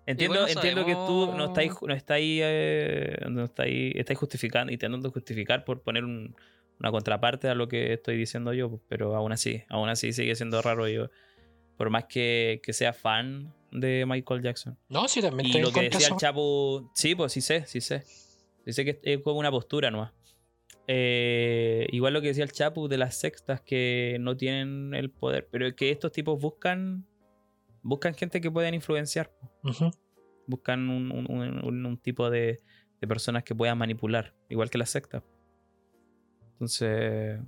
Entiendo, no entiendo que tú no estáis, no estáis, eh, no estáis, estáis justificando, intentando justificar por poner un- una contraparte a lo que estoy diciendo yo, pues, pero aún así, aún así sigue siendo raro yo, por más que, que sea fan de Michael Jackson. No, sí, también Y lo que decía el. Chapo, sí, pues sí sé, sí sé. Sé que es como una postura nomás. Eh, igual lo que decía el Chapu de las sextas que no tienen el poder, pero es que estos tipos buscan buscan gente que puedan influenciar, buscan un, un- un- un- un tipo de, de personas que puedan manipular, igual que las sectas. Entonces,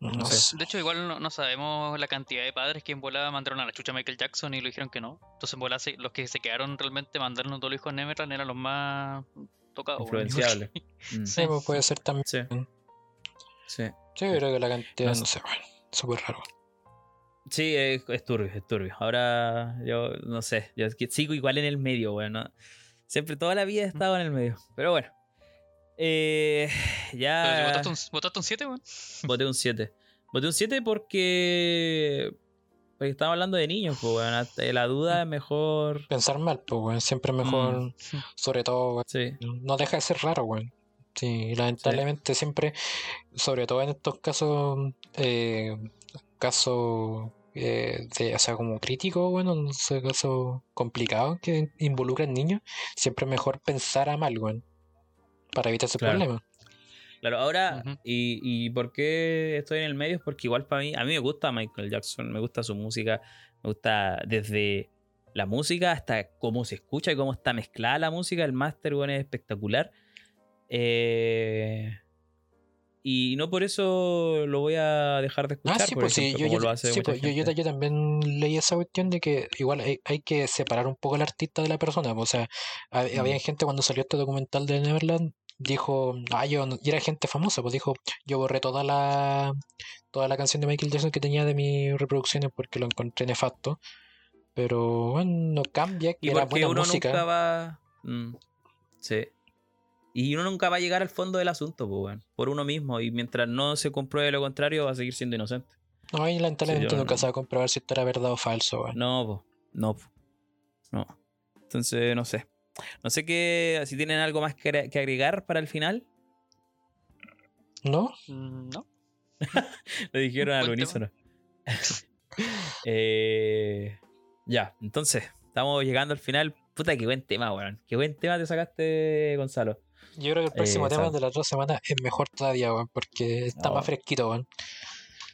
No No sé. De hecho, igual no, no sabemos la cantidad de padres que en volada mandaron a la chucha a Michael Jackson y le dijeron que no. Entonces, en se- los que se quedaron realmente mandando a todos los hijos a Neverland eran los más tocados. influenciables. [laughs] Mm, Sí, pues puede ser también. Sí. Sí. Sí, creo que la cantidad, No no sé, bueno, súper raro. Sí, es, es turbio, es turbio. Ahora yo no sé, yo sigo igual en el medio, bueno. Siempre toda la vida he estado en el medio. Pero bueno. Eh, Pero si ya votaste un, votaste un 7, weón. voté un 7. Voté un 7 porque... Porque estamos hablando de niños, pues, bueno, la duda es mejor... Pensar mal, pues, weón, siempre es mejor, Mm. sobre todo, weón, Sí, no deja de ser raro, weón. Sí, lamentablemente siempre, sobre todo en estos casos, eh, casos eh, de, o sea, como críticos, bueno, en esos casos complicados que involucran niños, siempre es mejor pensar a mal, weón, para evitar ese Claro. problema. Claro, ahora, y, y por qué estoy en el medio es porque igual para mí, a mí me gusta Michael Jackson, me gusta su música, me gusta desde la música hasta cómo se escucha y cómo está mezclada la música, el máster, bueno, es espectacular. Eh, y no por eso lo voy a dejar de escuchar, Ah, sí, por pues sí, yo, como yo- lo hace sí, mucha pues, yo, yo- gente. yo también leí esa cuestión de que igual hay, hay que separar un poco al artista de la persona. pues, O sea, Mm. había gente cuando salió este documental de Neverland, dijo, ah, yo, y era gente famosa, pues dijo, yo borré toda la, toda la canción de Michael Jackson que tenía de mis reproducciones porque lo encontré nefasto. Pero bueno, no cambia que Y era buena uno música. nunca va. Mm, sí. Y uno nunca va a llegar al fondo del asunto, pues, weón, por uno mismo. Y mientras no se compruebe lo contrario, va a seguir siendo inocente. No, y lamentablemente Sí, nunca no- se va a comprobar si esto era verdad o falso. weón. No, po, no, po, no. Entonces, no sé. No sé qué, si tienen algo más que, agre- que agregar para el final. ¿No? Mm, No. [laughs] Lo dijeron al unísono. [laughs] Eh, ya, entonces, estamos llegando al final. Puta, qué buen tema, weón. Qué buen tema te sacaste, Gonzalo. Yo creo que el próximo Eh, tema de las dos semanas es mejor todavía, weón, porque está más fresquito, weón.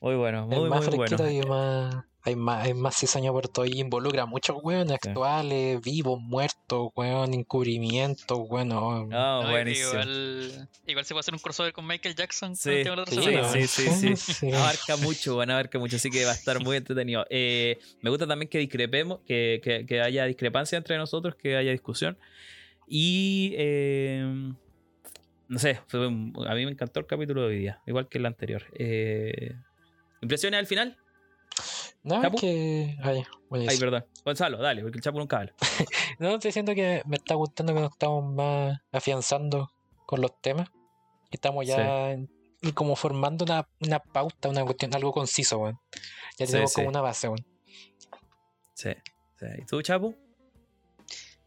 Muy bueno, Es muy, más muy bueno. fresquito y más. Hay más, hay más cizaña por todo y involucra muchos weones Sí. actuales, vivos, muertos, weón, encubrimientos, weón. no, No, buenísimo. Igual, igual se puede hacer un crossover con Michael Jackson Sí, el tema de la otra sí, semana. sí, sí, sí. Sí. Abarca mucho, bueno, abarca mucho, así que va a estar muy entretenido. [laughs] Eh, me gusta también que discrepemos, que, que- que haya discrepancia entre nosotros, que haya discusión. Y eh, no sé, fue a mí me encantó el capítulo de hoy día, igual que el anterior. Eh, ¿Impresiones al final? No, es ¿Chapu? que. Ay, perdón. Gonzalo, dale, porque el Chapo nunca habla. [laughs] No, estoy diciendo que me está gustando que nos estamos más afianzando con los temas. Estamos ya como formando una, una pauta, una cuestión, algo conciso, weón. Ya Sí, tenemos sí. como una base, weón. Sí, sí. ¿Y tú, Chapo?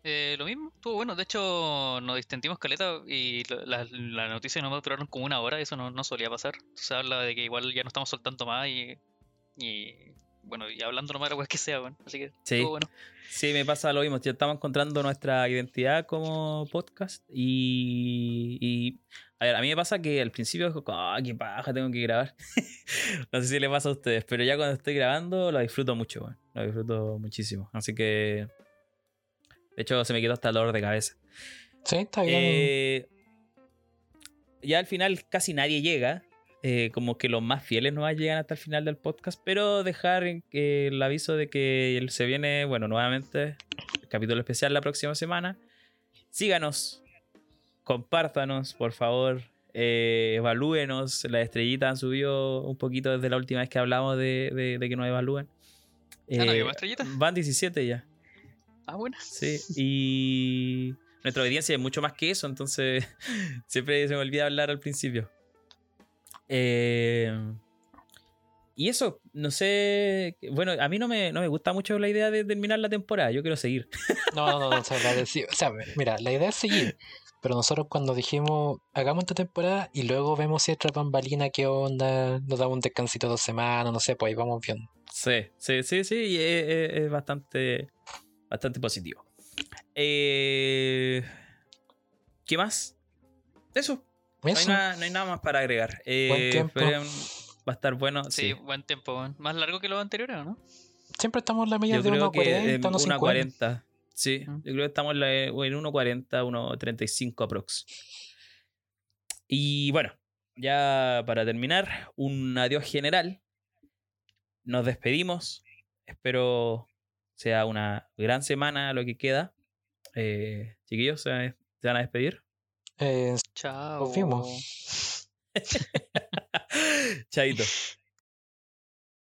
Eh, lo mismo, estuvo bueno. De hecho, nos distendimos caleta y lo- la, la noticia no duraron como una hora. Eso no, no solía pasar. Se habla de que igual ya no estamos soltando más y. y bueno, y hablando nomás de la que sea, weón. Así que Sí. estuvo bueno. Sí, me pasa lo mismo. Ya estamos encontrando nuestra identidad como podcast. Y, y, a ver, a mí me pasa que al principio, es como, ah, qué paja, tengo que grabar. [laughs] no sé si le pasa a ustedes, pero ya cuando estoy grabando lo disfruto mucho, weón. Lo disfruto muchísimo. Así que, de hecho, se me quedó hasta el dolor de cabeza. Sí, está bien. Eh, ya al final casi nadie llega. eh, como que los más fieles no llegan hasta el final del podcast. Pero dejar que el aviso de que se viene, bueno, nuevamente el capítulo especial la próxima semana. Síganos, compártanos, por favor. eh, evalúenos. Las estrellitas han subido un poquito desde la última vez que hablamos de, de- de que nos evalúen. Ah, ¿no Eh, más estrellitas? van 17 ya. Ah, bueno. Sí, y nuestra audiencia es mucho más que eso, entonces [laughs] siempre se me olvida hablar al principio. Eh, y eso, no sé, bueno, a mí no me, no me gusta mucho la idea de terminar la temporada, yo quiero seguir. No, [laughs] no, no, no, o sea, la de- o sea, mira, la idea es seguir. Pero nosotros cuando dijimos, hagamos esta temporada y luego vemos si otra bambalina, qué onda, nos damos un descansito de dos semanas, no sé, pues ahí vamos viendo. Sí, sí, sí, sí, y es, es- es bastante, bastante positivo. Eh, ¿Qué más? Eso, no hay, nada, no hay nada más para agregar. Eh, Buen tiempo. esperen, va a estar bueno. Sí, sí. buen tiempo. Más largo que los anteriores, ¿o ¿no? siempre estamos en la media Yo de creo que 1.40, en 1.50. 1.40. Sí, Mm. yo creo que estamos en, la- en 1.40, 1.35 aprox. Y bueno, ya para terminar, un adiós general. Nos despedimos. Espero sea una gran semana lo que queda. Eh, chiquillos, ¿se, se van a despedir? Eh, Chao. [laughs] Chaito.